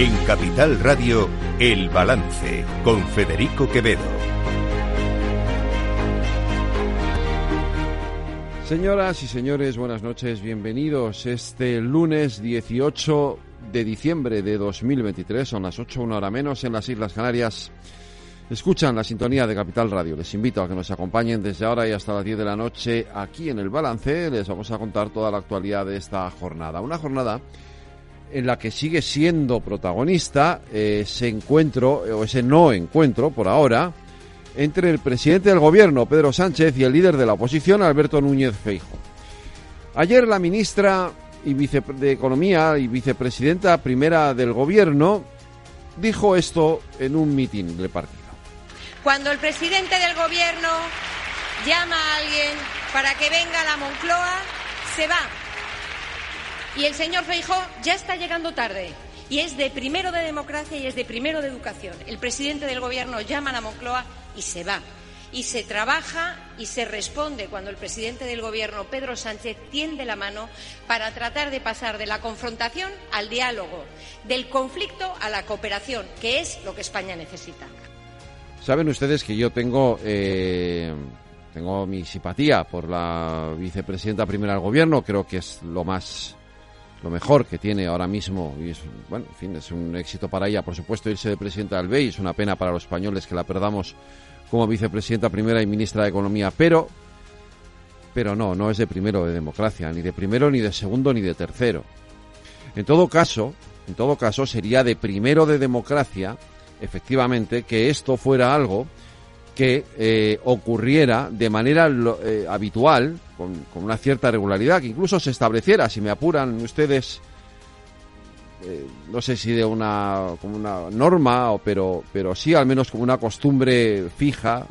En Capital Radio, El Balance, con Federico Quevedo. Señoras y señores, buenas noches, bienvenidos. Este lunes 18 de diciembre de 2023, son las 8, una hora menos en las Islas Canarias. Escuchan la sintonía de Capital Radio. Les invito a que nos acompañen desde ahora y hasta las 10 de la noche aquí en el balance. Les vamos a contar toda la actualidad de esta jornada. Una jornada en la que sigue siendo protagonista ese encuentro, o ese no encuentro por ahora, entre el presidente del gobierno, Pedro Sánchez, y el líder de la oposición, Alberto Núñez Feijo. Ayer la ministra y vice de Economía y vicepresidenta primera del gobierno dijo esto en un mitin del partido. Cuando el presidente del gobierno llama a alguien para que venga a la Moncloa, se va. Y el señor Feijó ya está llegando tarde. Y es de primero de democracia y es de primero de educación. El presidente del gobierno llama a la Moncloa y se va. Y se trabaja y se responde cuando el presidente del gobierno, Pedro Sánchez, tiende la mano para tratar de pasar de la confrontación al diálogo, del conflicto a la cooperación, que es lo que España necesita. Saben ustedes que yo tengo, eh, tengo mi simpatía por la vicepresidenta primera del gobierno, creo que es lo más lo mejor que tiene ahora mismo y es bueno en fin es un éxito para ella por supuesto irse de presidenta del BEI es una pena para los españoles que la perdamos como vicepresidenta primera y ministra de economía pero pero no no es de primero de democracia ni de primero ni de segundo ni de tercero. En todo caso en todo caso sería de primero de democracia efectivamente, que esto fuera algo que eh, ocurriera de manera eh, habitual, con, una cierta regularidad, que incluso se estableciera, si me apuran ustedes, eh, no sé si de una, como una norma, o, pero, pero sí al menos como una costumbre fija,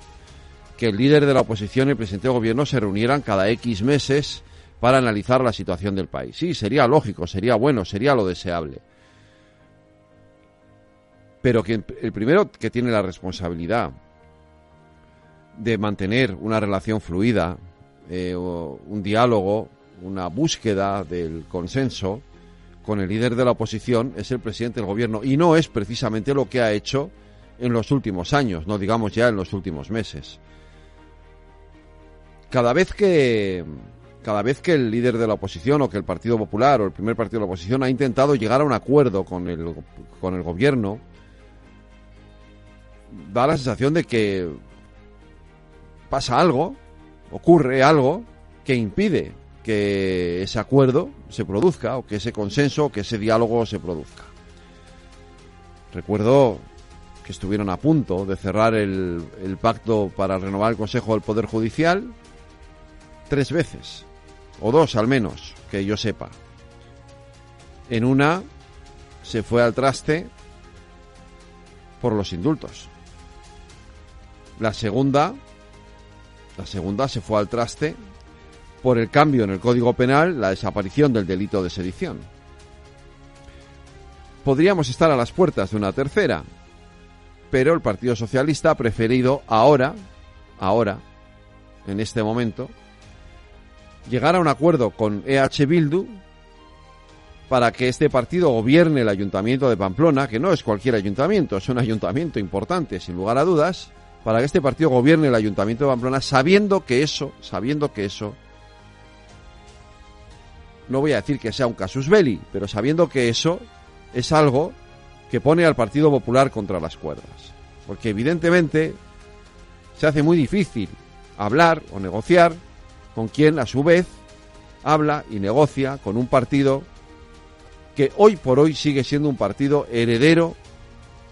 que el líder de la oposición y el presidente del gobierno se reunieran cada X meses para analizar la situación del país. Sí, sería lógico, sería bueno, sería lo deseable pero que el primero que tiene la responsabilidad de mantener una relación fluida, eh, un diálogo, una búsqueda del consenso con el líder de la oposición es el presidente del gobierno y no es precisamente lo que ha hecho en los últimos años, no digamos ya en los últimos meses. Cada vez que cada vez que el líder de la oposición o que el Partido Popular o el primer partido de la oposición ha intentado llegar a un acuerdo con el, con el gobierno, da la sensación de que pasa algo, ocurre algo que impide que ese acuerdo se produzca o que ese consenso o que ese diálogo se produzca. Recuerdo que estuvieron a punto de cerrar el, el pacto para renovar el Consejo del Poder Judicial tres veces, o dos al menos, que yo sepa. En una se fue al traste por los indultos. La segunda, la segunda se fue al traste por el cambio en el Código Penal, la desaparición del delito de sedición. Podríamos estar a las puertas de una tercera, pero el Partido Socialista ha preferido ahora, ahora, en este momento, llegar a un acuerdo con EH Bildu para que este partido gobierne el ayuntamiento de Pamplona, que no es cualquier ayuntamiento, es un ayuntamiento importante, sin lugar a dudas, para que este partido gobierne el Ayuntamiento de Pamplona sabiendo que eso, sabiendo que eso, no voy a decir que sea un casus belli, pero sabiendo que eso es algo que pone al Partido Popular contra las cuerdas. Porque evidentemente se hace muy difícil hablar o negociar con quien a su vez habla y negocia con un partido que hoy por hoy sigue siendo un partido heredero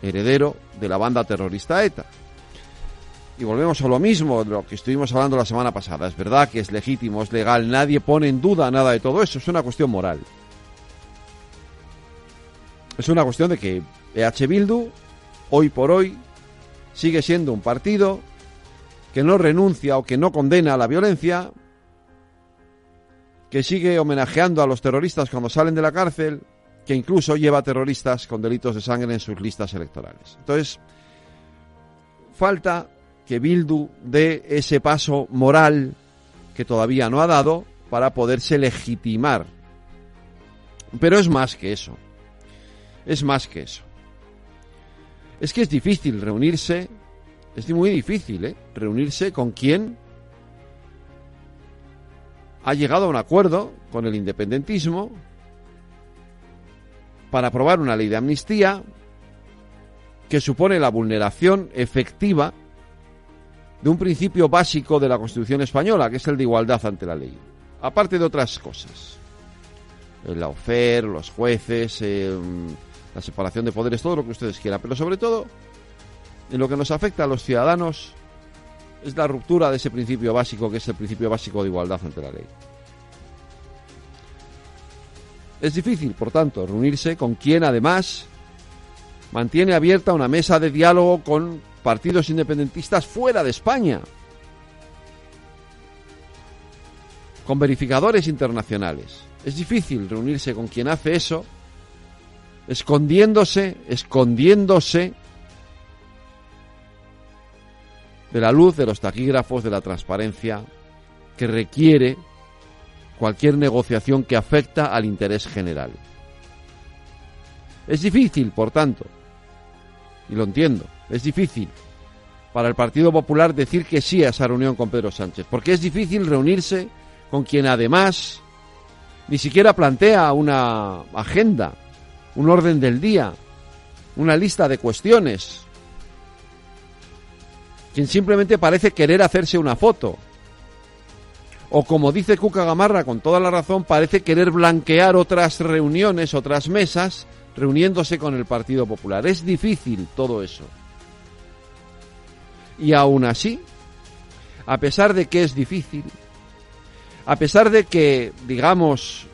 heredero de la banda terrorista ETA. Y volvemos a lo mismo de lo que estuvimos hablando la semana pasada. Es verdad que es legítimo, es legal, nadie pone en duda nada de todo eso, es una cuestión moral. Es una cuestión de que EH Bildu, hoy por hoy, sigue siendo un partido que no renuncia o que no condena a la violencia, que sigue homenajeando a los terroristas cuando salen de la cárcel, que incluso lleva terroristas con delitos de sangre en sus listas electorales. Entonces, falta que Bildu dé ese paso moral que todavía no ha dado para poderse legitimar. Pero es más que eso. es más que eso. Es que es difícil reunirse, es muy difícil, ¿eh? Reunirse con quien ha llegado a un acuerdo con el independentismo para aprobar una ley de amnistía que supone la vulneración efectiva de un principio básico de la Constitución española, que es el de igualdad ante la ley, aparte de otras cosas. El ofer, los jueces, eh, la separación de poderes, todo lo que ustedes quieran, pero sobre todo, en lo que nos afecta a los ciudadanos, es la ruptura de ese principio básico, que es el principio básico de igualdad ante la ley. Es difícil, por tanto, reunirse con quien además mantiene abierta una mesa de diálogo con partidos independentistas fuera de España, con verificadores internacionales. Es difícil reunirse con quien hace eso, escondiéndose, escondiéndose de la luz de los taquígrafos, de la transparencia que requiere cualquier negociación que afecta al interés general. Es difícil, por tanto, y lo entiendo, es difícil para el Partido Popular decir que sí a esa reunión con Pedro Sánchez, porque es difícil reunirse con quien además ni siquiera plantea una agenda, un orden del día, una lista de cuestiones, quien simplemente parece querer hacerse una foto. O como dice Cuca Gamarra con toda la razón, parece querer blanquear otras reuniones, otras mesas, reuniéndose con el Partido Popular. Es difícil todo eso. Y aún así, a pesar de que es difícil, a pesar de que, digamos,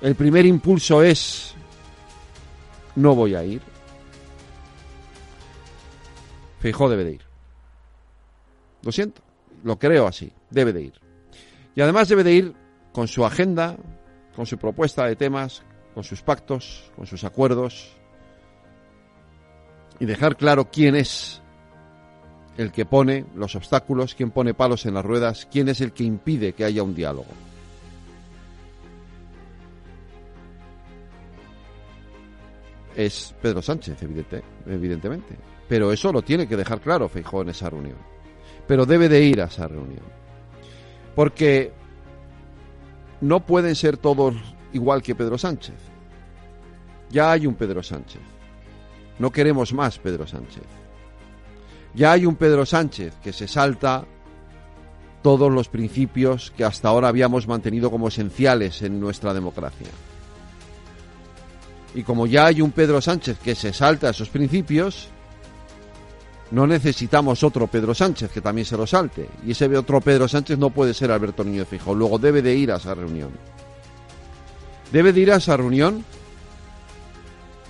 el primer impulso es no voy a ir, Fijó debe de ir. Lo siento, lo creo así, debe de ir. Y además debe de ir con su agenda, con su propuesta de temas, con sus pactos, con sus acuerdos y dejar claro quién es el que pone los obstáculos, quién pone palos en las ruedas, quién es el que impide que haya un diálogo. Es Pedro Sánchez, evidente, evidentemente. Pero eso lo tiene que dejar claro Feijóo en esa reunión. Pero debe de ir a esa reunión. Porque no pueden ser todos igual que Pedro Sánchez. Ya hay un Pedro Sánchez. No queremos más Pedro Sánchez. Ya hay un Pedro Sánchez que se salta todos los principios que hasta ahora habíamos mantenido como esenciales en nuestra democracia. Y como ya hay un Pedro Sánchez que se salta esos principios, no necesitamos otro Pedro Sánchez que también se lo salte. Y ese otro Pedro Sánchez no puede ser Alberto Niño Fijo. Luego debe de ir a esa reunión. Debe de ir a esa reunión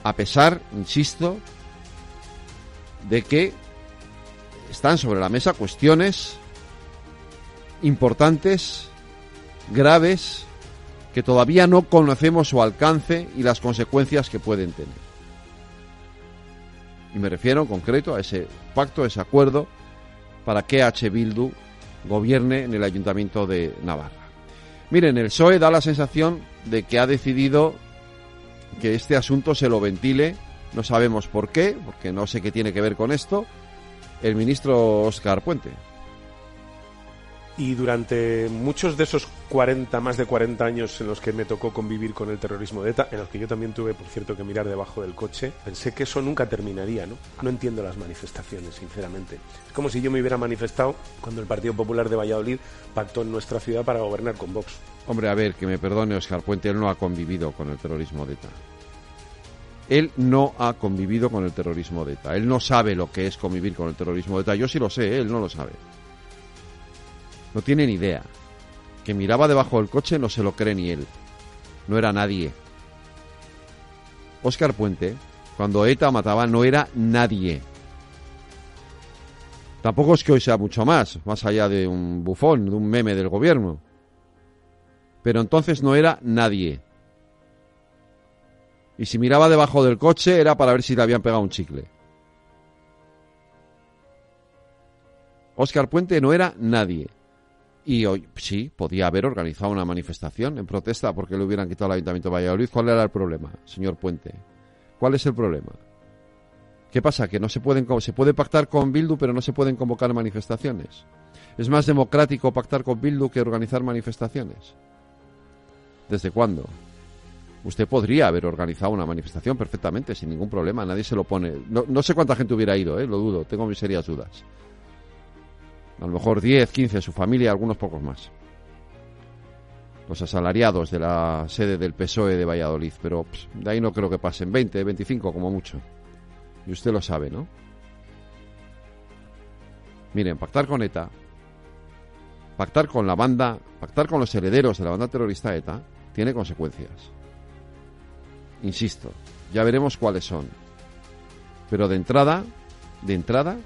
a pesar, insisto, de que están sobre la mesa cuestiones importantes, graves, que todavía no conocemos su alcance y las consecuencias que pueden tener. Y me refiero en concreto a ese pacto, ese acuerdo para que H. Bildu gobierne en el Ayuntamiento de Navarra. Miren, el PSOE da la sensación de que ha decidido que este asunto se lo ventile, no sabemos por qué, porque no sé qué tiene que ver con esto, el ministro Oscar Puente y durante muchos de esos 40, más de 40 años en los que me tocó convivir con el terrorismo de ETA, en los que yo también tuve, por cierto, que mirar debajo del coche, pensé que eso nunca terminaría, ¿no? No entiendo las manifestaciones, sinceramente. Es como si yo me hubiera manifestado cuando el Partido Popular de Valladolid pactó en nuestra ciudad para gobernar con Vox. Hombre, a ver, que me perdone Oscar Puente, él no ha convivido con el terrorismo de ETA. Él no ha convivido con el terrorismo de ETA. Él no sabe lo que es convivir con el terrorismo de ETA. Yo sí lo sé, él no lo sabe. No tiene ni idea. Que miraba debajo del coche no se lo cree ni él. No era nadie. Óscar Puente, cuando ETA mataba, no era nadie. Tampoco es que hoy sea mucho más, más allá de un bufón, de un meme del gobierno. Pero entonces no era nadie. Y si miraba debajo del coche era para ver si le habían pegado un chicle. Óscar Puente no era nadie. Y hoy, sí, podía haber organizado una manifestación en protesta porque le hubieran quitado el Ayuntamiento de Valladolid. ¿Cuál era el problema, señor Puente? ¿Cuál es el problema? ¿Qué pasa? Que no se pueden se puede pactar con Bildu, pero no se pueden convocar manifestaciones. Es más democrático pactar con Bildu que organizar manifestaciones. ¿Desde cuándo? Usted podría haber organizado una manifestación perfectamente, sin ningún problema, nadie se lo pone. No, sé cuánta gente hubiera ido, ¿eh? lo dudo, tengo mis serias dudas. A lo mejor 10, 15, su familia, algunos pocos más. Los asalariados de la sede del PSOE de Valladolid, pero de ahí no creo que pasen 20, 25 como mucho. Y usted lo sabe, ¿no? Miren, pactar con ETA, pactar con la banda, pactar con los herederos de la banda terrorista ETA, tiene consecuencias. Insisto, ya veremos cuáles son. Pero de entrada, de entrada,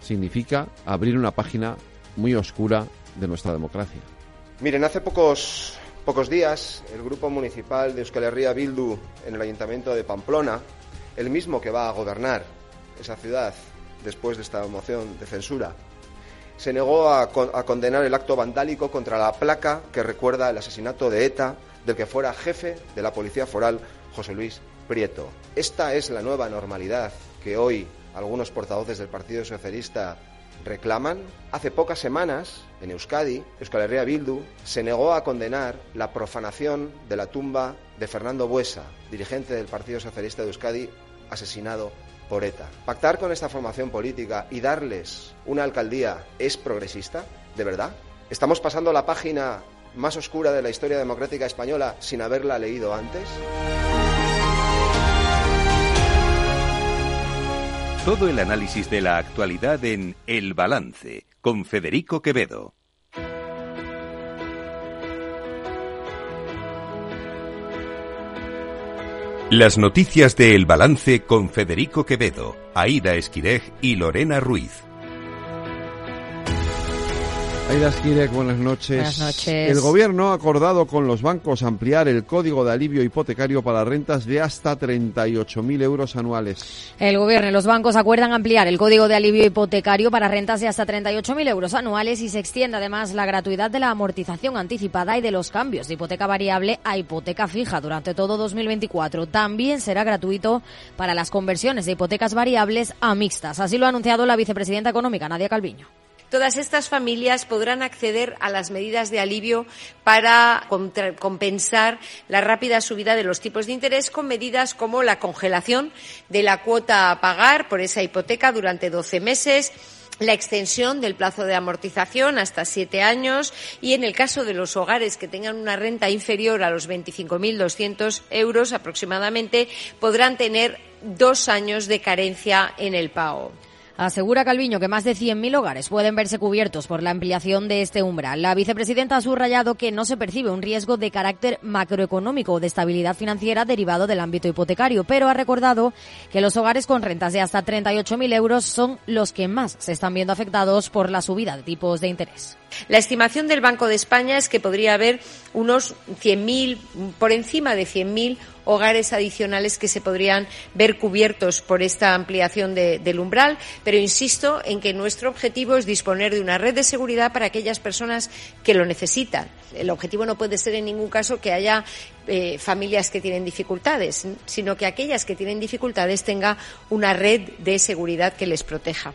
significa abrir una página muy oscura de nuestra democracia. Miren, hace pocos, pocos días el grupo municipal de Euskal Herria Bildu en el ayuntamiento de Pamplona, el mismo que va a gobernar esa ciudad después de esta moción de censura, se negó a, a condenar el acto vandálico contra la placa que recuerda el asesinato de ETA del que fuera jefe de la Policía Foral José Luis Prieto. Esta es la nueva normalidad que hoy algunos portavoces del Partido Socialista reclaman. Hace pocas semanas, en Euskadi, Euskal Herria Bildu se negó a condenar la profanación de la tumba de Fernando Buesa, dirigente del Partido Socialista de Euskadi, asesinado por ETA. ¿Pactar con esta formación política y darles una alcaldía es progresista? ¿De verdad? ¿Estamos pasando la página más oscura de la historia democrática española sin haberla leído antes? Todo el análisis de la actualidad en El Balance con Federico Quevedo. Las noticias de El Balance con Federico Quevedo, Aida Esquirej y Lorena Ruiz. Aida Skirek, buenas noches. Buenas noches. El gobierno ha acordado con los bancos ampliar el código de alivio hipotecario para rentas de hasta 38.000 euros anuales. El gobierno y los bancos acuerdan ampliar el código de alivio hipotecario para rentas de hasta 38.000 euros anuales y se extiende además la gratuidad de la amortización anticipada y de los cambios de hipoteca variable a hipoteca fija durante todo 2024. También será gratuito para las conversiones de hipotecas variables a mixtas. Así lo ha anunciado la vicepresidenta económica, Nadia Calviño. Todas estas familias podrán acceder a las medidas de alivio para compensar la rápida subida de los tipos de interés con medidas como la congelación de la cuota a pagar por esa hipoteca durante 12 meses, la extensión del plazo de amortización hasta siete años y en el caso de los hogares que tengan una renta inferior a los 25.200 euros aproximadamente podrán tener dos años de carencia en el pago. Asegura Calviño que más de 100.000 hogares pueden verse cubiertos por la ampliación de este umbral. La vicepresidenta ha subrayado que no se percibe un riesgo de carácter macroeconómico o de estabilidad financiera derivado del ámbito hipotecario, pero ha recordado que los hogares con rentas de hasta 38.000 euros son los que más se están viendo afectados por la subida de tipos de interés. La estimación del Banco de España es que podría haber unos 100.000, por encima de 100.000 hogares adicionales que se podrían ver cubiertos por esta ampliación del umbral, pero insisto en que nuestro objetivo es disponer de una red de seguridad para aquellas personas que lo necesitan. El objetivo no puede ser en ningún caso que haya eh, familias que tienen dificultades, sino que aquellas que tienen dificultades tengan una red de seguridad que les proteja.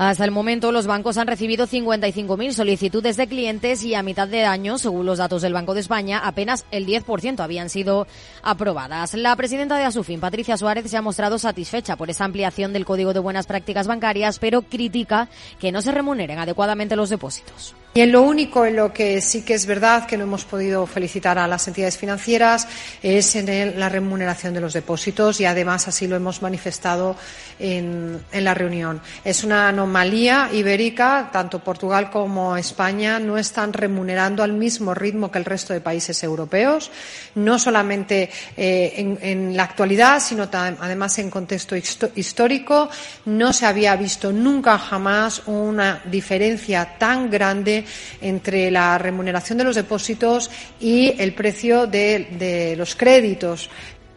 Hasta el momento, los bancos han recibido 55.000 solicitudes de clientes y a mitad de año, según los datos del Banco de España, apenas el 10% habían sido aprobadas. La presidenta de Asufin, Patricia Suárez, se ha mostrado satisfecha por esa ampliación del Código de Buenas Prácticas Bancarias, pero critica que no se remuneren adecuadamente los depósitos. Y en lo único en lo que sí que es verdad que no hemos podido felicitar a las entidades financieras es en la remuneración de los depósitos y además así lo hemos manifestado en, en, la reunión. Es una anomalía ibérica, tanto Portugal como España no están remunerando al mismo ritmo que el resto de países europeos, no solamente eh, en, en, la actualidad, sino además en contexto histórico. No se había visto nunca jamás una diferencia tan grande entre la remuneración de los depósitos y el precio de, de los créditos.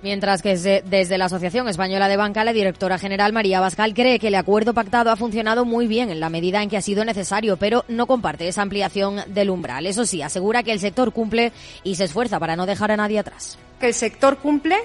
Mientras que desde, la Asociación Española de Banca, la directora general María Bascal cree que el acuerdo pactado ha funcionado muy bien en la medida en que ha sido necesario, pero no comparte esa ampliación del umbral. Eso sí, asegura que el sector cumple y se esfuerza para no dejar a nadie atrás. Que el sector cumple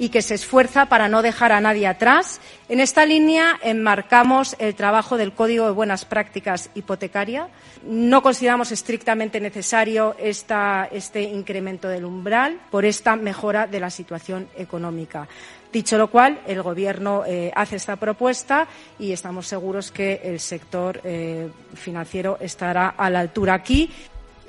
y que se esfuerza para no dejar a nadie atrás. En esta línea enmarcamos el trabajo del Código de Buenas Prácticas Hipotecaria. No consideramos estrictamente necesario este incremento del umbral por esta mejora de la situación económica. Dicho lo cual, el Gobierno eh, hace esta propuesta y estamos seguros que el sector eh, financiero estará a la altura aquí.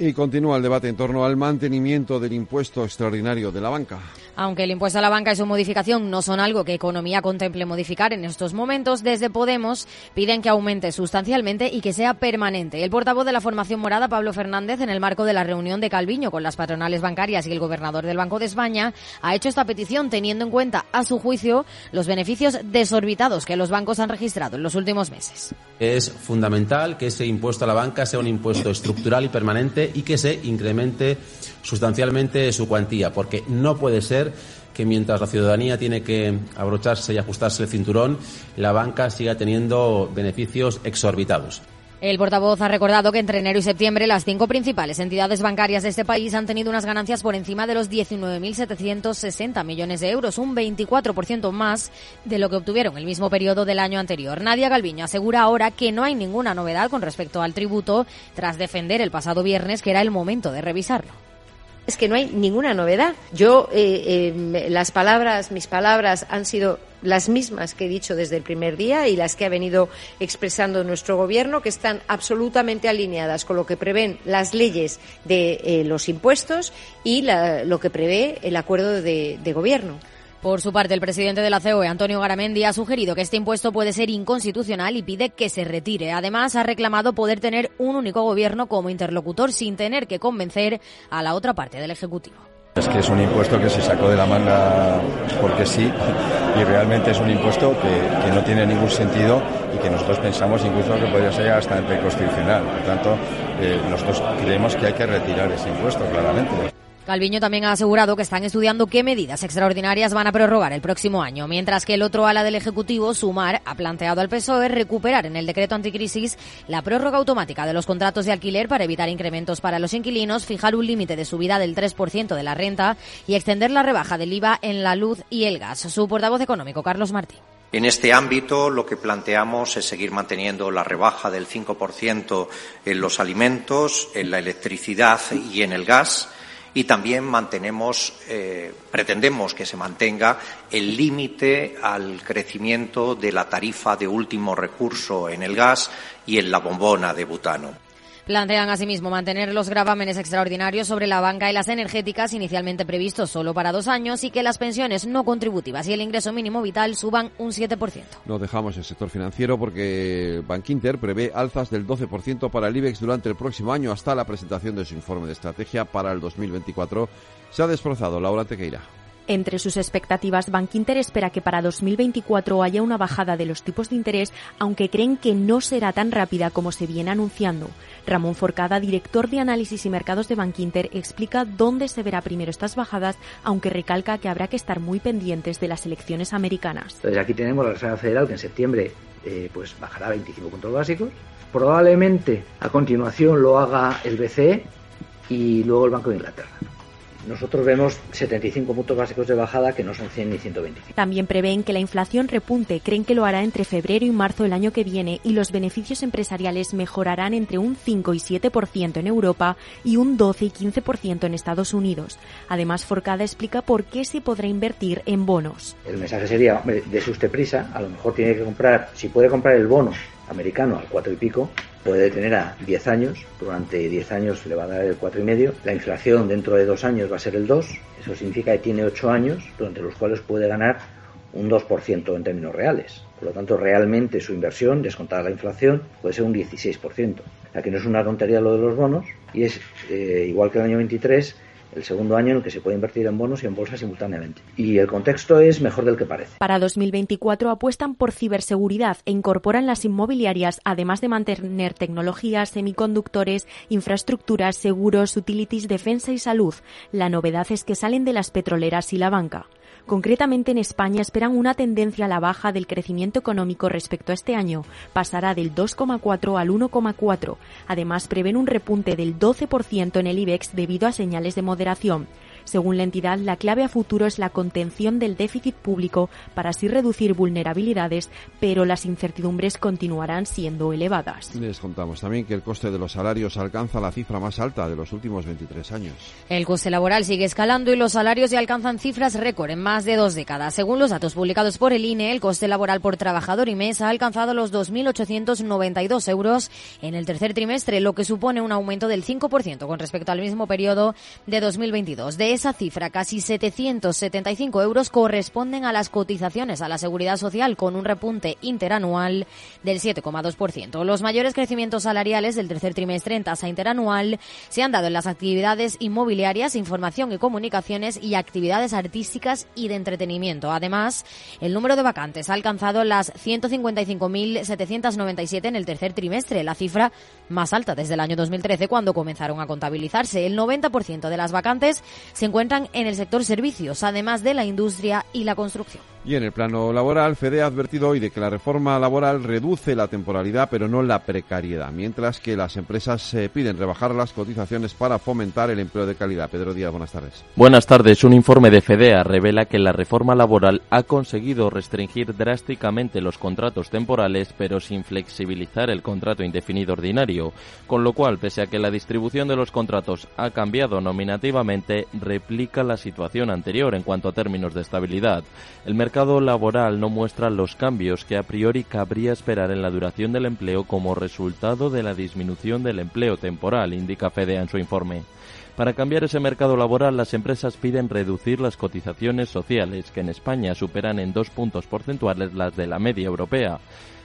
Y continúa el debate en torno al mantenimiento del impuesto extraordinario de la banca. Aunque el impuesto a la banca y su modificación no son algo que Economía contemple modificar en estos momentos, desde Podemos piden que aumente sustancialmente y que sea permanente. El portavoz de la formación morada, Pablo Fernández, en el marco de la reunión de Calviño con las patronales bancarias y el gobernador del Banco de España, ha hecho esta petición teniendo en cuenta, a su juicio, los beneficios desorbitados que los bancos han registrado en los últimos meses. Es fundamental que ese impuesto a la banca sea un impuesto estructural y permanente y que se incremente sustancialmente su cuantía, porque no puede ser que mientras la ciudadanía tiene que abrocharse y ajustarse el cinturón, la banca siga teniendo beneficios exorbitados. El portavoz ha recordado que entre enero y septiembre las cinco principales entidades bancarias de este país han tenido unas ganancias por encima de los 19.760 millones de euros, un 24% más de lo que obtuvieron el mismo periodo del año anterior. Nadia Galviño asegura ahora que no hay ninguna novedad con respecto al tributo tras defender el pasado viernes que era el momento de revisarlo es que no hay ninguna novedad. Yo, eh, eh, las palabras, mis palabras han sido las mismas que he dicho desde el primer día y las que ha venido expresando nuestro Gobierno, que están absolutamente alineadas con lo que prevén las leyes de eh, los impuestos y lo que prevé el acuerdo de Gobierno. Por su parte, el presidente de la COE, Antonio Garamendi, ha sugerido que este impuesto puede ser inconstitucional y pide que se retire. Además, ha reclamado poder tener un único gobierno como interlocutor sin tener que convencer a la otra parte del Ejecutivo. Es que es un impuesto que se sacó de la manga porque sí y realmente es un impuesto que, no tiene ningún sentido y que nosotros pensamos incluso que podría ser hasta anticonstitucional. Por tanto, eh, nosotros creemos que hay que retirar ese impuesto, claramente. Calviño también ha asegurado que están estudiando qué medidas extraordinarias van a prorrogar el próximo año, mientras que el otro ala del Ejecutivo, Sumar, ha planteado al PSOE recuperar en el decreto anticrisis la prórroga automática de los contratos de alquiler para evitar incrementos para los inquilinos, fijar un límite de subida del 3% de la renta y extender la rebaja del IVA en la luz y el gas. Su portavoz económico, Carlos Martín. En este ámbito, lo que planteamos es seguir manteniendo la rebaja del 5% en los alimentos, en la electricidad y en el gas y también mantenemos, eh, pretendemos que se mantenga el límite al crecimiento de la tarifa de último recurso en el gas y en la bombona de butano. Plantean asimismo mantener los gravámenes extraordinarios sobre la banca y las energéticas inicialmente previstos solo para dos años y que las pensiones no contributivas y el ingreso mínimo vital suban un 7%. No dejamos el sector financiero porque Bankinter prevé alzas del 12% para el IBEX durante el próximo año hasta la presentación de su informe de estrategia para el 2024. Se ha desplazado Laura Tequeira. Entre sus expectativas, Bankinter espera que para 2024 haya una bajada de los tipos de interés, aunque creen que no será tan rápida como se viene anunciando. Ramón Forcada, director de análisis y mercados de Bankinter, explica dónde se verá primero estas bajadas, aunque recalca que habrá que estar muy pendientes de las elecciones americanas. Entonces aquí tenemos la Reserva Federal que en septiembre eh, pues bajará 25 puntos básicos. Probablemente a continuación lo haga el BCE y luego el Banco de Inglaterra. Nosotros vemos 75 puntos básicos de bajada que no son 100 ni 125. También prevén que la inflación repunte, creen que lo hará entre febrero y marzo del año que viene y los beneficios empresariales mejorarán entre un 5 y 7% en Europa y un 12 y 15% en Estados Unidos. Además, Forcada explica por qué se podrá invertir en bonos. El mensaje sería, de usted prisa, a lo mejor tiene que comprar, si puede comprar el bono americano al 4 y pico, puede tener a 10 años, durante 10 años le va a dar el 4,5, la inflación dentro de dos años va a ser el 2, eso significa que tiene 8 años durante los cuales puede ganar un 2% en términos reales. Por lo tanto, realmente su inversión, descontada la inflación, puede ser un 16%. O que no es una tontería lo de los bonos y es eh, igual que el año 23, el segundo año en el que se puede invertir en bonos y en bolsa simultáneamente. Y el contexto es mejor del que parece. Para 2024 apuestan por ciberseguridad e incorporan las inmobiliarias, además de mantener tecnologías, semiconductores, infraestructuras, seguros, utilities, defensa y salud. La novedad es que salen de las petroleras y la banca. Concretamente en España esperan una tendencia a la baja del crecimiento económico respecto a este año. Pasará del 2,4 al 1,4. Además prevén un repunte del 12% en el IBEX debido a señales de moderación. Según la entidad, la clave a futuro es la contención del déficit público para así reducir vulnerabilidades, pero las incertidumbres continuarán siendo elevadas. Les contamos también que el coste de los salarios alcanza la cifra más alta de los últimos 23 años. El coste laboral sigue escalando y los salarios ya alcanzan cifras récord en más de dos décadas. Según los datos publicados por el INE, el coste laboral por trabajador y mes ha alcanzado los 2.892 euros en el tercer trimestre, lo que supone un aumento del 5% con respecto al mismo periodo de 2022. De esa cifra, casi 775 euros corresponden a las cotizaciones a la seguridad social con un repunte interanual del 7,2%. Los mayores crecimientos salariales del tercer trimestre en tasa interanual se han dado en las actividades inmobiliarias, información y comunicaciones y actividades artísticas y de entretenimiento. Además, el número de vacantes ha alcanzado las 155.797 en el tercer trimestre, la cifra más alta desde el año 2013 cuando comenzaron a contabilizarse. El 90% de las vacantes se encuentran en el sector servicios, además de la industria y la construcción. Y en el plano laboral, FEDE ha advertido hoy de que la reforma laboral reduce la temporalidad, pero no la precariedad, mientras que las empresas se piden rebajar las cotizaciones para fomentar el empleo de calidad. Pedro Díaz, buenas tardes. Buenas tardes. Un informe de FEDEA revela que la reforma laboral ha conseguido restringir drásticamente los contratos temporales, pero sin flexibilizar el contrato indefinido ordinario, con lo cual, pese a que la distribución de los contratos ha cambiado nominativamente, replica la situación anterior en cuanto a términos de estabilidad. El mercado laboral no muestra los cambios que a priori cabría esperar en la duración del empleo como resultado de la disminución del empleo temporal, indica FEDEA en su informe. Para cambiar ese mercado laboral, las empresas piden reducir las cotizaciones sociales, que en España superan en dos puntos porcentuales las de la media europea.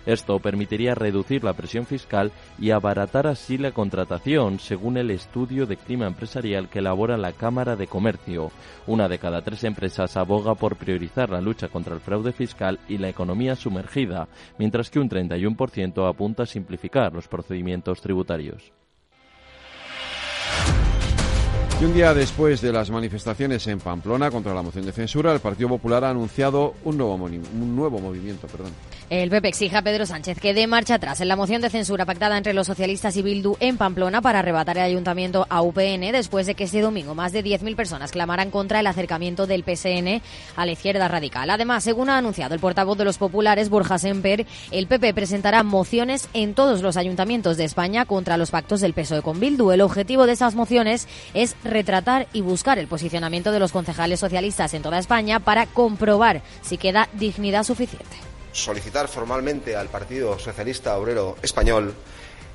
Esto permitiría reducir la presión fiscal y abaratar así la contratación, según el estudio de clima empresarial que elabora la Cámara de Comercio. Una de cada tres empresas aboga por priorizar la lucha contra el fraude fiscal y la economía sumergida, mientras que un 31% apunta a simplificar los procedimientos tributarios. Y un día después de las manifestaciones en Pamplona contra la moción de censura, el Partido Popular ha anunciado un nuevo, movimiento. El PP exige a Pedro Sánchez que dé marcha atrás en la moción de censura pactada entre los socialistas y Bildu en Pamplona para arrebatar el ayuntamiento a UPN después de que este domingo más de 10.000 personas clamaran contra el acercamiento del PSN a la izquierda radical. Además, según ha anunciado el portavoz de los populares, Borja Semper, el PP presentará mociones en todos los ayuntamientos de España contra los pactos del PSOE con Bildu. El objetivo de esas mociones es retratar y buscar el posicionamiento de los concejales socialistas en toda España para comprobar si queda dignidad suficiente. Solicitar formalmente al Partido Socialista Obrero Español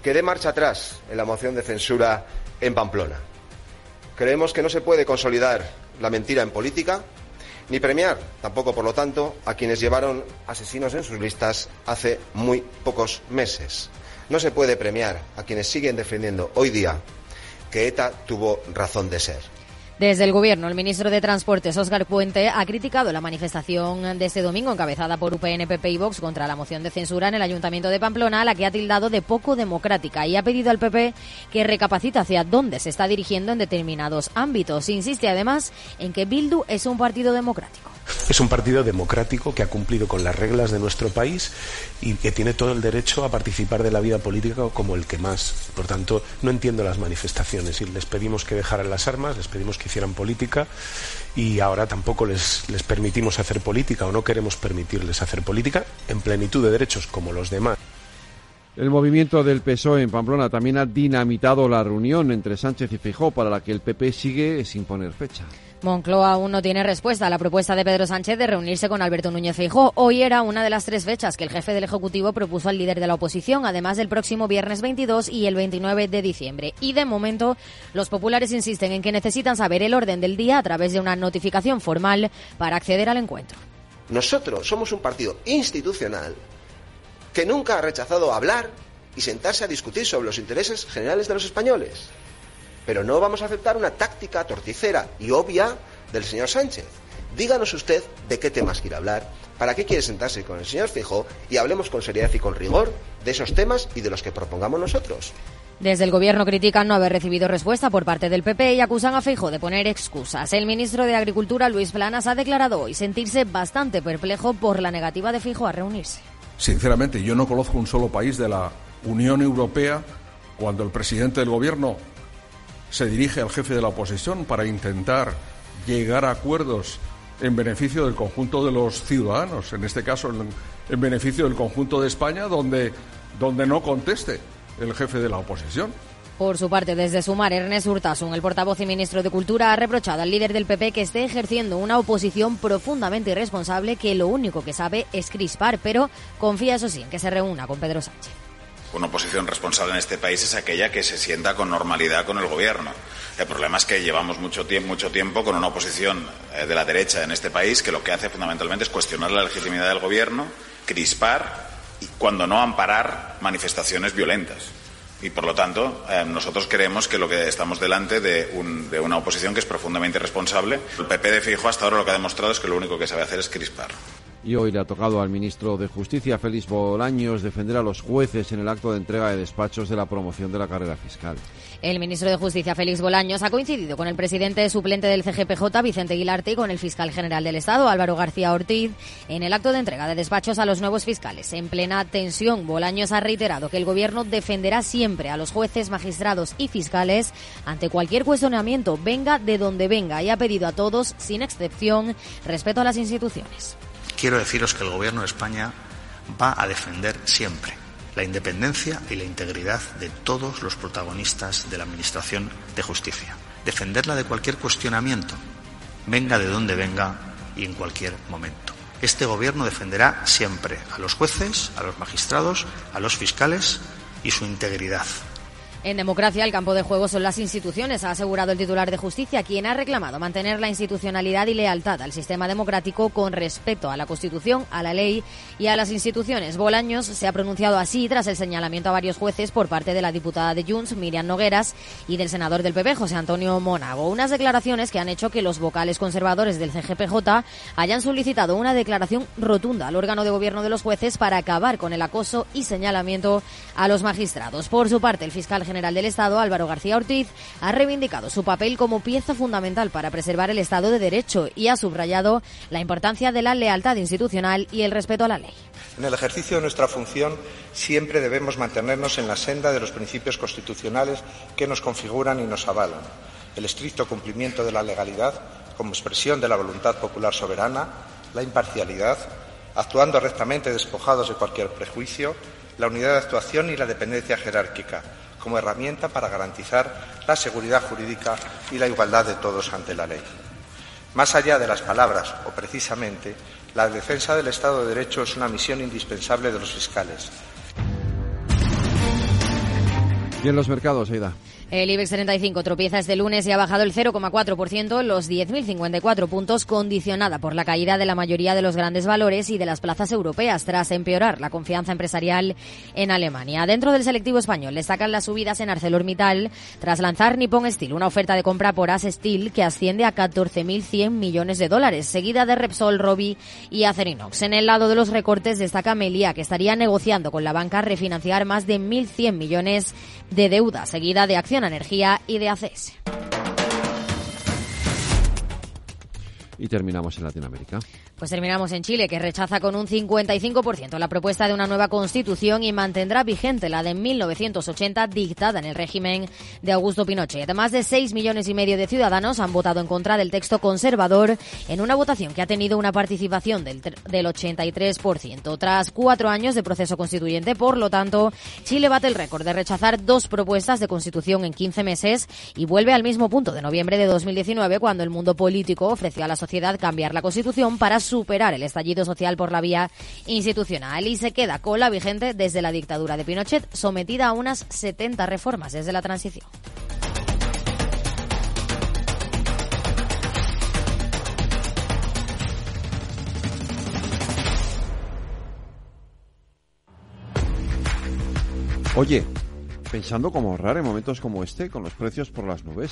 que dé marcha atrás en la moción de censura en Pamplona. Creemos que no se puede consolidar la mentira en política ni premiar, tampoco por lo tanto, a quienes llevaron asesinos en sus listas hace muy pocos meses. No se puede premiar a quienes siguen defendiendo hoy día que ETA tuvo razón de ser. Desde el Gobierno, el ministro de Transportes, Óscar Puente, ha criticado la manifestación de este domingo encabezada por UPN, PP y Vox contra la moción de censura en el Ayuntamiento de Pamplona, la que ha tildado de poco democrática y ha pedido al PP que recapacite hacia dónde se está dirigiendo en determinados ámbitos. Insiste además en que Bildu es un partido democrático. Es un partido democrático que ha cumplido con las reglas de nuestro país y que tiene todo el derecho a participar de la vida política como el que más. Por tanto, no entiendo las manifestaciones y les pedimos que dejaran las armas, les pedimos que hicieran política y ahora tampoco les, les permitimos hacer política o no queremos permitirles hacer política en plenitud de derechos como los demás. El movimiento del PSOE en Pamplona también ha dinamitado la reunión entre Sánchez y Fijó para la que el PP sigue sin poner fecha. Moncloa aún no tiene respuesta a la propuesta de Pedro Sánchez de reunirse con Alberto Núñez Feijó. Hoy era una de las tres fechas que el jefe del Ejecutivo propuso al líder de la oposición, además del próximo viernes 22 y el 29 de diciembre. Y de momento, los populares insisten en que necesitan saber el orden del día a través de una notificación formal para acceder al encuentro. Nosotros somos un partido institucional que nunca ha rechazado hablar y sentarse a discutir sobre los intereses generales de los españoles. Pero no vamos a aceptar una táctica torticera y obvia del señor Sánchez. Díganos usted de qué temas quiere hablar, para qué quiere sentarse con el señor Fijo y hablemos con seriedad y con rigor de esos temas y de los que propongamos nosotros. Desde el Gobierno critican no haber recibido respuesta por parte del PP y acusan a Feijo de poner excusas. El ministro de Agricultura, Luis Planas, ha declarado hoy sentirse bastante perplejo por la negativa de Feijo a reunirse. Sinceramente, yo no conozco un solo país de la Unión Europea cuando el presidente del Gobierno se dirige al jefe de la oposición para intentar llegar a acuerdos en beneficio del conjunto de los ciudadanos, en este caso en, en beneficio del conjunto de España, donde, donde no conteste el jefe de la oposición. Por su parte, desde Sumar, Ernest Urtasun, el portavoz y ministro de Cultura, ha reprochado al líder del PP que esté ejerciendo una oposición profundamente irresponsable que lo único que sabe es crispar, pero confía, eso sí, en que se reúna con Pedro Sánchez. Una oposición responsable en este país es aquella que se sienta con normalidad con el gobierno. El problema es que llevamos mucho tiempo, mucho tiempo con una oposición eh, de la derecha en este país que lo que hace fundamentalmente es cuestionar la legitimidad del gobierno, crispar y, cuando no, amparar manifestaciones violentas. Y por lo tanto, eh, nosotros creemos que lo que estamos delante de, un, de, una oposición que es profundamente irresponsable. El PP de Fijo hasta ahora lo que ha demostrado es que lo único que sabe hacer es crispar. Y hoy le ha tocado al ministro de Justicia, Félix Bolaños, defender a los jueces en el acto de entrega de despachos de la promoción de la carrera fiscal. El ministro de Justicia, Félix Bolaños, ha coincidido con el presidente suplente del CGPJ, Vicente Guilarte, y con el fiscal general del Estado, Álvaro García Ortiz, en el acto de entrega de despachos a los nuevos fiscales. En plena tensión, Bolaños ha reiterado que el Gobierno defenderá siempre a los jueces, magistrados y fiscales ante cualquier cuestionamiento, venga de donde venga, y ha pedido a todos, sin excepción, respeto a las instituciones. Quiero deciros que el Gobierno de España va a defender siempre la independencia y la integridad de todos los protagonistas de la Administración de Justicia. Defenderla de cualquier cuestionamiento, venga de donde venga y en cualquier momento. Este Gobierno defenderá siempre a los jueces, a los magistrados, a los fiscales y su integridad. En democracia, el campo de juego son las instituciones, ha asegurado el titular de justicia, quien ha reclamado mantener la institucionalidad y lealtad al sistema democrático con respeto a la Constitución, a la ley y a las instituciones. Bolaños se ha pronunciado así tras el señalamiento a varios jueces por parte de la diputada de Junts, Miriam Nogueras, y del senador del PP, José Antonio Monago. Unas declaraciones que han hecho que los vocales conservadores del CGPJ hayan solicitado una declaración rotunda al órgano de gobierno de los jueces para acabar con el acoso y señalamiento a los magistrados. Por su parte, el fiscal general del Estado, Álvaro García Ortiz, ha reivindicado su papel como pieza fundamental para preservar el Estado de Derecho y ha subrayado la importancia de la lealtad institucional y el respeto a la ley. En el ejercicio de nuestra función siempre debemos mantenernos en la senda de los principios constitucionales que nos configuran y nos avalan. El estricto cumplimiento de la legalidad como expresión de la voluntad popular soberana, la imparcialidad, actuando rectamente despojados de cualquier prejuicio, la unidad de actuación y la dependencia jerárquica, como herramienta para garantizar la seguridad jurídica y la igualdad de todos ante la ley. Más allá de las palabras, o precisamente, la defensa del Estado de Derecho es una misión indispensable de los fiscales. Y en los mercados, Aida. El IBEX 35 tropieza este lunes y ha bajado el 0,4%, los 10.054 puntos, condicionada por la caída de la mayoría de los grandes valores y de las plazas europeas, tras empeorar la confianza empresarial en Alemania. Dentro del selectivo español destacan las subidas en ArcelorMittal, tras lanzar Nippon Steel, una oferta de compra por As Steel que asciende a 14.100 millones de dólares, seguida de Repsol, Robi y Acerinox. En el lado de los recortes destaca Melia, que estaría negociando con la banca refinanciar más de 1.100 millones de deuda, seguida de Acción Energía y de ACS. Y terminamos en Latinoamérica. Pues terminamos en Chile, que rechaza con un 55% la propuesta de una nueva constitución y mantendrá vigente la de 1980 dictada en el régimen de Augusto Pinochet. Más de 6 millones y medio de ciudadanos han votado en contra del texto conservador en una votación que ha tenido una participación del, del 83%. Tras cuatro años de proceso constituyente, por lo tanto, Chile bate el récord de rechazar dos propuestas de constitución en 15 meses y vuelve al mismo punto de noviembre de 2019 cuando el mundo político ofreció a la sociedad cambiar la constitución para superar el estallido social por la vía institucional y se queda con la vigente desde la dictadura de Pinochet, sometida a unas 70 reformas desde la transición. Oye, pensando cómo ahorrar en momentos como este, con los precios por las nubes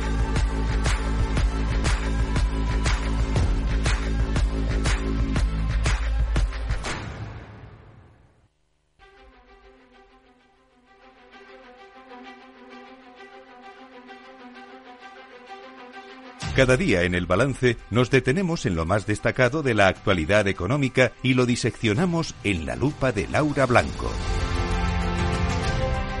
Cada día en el balance nos detenemos en lo más destacado de la actualidad económica y lo diseccionamos en la lupa de Laura Blanco.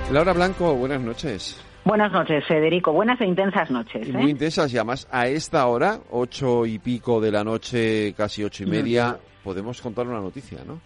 Laura Blanco, buenas noches. Buenas noches, Federico. Buenas e intensas noches. Muy ¿eh? intensas y además a esta hora, ocho y pico de la noche, casi ocho y media, podemos contar una noticia, ¿no?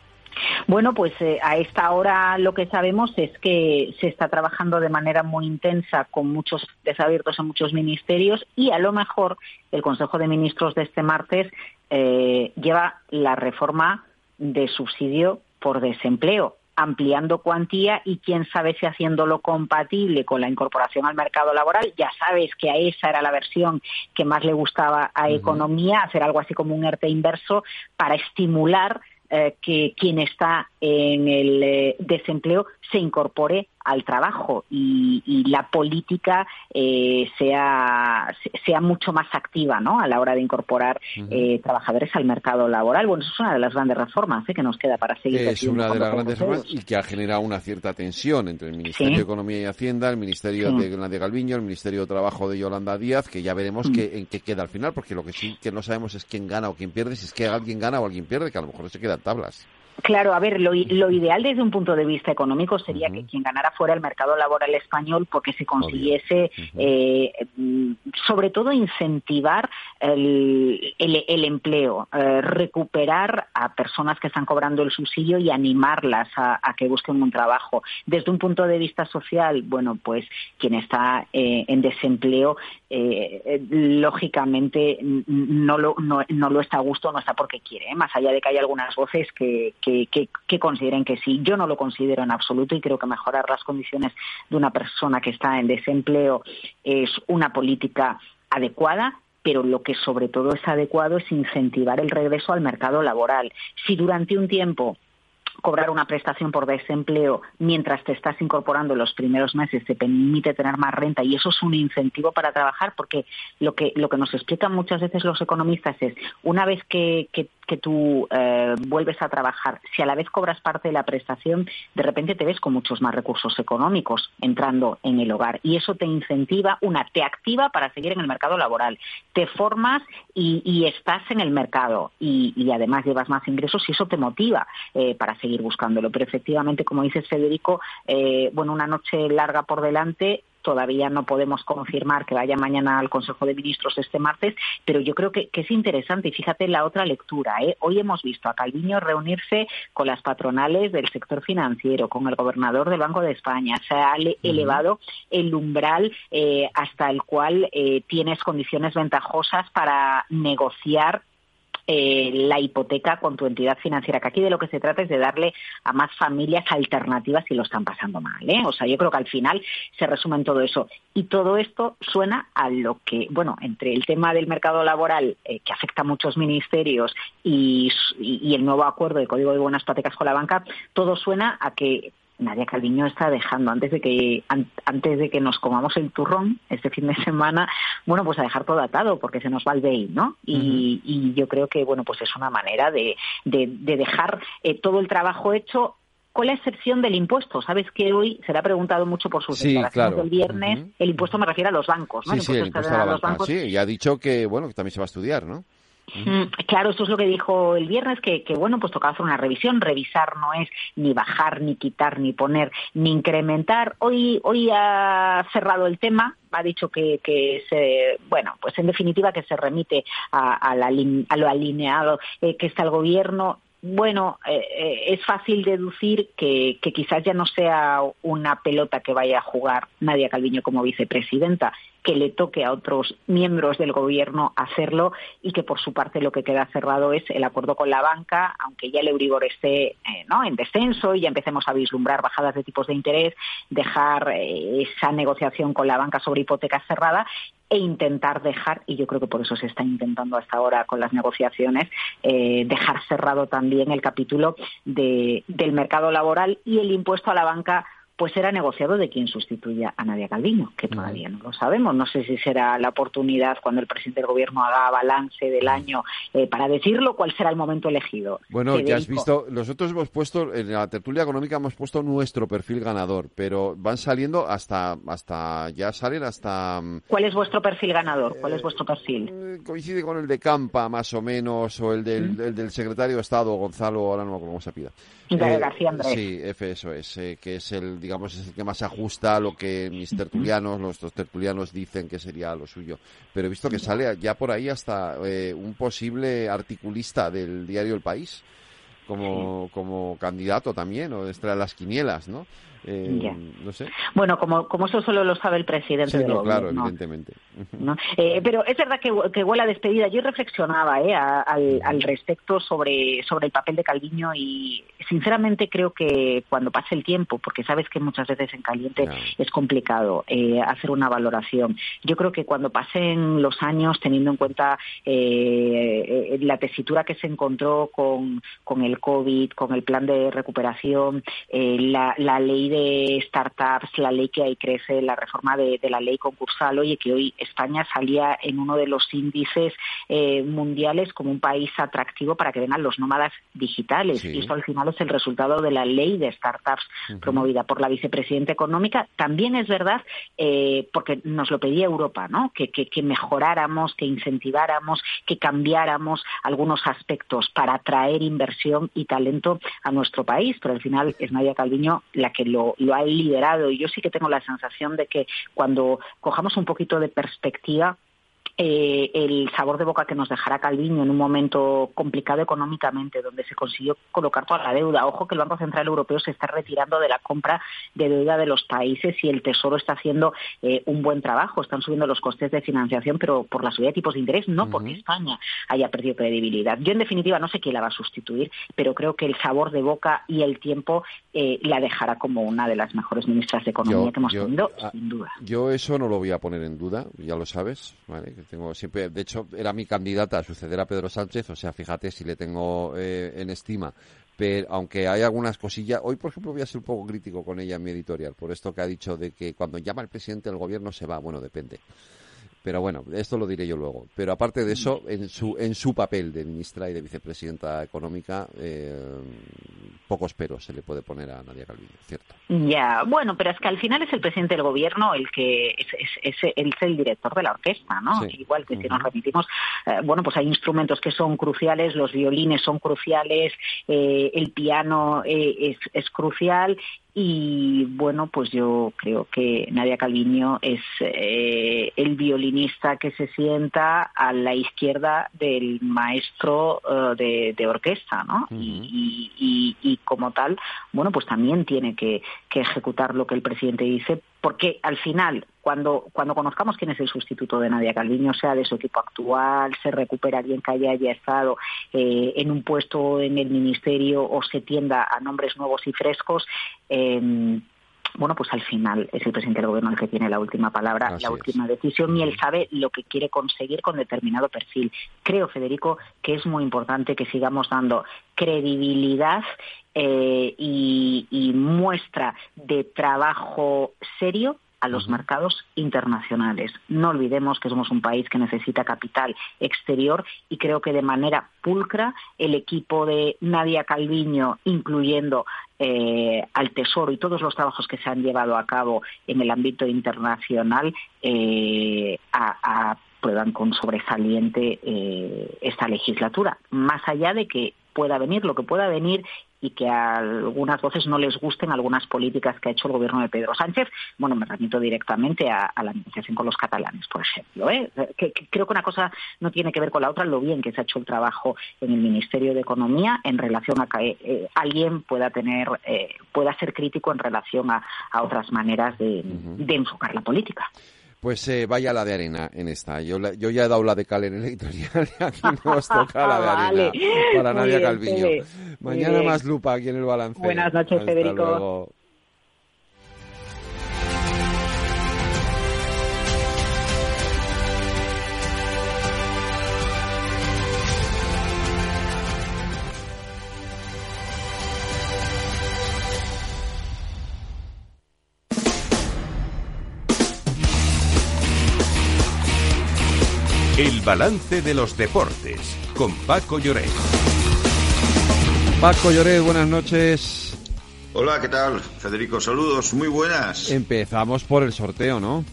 Bueno, pues eh, a esta hora lo que sabemos es que se está trabajando de manera muy intensa con muchos desabiertos en muchos ministerios y a lo mejor el Consejo de Ministros de este martes eh, lleva la reforma de subsidio por desempleo ampliando cuantía y quién sabe si haciéndolo compatible con la incorporación al mercado laboral. Ya sabes que a esa era la versión que más le gustaba a Economía, hacer algo así como un ERTE inverso para estimular eh, que quien está en el eh, desempleo se incorpore al trabajo y, la política eh, sea, sea mucho más activa ¿no? a la hora de incorporar eh, trabajadores al mercado laboral. Bueno, eso es una de las grandes reformas que nos queda para seguir. Es una de las grandes reformas y que ha generado una cierta tensión entre el Ministerio de Economía y Hacienda, el Ministerio de Nadia Galviño, el Ministerio de Trabajo de Yolanda Díaz, que ya veremos mm. en qué queda al final, porque lo que sí que no sabemos es quién gana o quién pierde, si es que alguien gana o alguien pierde, que a lo mejor se quedan tablas. Claro, a ver, lo, ideal desde un punto de vista económico sería que quien ganara fuera el mercado laboral español porque se consiguiese, eh, sobre todo, incentivar el, empleo, eh, recuperar a personas que están cobrando el subsidio y animarlas a, que busquen un trabajo. Desde un punto de vista social, bueno, pues quien está eh, en desempleo, lógicamente no lo, no, no, lo está a gusto, no está porque quiere, más allá de que hay algunas voces que que, consideren que sí. Yo no lo considero en absoluto y creo que mejorar las condiciones de una persona que está en desempleo es una política adecuada, pero lo que sobre todo es adecuado es incentivar el regreso al mercado laboral. Si durante un tiempo cobrar una prestación por desempleo mientras te estás incorporando los primeros meses te permite tener más renta y eso es un incentivo para trabajar porque lo que lo que nos explican muchas veces los economistas es una vez que, que que tú eh, vuelves a trabajar, si a la vez cobras parte de la prestación, de repente te ves con muchos más recursos económicos entrando en el hogar. Y eso te incentiva, una, te activa para seguir en el mercado laboral. Te formas y, estás en el mercado. Y, además llevas más ingresos y eso te motiva eh, para seguir buscándolo. Pero efectivamente, como dices Federico, eh, bueno, una noche larga por delante Todavía no podemos confirmar que vaya mañana al Consejo de Ministros este martes, pero yo creo que, es interesante. Y fíjate la otra lectura. ¿eh? Hoy hemos visto a Calviño reunirse con las patronales del sector financiero, con el gobernador del Banco de España. Se ha elevado el umbral eh, hasta el cual eh, tienes condiciones ventajosas para negociar eh, la hipoteca con tu entidad financiera, que aquí de lo que se trata es de darle a más familias alternativas si lo están pasando mal. ¿eh? O sea, yo creo que al final se resume en todo eso. Y todo esto suena a lo que, bueno, entre el tema del mercado laboral, eh, que afecta a muchos ministerios, y, y el nuevo acuerdo de Código de Buenas Prácticas con la banca, todo suena a que Nadia Calviño está dejando antes de que antes de que nos comamos el turrón este fin de semana, bueno, pues a dejar todo atado porque se nos va el BEI, ¿no? Y, yo creo que bueno, pues es una manera de, de, dejar eh, todo el trabajo hecho con la excepción del impuesto. Sabes que hoy se le ha preguntado mucho por sus sí, declaraciones del viernes. El impuesto me refiero a los bancos, ¿no? Sí, el impuesto, a, los bancos. Sí, y ha dicho que bueno que también se va a estudiar, ¿no? Mm, claro, esto es lo que dijo el viernes, que, bueno, pues tocaba hacer una revisión. Revisar no es ni bajar, ni quitar, ni poner, ni incrementar. Hoy, hoy ha cerrado el tema, ha dicho que, que se, bueno, pues en definitiva que se remite a, lo alineado eh, que está el gobierno bueno, eh, eh, es fácil deducir que, que, quizás ya no sea una pelota que vaya a jugar Nadia Calviño como vicepresidenta, que le toque a otros miembros del gobierno hacerlo y que por su parte lo que queda cerrado es el acuerdo con la banca, aunque ya el Euribor esté eh, ¿no? en descenso y ya empecemos a vislumbrar bajadas de tipos de interés, dejar eh, esa negociación con la banca sobre hipotecas cerrada e intentar dejar, y yo creo que por eso se está intentando hasta ahora con las negociaciones, eh, dejar cerrado también el capítulo de, del mercado laboral y el impuesto a la banca pues será negociado de quien sustituya a Nadia Calviño, que todavía no lo sabemos. No sé si será la oportunidad cuando el presidente del gobierno haga balance del año eh, para decirlo, cuál será el momento elegido. Bueno, ya has visto, nosotros hemos puesto, en la tertulia económica hemos puesto nuestro perfil ganador, pero van saliendo hasta, hasta ya salen hasta... Mm, ¿Cuál es vuestro perfil ganador? ¿Cuál es vuestro perfil? Eh, coincide con el de Campa, más o menos, o el del, ¿Mm? el del secretario de Estado, Gonzalo, ahora no me acuerdo cómo se pida. Eh, García Andrés. Sí, eso es, eh, que es el, digamos, es el que más se ajusta a lo que mis tertulianos, nuestros tertulianos dicen que sería lo suyo. Pero he visto que sale ya por ahí hasta eh, un posible articulista del diario El País como, como candidato también, o de las quinielas, ¿no? Eh, no sé. Bueno, como, como eso solo lo sabe el presidente. Sí, claro, evidentemente. Eh, pero es verdad que, que huele a despedida. Yo reflexionaba eh, al, al, respecto sobre, sobre el papel de Calviño y sinceramente creo que cuando pase el tiempo, porque sabes que muchas veces en caliente es complicado eh, hacer una valoración, yo creo que cuando pasen los años, teniendo en cuenta eh, la tesitura que se encontró con, con el COVID, con el plan de recuperación, la, la ley de de startups, la ley que ahí crece, la reforma de, la ley concursal, oye, que hoy España salía en uno de los índices eh, mundiales como un país atractivo para que vengan los nómadas digitales. Y esto al final es el resultado de la ley de startups promovida por la vicepresidenta económica. También es verdad, eh, porque nos lo pedía Europa, ¿no? Que, que mejoráramos, que incentiváramos, que cambiáramos algunos aspectos para atraer inversión y talento a nuestro país. Pero al final es Nadia Calviño la que lo lo, ha liderado. Y yo sí que tengo la sensación de que cuando cojamos un poquito de perspectiva, eh, el sabor de boca que nos dejará Calviño en un momento complicado económicamente, donde se consiguió colocar toda la deuda. Ojo que el Banco Central Europeo se está retirando de la compra de deuda de los países y el Tesoro está haciendo eh, un buen trabajo. Están subiendo los costes de financiación, pero por la subida de tipos de interés, no porque España haya perdido credibilidad. Yo, en definitiva, no sé quién la va a sustituir, pero creo que el sabor de boca y el tiempo eh, la dejará como una de las mejores ministras de Economía que hemos tenido, ah, sin duda. Yo eso no lo voy a poner en duda, ya lo sabes, ¿vale? Tengo siempre, de hecho, era mi candidata a suceder a Pedro Sánchez, o sea, fíjate si le tengo eh, en estima. Pero aunque hay algunas cosillas, hoy por ejemplo voy a ser un poco crítico con ella en mi editorial, por esto que ha dicho de que cuando llama el presidente del gobierno se va, bueno, depende. Pero bueno, esto lo diré yo luego. Pero aparte de eso, en su, en su papel de ministra y de vicepresidenta económica, eh, pocos peros se le puede poner a Nadia Calviño, ¿cierto? Ya, bueno, pero es que al final es el presidente del gobierno el que es, es, el director de la orquesta, ¿no? Igual que si nos remitimos, eh, bueno, pues hay instrumentos que son cruciales, los violines son cruciales, eh, el piano es, es crucial y bueno, pues yo creo que Nadia Calviño es eh, el violinista que se sienta a la izquierda del maestro eh, de, orquesta, ¿no? y, y, como tal, bueno, pues también tiene que, que ejecutar lo que el presidente dice, porque al final cuando, cuando conozcamos quién es el sustituto de Nadia Calviño, sea de su equipo actual, se recupera alguien que haya, estado eh, en un puesto en el ministerio o se tienda a nombres nuevos y frescos, eh, bueno, pues al final es el presidente del gobierno el que tiene la última palabra, la última decisión y él sabe lo que quiere conseguir con determinado perfil. Creo, Federico, que es muy importante que sigamos dando credibilidad eh, y muestra de trabajo serio a los mercados internacionales. No olvidemos que somos un país que necesita capital exterior y creo que de manera pulcra el equipo de Nadia Calviño, incluyendo eh, al Tesoro y todos los trabajos que se han llevado a cabo en el ámbito internacional, eh, aprueban con sobresaliente eh, esta legislatura. Más allá de que pueda venir lo que pueda venir y que a algunas voces no les gusten algunas políticas que ha hecho el gobierno de Pedro Sánchez. Bueno, me remito directamente a, la negociación con los catalanes, por ejemplo. ¿eh? Que, creo que una cosa no tiene que ver con la otra, lo bien que se ha hecho el trabajo en el Ministerio de Economía en relación a que eh, alguien pueda tener, eh, pueda ser crítico en relación a, otras maneras de enfocar la política. Pues eh, vaya la de arena en esta. Yo, yo ya he dado la de cal en el editorial y aquí nos toca la de arena para Nadia Calviño. Mañana más lupa aquí en el balance. Buenas noches, Federico. El balance de los deportes con Paco Lloret. Paco Lloret, buenas noches. Hola, ¿qué tal? Federico, saludos, muy buenas. Empezamos por el sorteo, ¿no?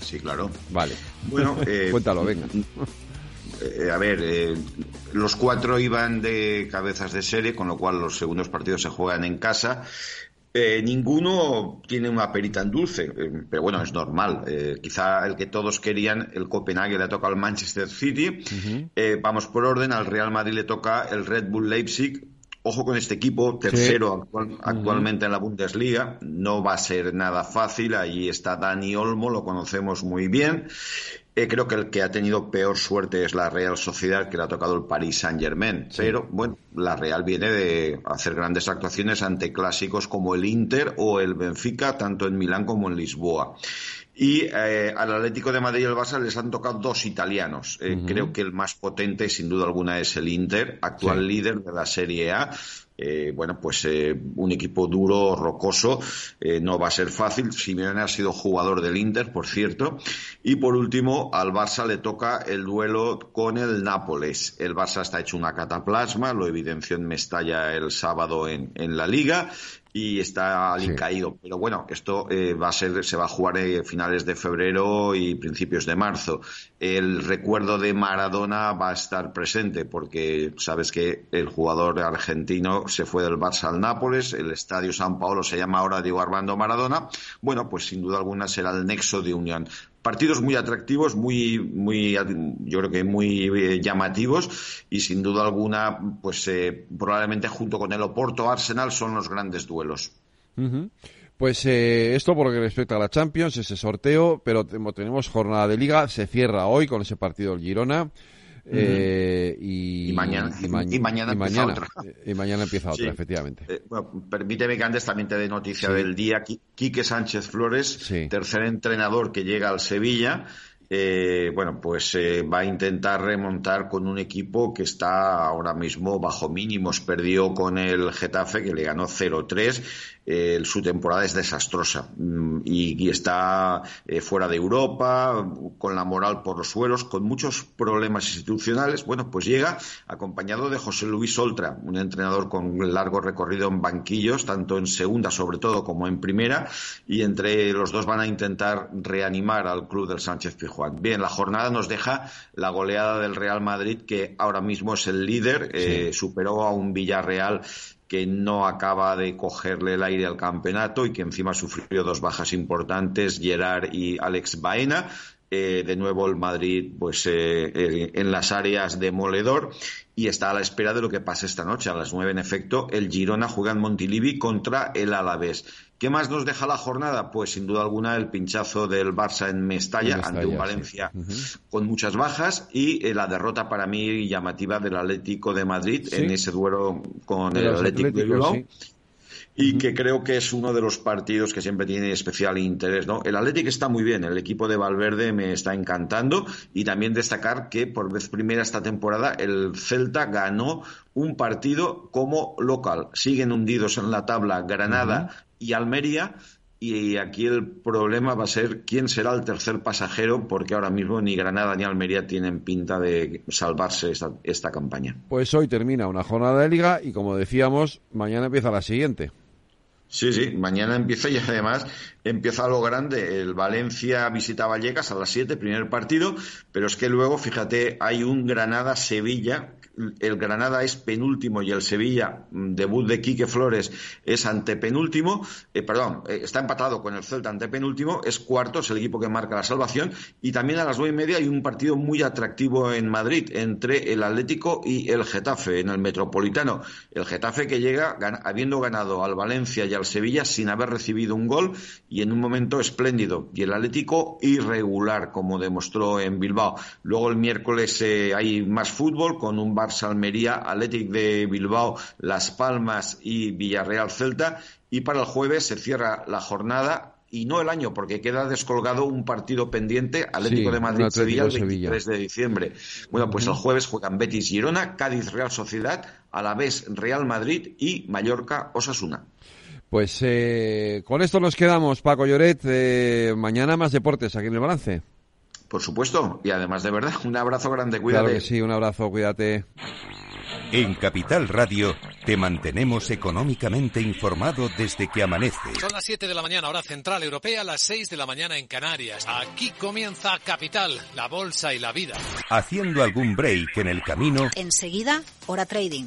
Sí, claro. Vale. Bueno, eh, cuéntalo, venga. Eh, a ver, eh, los cuatro iban de cabezas de serie, con lo cual los segundos partidos se juegan en casa. Eh, ninguno tiene una perita en dulce, eh, pero bueno, es normal. Eh, quizá el que todos querían, el Copenhague le toca al Manchester City. Eh, vamos por orden, al Real Madrid le toca el Red Bull Leipzig. Ojo con este equipo, tercero actual- actualmente en la Bundesliga. No va a ser nada fácil. Allí está Dani Olmo, lo conocemos muy bien. Eh, creo que el que ha tenido peor suerte es la Real Sociedad, que le ha tocado el Paris Saint Germain. Pero bueno, la Real viene de hacer grandes actuaciones ante clásicos como el Inter o el Benfica, tanto en Milán como en Lisboa. Y eh, al Atlético de Madrid y el Barça les han tocado dos italianos. Eh. Creo que el más potente, sin duda alguna, es el Inter, actual Sí. líder de la Serie A. Eh, bueno, pues eh, un equipo duro, rocoso, eh, no va a ser fácil. Simeone ha sido jugador del Inter, por cierto. Y por último, al Barça le toca el duelo con el Nápoles. El Barça está hecho una cataplasma, lo evidenció en Mestalla el sábado en, en la Liga y está alicaído. Pero bueno, esto eh, va a ser, se va a jugar a finales de febrero y principios de marzo. El recuerdo de Maradona va a estar presente porque sabes que el jugador argentino se fue del Barça al Nápoles, el Estadio San Paolo se llama ahora Diego Armando Maradona. Bueno, pues sin duda alguna será el nexo de unión. Partidos muy atractivos, muy, muy, yo creo que muy eh, llamativos y sin duda alguna, pues eh, probablemente junto con el Oporto Arsenal son los grandes duelos. Ujú. Pues eh, esto por lo que respecta a la Champions, ese sorteo, pero tenemos jornada de liga, se cierra hoy con ese partido del Girona. Eh, y, Y mañana- y mañana empieza mañana, otra. y mañana empieza otra, Sí. efectivamente. Eh, bueno, permíteme que antes también te dé noticia Sí. del día. Qui- Quique Sánchez Flores, tercer entrenador que llega al Sevilla. eh, bueno, pues eh, va a intentar remontar con un equipo que está ahora mismo bajo mínimos. Perdió con el Getafe, que le ganó 0-3. Eh, su temporada es desastrosa mm, y, y está eh, fuera de Europa, con la moral por los suelos, con muchos problemas institucionales. Bueno, pues llega acompañado de José Luis Oltra, un entrenador con largo recorrido en banquillos, tanto en segunda sobre todo como en primera, y entre los dos van a intentar reanimar al club del Sánchez Pijuán. Bien, la jornada nos deja la goleada del Real Madrid, que ahora mismo es el líder, eh, superó a un Villarreal que no acaba de cogerle el aire al campeonato y que encima sufrió dos bajas importantes, Gerard y Alex Baena. Eh, de nuevo el Madrid pues eh, eh, en las áreas demoledor y está a la espera de lo que pase esta noche. A las nueve, en efecto, el Girona juega en Montilivi contra el Alavés. ¿Qué más nos deja la jornada? Pues sin duda alguna el pinchazo del Barça en Mestalla, ante un sí. Valencia con muchas bajas y eh, la derrota para mí llamativa del Atlético de Madrid Sí. en ese duelo con De el Atlético de Bilbao y que creo que es uno de los partidos que siempre tiene especial interés, ¿no? El Atlético está muy bien, el equipo de Valverde me está encantando y también destacar que por vez primera esta temporada el Celta ganó un partido como local. Siguen hundidos en la tabla Granada y Almería y aquí el problema va a ser quién será el tercer pasajero porque ahora mismo ni Granada ni Almería tienen pinta de salvarse esta, esta campaña. Pues hoy termina una jornada de liga y como decíamos, mañana empieza la siguiente. Sí, sí, mañana empieza y además empieza lo grande. El Valencia visita Vallecas a las 7, primer partido, pero es que luego, fíjate, hay un Granada-Sevilla. El Granada es penúltimo y el Sevilla, mm, debut de Quique Flores, es antepenúltimo. Eh, perdón, eh, está empatado con el Celta antepenúltimo, es cuarto, es el equipo que marca la salvación. Y también a las nueve y media hay un partido muy atractivo en Madrid entre el Atlético y el Getafe en el Metropolitano. El Getafe que llega habiendo ganado al Valencia y al Sevilla sin haber recibido un gol y en un momento espléndido. Y el Atlético irregular, como demostró en Bilbao. Luego el miércoles eh, hay más fútbol con un Barça Almería, Athletic de Bilbao, Las Palmas y Villarreal Celta. Y para el jueves se cierra la jornada y no el año, porque queda descolgado un partido pendiente, Atlético Sí, de un Madrid-Sevilla, el Atlético Sevilla. 23 de diciembre. Bueno, pues el jueves juegan Betis Girona, Cádiz Real Sociedad, Alavés Real Madrid y Mallorca Osasuna. Pues eh, con esto nos quedamos, Paco Lloret. Eh, mañana más deportes aquí en el balance. Por supuesto, y además de verdad, un abrazo grande, cuídate. Claro que sí, un abrazo, cuídate. En Capital Radio te mantenemos económicamente informado desde que amanece. Son las 7 de la mañana, hora central europea, las 6 de la mañana en Canarias. Aquí comienza Capital, la bolsa y la vida. Haciendo algún break en el camino. Enseguida, hora trading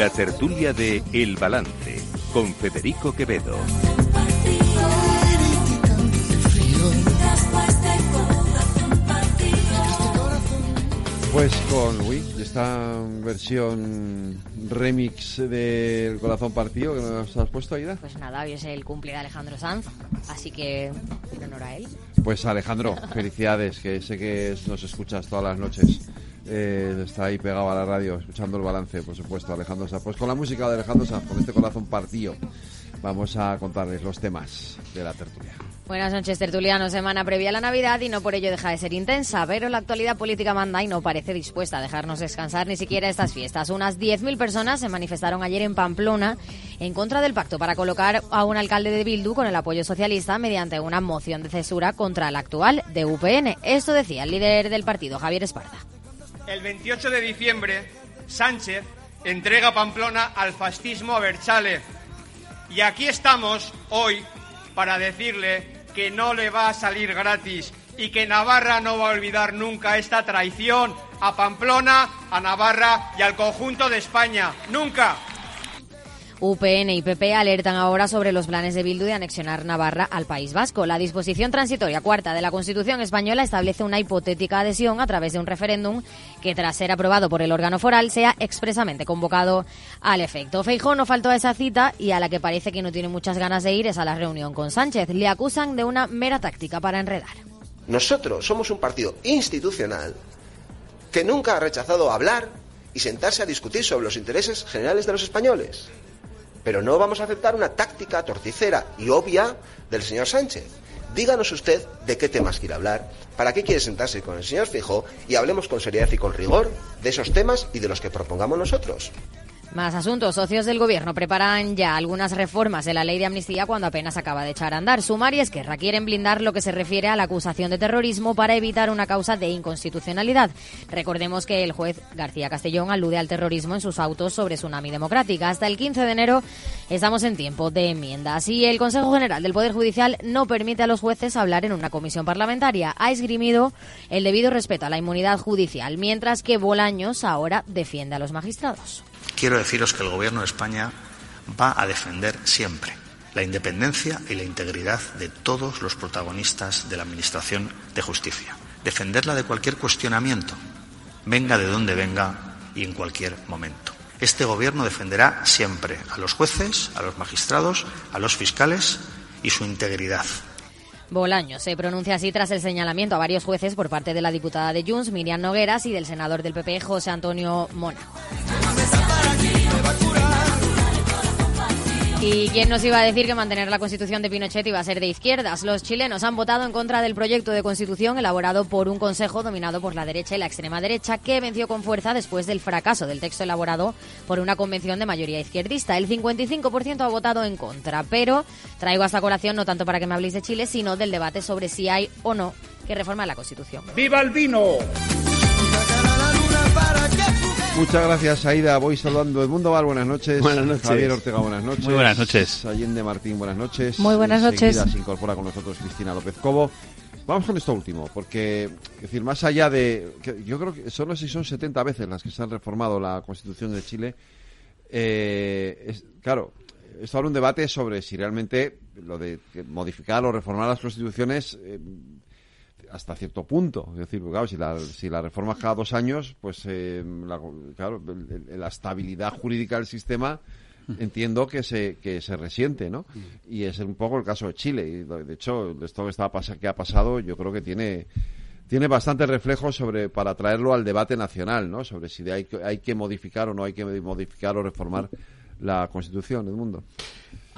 La tertulia de El Balance con Federico Quevedo. Pues con uy, esta versión remix del Corazón Partido que nos has puesto, Aida. Pues nada, hoy es el cumple de Alejandro Sanz, así que en honor a él. Pues Alejandro, felicidades, que sé que nos escuchas todas las noches. Eh, está ahí pegado a la radio, escuchando el balance, por supuesto, Alejandro Sanz. Pues con la música de Alejandro Sanz, con este corazón partido, vamos a contarles los temas de la tertulia. Buenas noches, tertuliano. Semana previa a la Navidad y no por ello deja de ser intensa, pero la actualidad política manda y no parece dispuesta a dejarnos descansar ni siquiera estas fiestas. Unas 10.000 personas se manifestaron ayer en Pamplona en contra del pacto para colocar a un alcalde de Bildu con el apoyo socialista mediante una moción de censura contra el actual de UPN. Esto decía el líder del partido, Javier Esparza. El 28 de diciembre, Sánchez entrega Pamplona al fascismo a Berchale. Y aquí estamos hoy para decirle que no le va a salir gratis y que Navarra no va a olvidar nunca esta traición a Pamplona, a Navarra y al conjunto de España. Nunca. UPN y PP alertan ahora sobre los planes de Bildu de anexionar Navarra al País Vasco. La disposición transitoria cuarta de la Constitución española establece una hipotética adhesión a través de un referéndum que, tras ser aprobado por el órgano foral, sea expresamente convocado al efecto. Feijó no faltó a esa cita y a la que parece que no tiene muchas ganas de ir es a la reunión con Sánchez. Le acusan de una mera táctica para enredar. Nosotros somos un partido institucional que nunca ha rechazado hablar y sentarse a discutir sobre los intereses generales de los españoles. Pero no vamos a aceptar una táctica torticera y obvia del señor Sánchez. Díganos usted de qué temas quiere hablar, para qué quiere sentarse con el señor Fijo y hablemos con seriedad y con rigor de esos temas y de los que propongamos nosotros. Más asuntos. Socios del Gobierno preparan ya algunas reformas de la ley de amnistía cuando apenas acaba de echar a andar. Sumar y Esquerra quieren blindar lo que se refiere a la acusación de terrorismo para evitar una causa de inconstitucionalidad. Recordemos que el juez García Castellón alude al terrorismo en sus autos sobre Tsunami Democrática. Hasta el 15 de enero estamos en tiempo de enmiendas y el Consejo General del Poder Judicial no permite a los jueces hablar en una comisión parlamentaria. Ha esgrimido el debido respeto a la inmunidad judicial, mientras que Bolaños ahora defiende a los magistrados quiero deciros que el Gobierno de España va a defender siempre la independencia y la integridad de todos los protagonistas de la Administración de Justicia. Defenderla de cualquier cuestionamiento, venga de donde venga y en cualquier momento. Este Gobierno defenderá siempre a los jueces, a los magistrados, a los fiscales y su integridad. Bolaño se pronuncia así tras el señalamiento a varios jueces por parte de la diputada de Junts, Miriam Nogueras, y del senador del PP, José Antonio Mónaco. ¿Y quién nos iba a decir que mantener la constitución de Pinochet iba a ser de izquierdas? Los chilenos han votado en contra del proyecto de constitución elaborado por un consejo dominado por la derecha y la extrema derecha que venció con fuerza después del fracaso del texto elaborado por una convención de mayoría izquierdista. El 55% ha votado en contra, pero traigo esta colación no tanto para que me habléis de Chile, sino del debate sobre si hay o no que reformar la constitución. ¡Viva el vino! Muchas gracias, Aida. Voy saludando Mundo Val, buenas noches. Buenas noches. Javier Ortega, buenas noches. Muy buenas noches. Allende Martín, buenas noches. Muy buenas noches. Se incorpora con nosotros Cristina López Cobo. Vamos con esto último, porque, es decir, más allá de. que yo creo que sé si son 70 veces las que se han reformado la Constitución de Chile. Eh, es, claro, esto ahora un debate sobre si realmente lo de modificar o reformar las constituciones. Eh, hasta cierto punto. Es decir, claro, si la, si la reformas cada dos años, pues eh, la, claro, la estabilidad jurídica del sistema entiendo que se que se resiente, ¿no? Y es un poco el caso de Chile. Y de hecho, esto que, está, que ha pasado, yo creo que tiene tiene bastante reflejo sobre para traerlo al debate nacional, ¿no? Sobre si hay, que- hay que modificar o no hay que modificar o reformar la Constitución del mundo.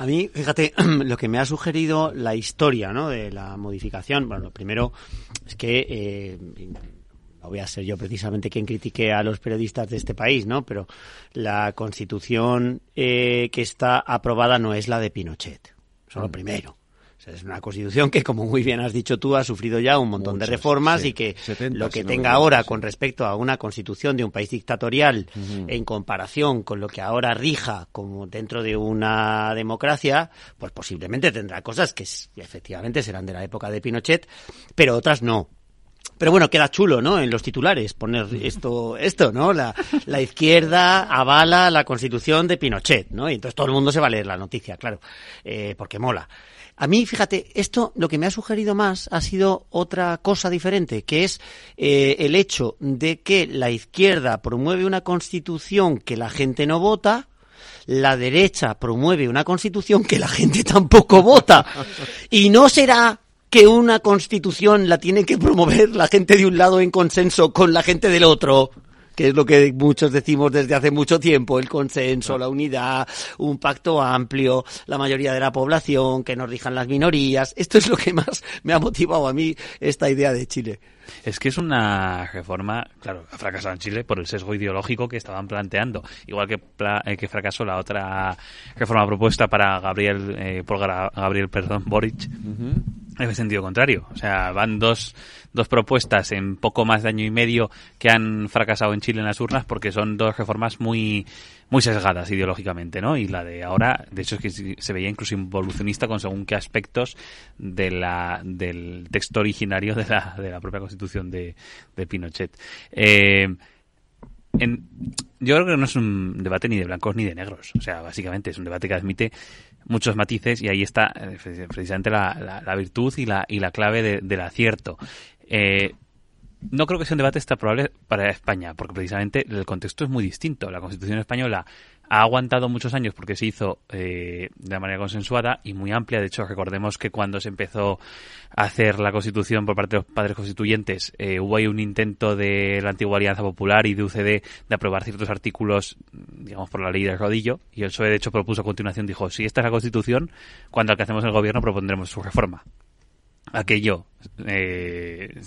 A mí, fíjate, lo que me ha sugerido la historia ¿no? de la modificación, bueno, lo primero es que, eh, no voy a ser yo precisamente quien critique a los periodistas de este país, ¿no? Pero la constitución eh, que está aprobada no es la de Pinochet, eso es lo primero. O sea, es una constitución que, como muy bien has dicho tú, ha sufrido ya un montón de reformas sí. y que 70, lo que tenga ahora con respecto a una constitución de un país dictatorial en comparación con lo que ahora rija como dentro de una democracia, pues posiblemente tendrá cosas que efectivamente serán de la época de Pinochet, pero otras no. Pero bueno, queda chulo, ¿no? En los titulares poner esto, esto, ¿no? La, la izquierda avala la constitución de Pinochet, ¿no? Y entonces todo el mundo se va a leer la noticia, claro, eh, porque mola. A mí, fíjate, esto lo que me ha sugerido más ha sido otra cosa diferente, que es eh, el hecho de que la izquierda promueve una constitución que la gente no vota, la derecha promueve una constitución que la gente tampoco vota. Y no será que una constitución la tiene que promover la gente de un lado en consenso con la gente del otro que es lo que muchos decimos desde hace mucho tiempo, el consenso, la unidad, un pacto amplio, la mayoría de la población, que nos rijan las minorías. Esto es lo que más me ha motivado a mí esta idea de Chile. Es que es una reforma, claro, ha fracasado en Chile por el sesgo ideológico que estaban planteando, igual que, pla- eh, que fracasó la otra reforma propuesta para Gabriel, eh, por Gabriel, perdón, Boric, en el sentido contrario. O sea, van dos, dos propuestas en poco más de año y medio que han fracasado en Chile en las urnas porque son dos reformas muy, muy sesgadas ideológicamente, ¿no? Y la de ahora, de hecho, es que se veía incluso involucionista con según qué aspectos de la, del texto originario de la, de la propia constitución de, de Pinochet. Eh, yo creo que no es un debate ni de blancos ni de negros. O sea, básicamente es un debate que admite muchos matices y ahí está eh, precisamente la, la- la virtud y la, y la clave de- del acierto. Eh, no creo que sea un debate extrapolable para España, porque precisamente el contexto es muy distinto. La Constitución española ha aguantado muchos años porque se hizo eh, de manera consensuada y muy amplia. De hecho, recordemos que cuando se empezó a hacer la Constitución por parte de los padres constituyentes, eh, hubo ahí un intento de la antigua Alianza Popular y de UCD de aprobar ciertos artículos, digamos, por la ley del rodillo. Y el PSOE, de hecho, propuso a continuación, dijo, si esta es la Constitución, cuando alcancemos el gobierno propondremos su reforma aquello eh,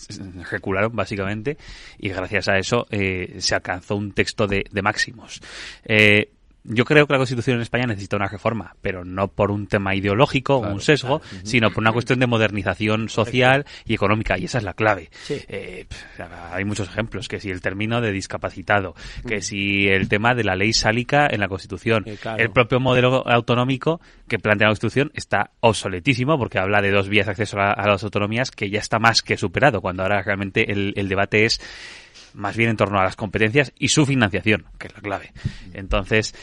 recularon básicamente y gracias a eso eh, se alcanzó un texto de, de máximos. Eh, yo creo que la Constitución en España necesita una reforma, pero no por un tema ideológico o un sesgo, sino por una cuestión de modernización social y económica, y esa es la clave. Eh, pf, hay muchos ejemplos, que si el término de discapacitado, que si el tema de la ley sálica en la Constitución, claro. el propio modelo autonómico que plantea la Constitución está obsoletísimo porque habla de dos vías de acceso a, a las autonomías que ya está más que superado, cuando ahora realmente el, el debate es más bien en torno a las competencias y su financiación, que es la clave. Entonces,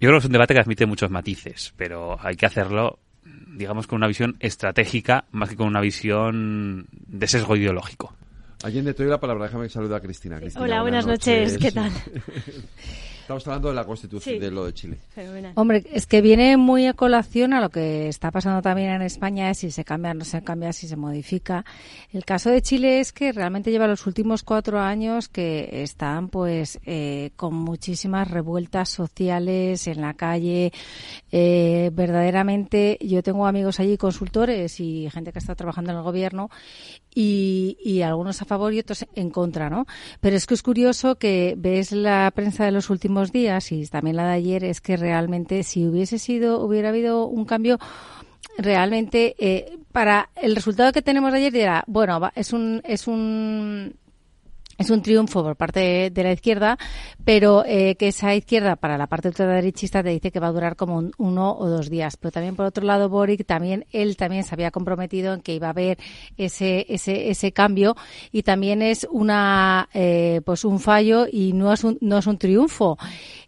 yo creo que es un debate que admite muchos matices, pero hay que hacerlo, digamos, con una visión estratégica más que con una visión de sesgo ideológico. Allende, te doy la palabra. Déjame que salude a Cristina. Cristina, Hola, buenas noches. ¿Qué tal? Estamos hablando de la Constitución, de lo de Chile. Hombre, es que viene muy a colación a lo que está pasando también en España, si se cambia, no se cambia, si se modifica. El caso de Chile es que realmente lleva los últimos cuatro años que están, pues, eh, con muchísimas revueltas sociales en la calle. Eh, verdaderamente, yo tengo amigos allí, consultores y gente que está trabajando en el gobierno, y, y, algunos a favor y otros en contra, ¿no? Pero es que es curioso que ves la prensa de los últimos días y también la de ayer, es que realmente si hubiese sido, hubiera habido un cambio realmente eh, para el resultado que tenemos de ayer era, bueno, es un, es un es un triunfo por parte de, la izquierda, pero eh, que esa izquierda para la parte ultraderechista te dice que va a durar como uno o dos días. Pero también por otro lado Boric también él también se había comprometido en que iba a haber ese ese ese cambio y también es una eh, pues un fallo y no es un no es un triunfo.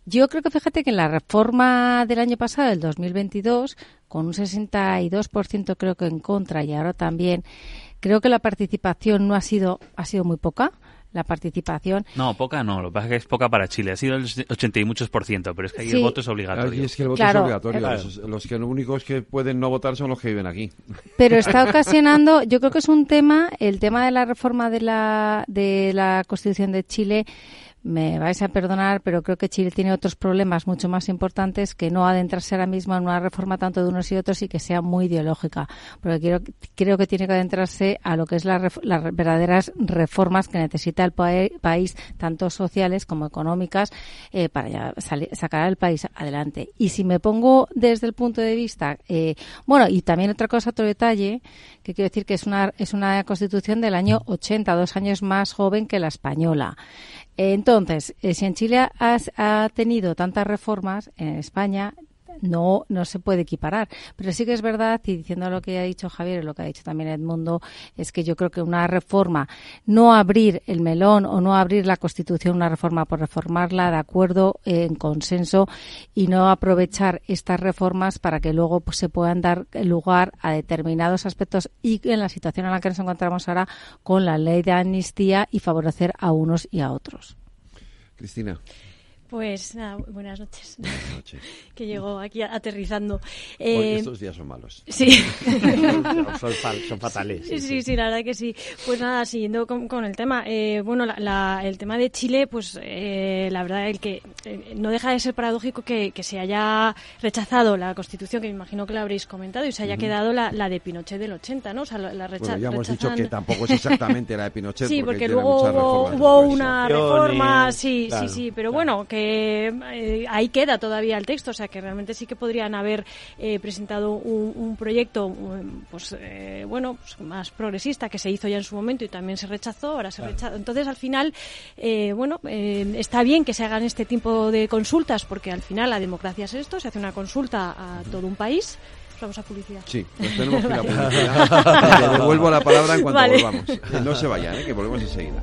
Yo creo que fíjate que en la reforma del año pasado, del 2022, con un 62% creo que en contra y ahora también creo que la participación no ha sido ha sido muy poca la participación. No, poca no, lo que pasa es que es poca para Chile. Ha sido el 80 y muchos por ciento, pero es que ahí el voto es obligatorio. es que el voto es obligatorio. Los, que únicos que pueden no votar son los que viven aquí. Pero está ocasionando, yo creo que es un tema, el tema de la reforma de la, de la Constitución de Chile me vais a perdonar, pero creo que Chile tiene otros problemas mucho más importantes que no adentrarse ahora mismo en una reforma tanto de unos y otros y que sea muy ideológica. Porque quiero, creo que tiene que adentrarse a lo que es las verdaderas reformas que necesita el país, tanto sociales como económicas, eh, para sacar al país adelante. Y si me pongo desde el punto de vista, eh, bueno, y también otra cosa, otro detalle, que quiero decir que es una, es una constitución del año 80, dos años más joven que la española. Entonces, eh, si en Chile ha tenido tantas reformas, en España no, no se puede equiparar. Pero sí que es verdad, y diciendo lo que ha dicho Javier y lo que ha dicho también Edmundo, es que yo creo que una reforma, no abrir el melón o no abrir la Constitución, una reforma por reformarla de acuerdo, en consenso, y no aprovechar estas reformas para que luego pues, se puedan dar lugar a determinados aspectos y en la situación en la que nos encontramos ahora con la ley de amnistía y favorecer a unos y a otros. Cristina. Pues nada, buenas noches. Buenas noches. que llegó aquí aterrizando. Eh, estos días son malos. Sí. son, fatales. Sí, sí, la verdad que sí. Pues nada, siguiendo con, el tema. Eh, bueno, el tema de Chile, pues eh, la verdad el que eh, no deja de ser paradójico que, se haya rechazado la Constitución, que me imagino que la habréis comentado, y se haya quedado la, de Pinochet del 80, ¿no? O sea, la, bueno, ya hemos dicho que tampoco es exactamente la de Pinochet. Sí, porque, luego hubo, una reforma, sí, sí, sí, pero bueno, que eh, ahí queda todavía el texto, o sea que realmente sí que podrían haber eh, presentado un, proyecto, pues eh, bueno, pues, más progresista que se hizo ya en su momento y también se rechazó, ahora se rechazó. Entonces al final, bueno, está bien que se hagan este tipo de consultas porque al final la democracia es esto, se hace una consulta a todo un país vamos a publicidad. Sí, nos tenemos que ir a publicidad. devuelvo la palabra en cuanto volvamos. No se vayan, ¿eh? que volvemos enseguida.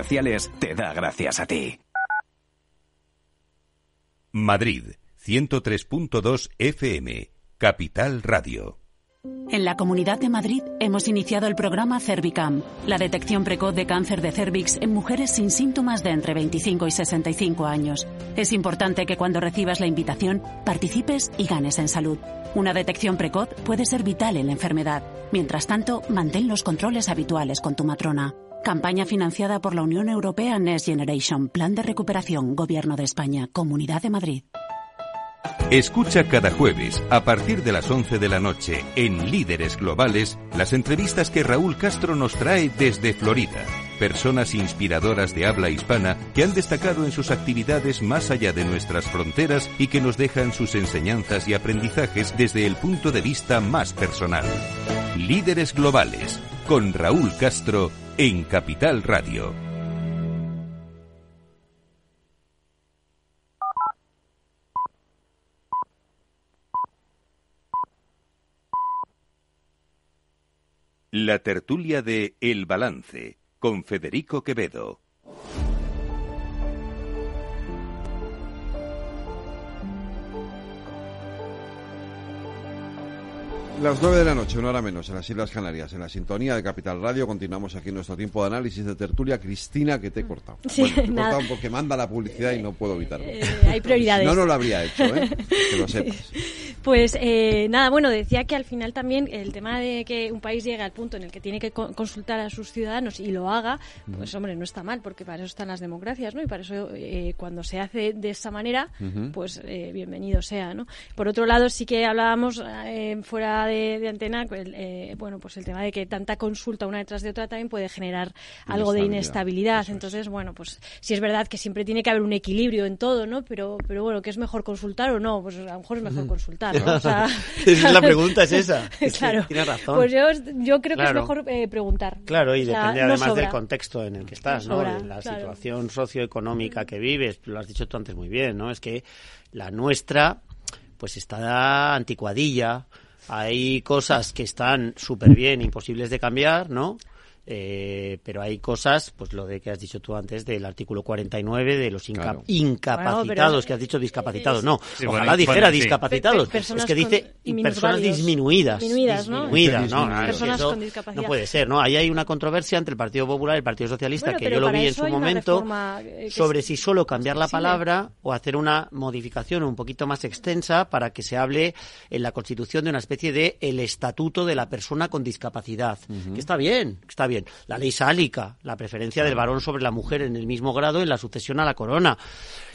te da gracias a ti. Madrid, 103.2 FM, Capital Radio. En la Comunidad de Madrid hemos iniciado el programa Cervicam, la detección precoz de cáncer de cervix en mujeres sin síntomas de entre 25 y 65 años. Es importante que cuando recibas la invitación participes y ganes en salud. Una detección precoz puede ser vital en la enfermedad. Mientras tanto, mantén los controles habituales con tu matrona. Campaña financiada por la Unión Europea Next Generation, Plan de Recuperación, Gobierno de España, Comunidad de Madrid. Escucha cada jueves, a partir de las 11 de la noche, en Líderes Globales, las entrevistas que Raúl Castro nos trae desde Florida. Personas inspiradoras de habla hispana que han destacado en sus actividades más allá de nuestras fronteras y que nos dejan sus enseñanzas y aprendizajes desde el punto de vista más personal. Líderes Globales, con Raúl Castro en Capital Radio. La tertulia de El Balance, con Federico Quevedo. Las nueve de la noche, una hora menos, en las Islas Canarias, en la sintonía de Capital Radio. Continuamos aquí nuestro tiempo de análisis de tertulia. Cristina, que te he cortado. Sí, bueno, te he nada. cortado porque manda la publicidad y no puedo evitarlo. Eh, hay prioridades. No, no lo habría hecho, ¿eh? Que lo sepas. Pues eh, nada, bueno, decía que al final también el tema de que un país llegue al punto en el que tiene que co- consultar a sus ciudadanos y lo haga, pues hombre, no está mal, porque para eso están las democracias, ¿no? Y para eso eh, cuando se hace de esa manera, pues eh, bienvenido sea, ¿no? Por otro lado, sí que hablábamos fuera de, de antena, el, eh, bueno, pues el tema de que tanta consulta una detrás de otra también puede generar algo de Inestabilidad. Entonces, bueno, pues sí es verdad que siempre tiene que haber un equilibrio en todo, ¿no? Pero, pero bueno, ¿qué es mejor consultar o no? Pues a lo mejor es mejor consultar, ¿no? O sea, es la pregunta, es esa. Claro. tienes razón. Pues yo, yo creo que es mejor eh, preguntar. Claro, y O sea, depende no además del contexto en el que estás, No ¿no? sobra, De la claro. situación socioeconómica que vives, lo has dicho tú antes muy bien, ¿no? Es que la nuestra, pues está anticuadilla, hay cosas que están súper bien, imposibles de cambiar, ¿no? Eh, pero hay cosas, pues lo de que has dicho tú antes del artículo 49 de los inca- Claro. incapacitados, Bueno, pero- que has dicho discapacitados, no, Sí, ojalá bueno, dijera bueno, discapacitados, es que dice personas disminuidas, Disminuidas, ¿no? disminuidas, ¿no? Disminuidas. Personas Eso con discapacidad. no puede ser, ¿no? Ahí hay una controversia entre el Partido Popular y el Partido Socialista Bueno, que yo lo vi en su momento eh, sobre es- si solo cambiar la palabra o hacer una modificación un poquito más extensa para que se hable en la Constitución de una especie de el estatuto de la persona con discapacidad, que está bien, que está bien. La ley sálica, la preferencia del varón sobre la mujer en el mismo grado en la sucesión a la corona.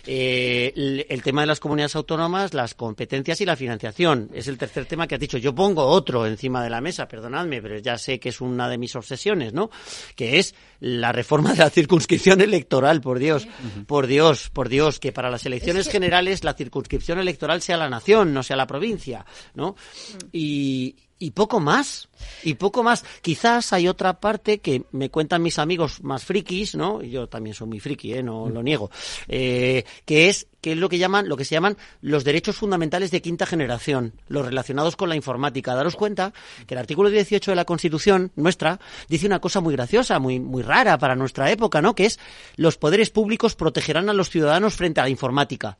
Eh, el, el tema de las comunidades autónomas, las competencias y la financiación. Es el tercer tema que has dicho. Yo pongo otro encima de la mesa, perdonadme, pero ya sé que es una de mis obsesiones, ¿no? Que es la reforma de la circunscripción electoral, por Dios, por Dios, por Dios, que para las elecciones generales la circunscripción electoral sea la nación, no sea la provincia, ¿no? Y, y poco más, y poco más. Quizás hay otra parte que me cuentan mis amigos más frikis, ¿no? Y yo también soy muy friki, ¿eh? No lo niego. Eh, que es que es lo que llaman, lo que se llaman los derechos fundamentales de quinta generación, los relacionados con la informática. Daros cuenta que el artículo 18 de la Constitución nuestra dice una cosa muy graciosa, muy muy rara para nuestra época, ¿no? Que es los poderes públicos protegerán a los ciudadanos frente a la informática.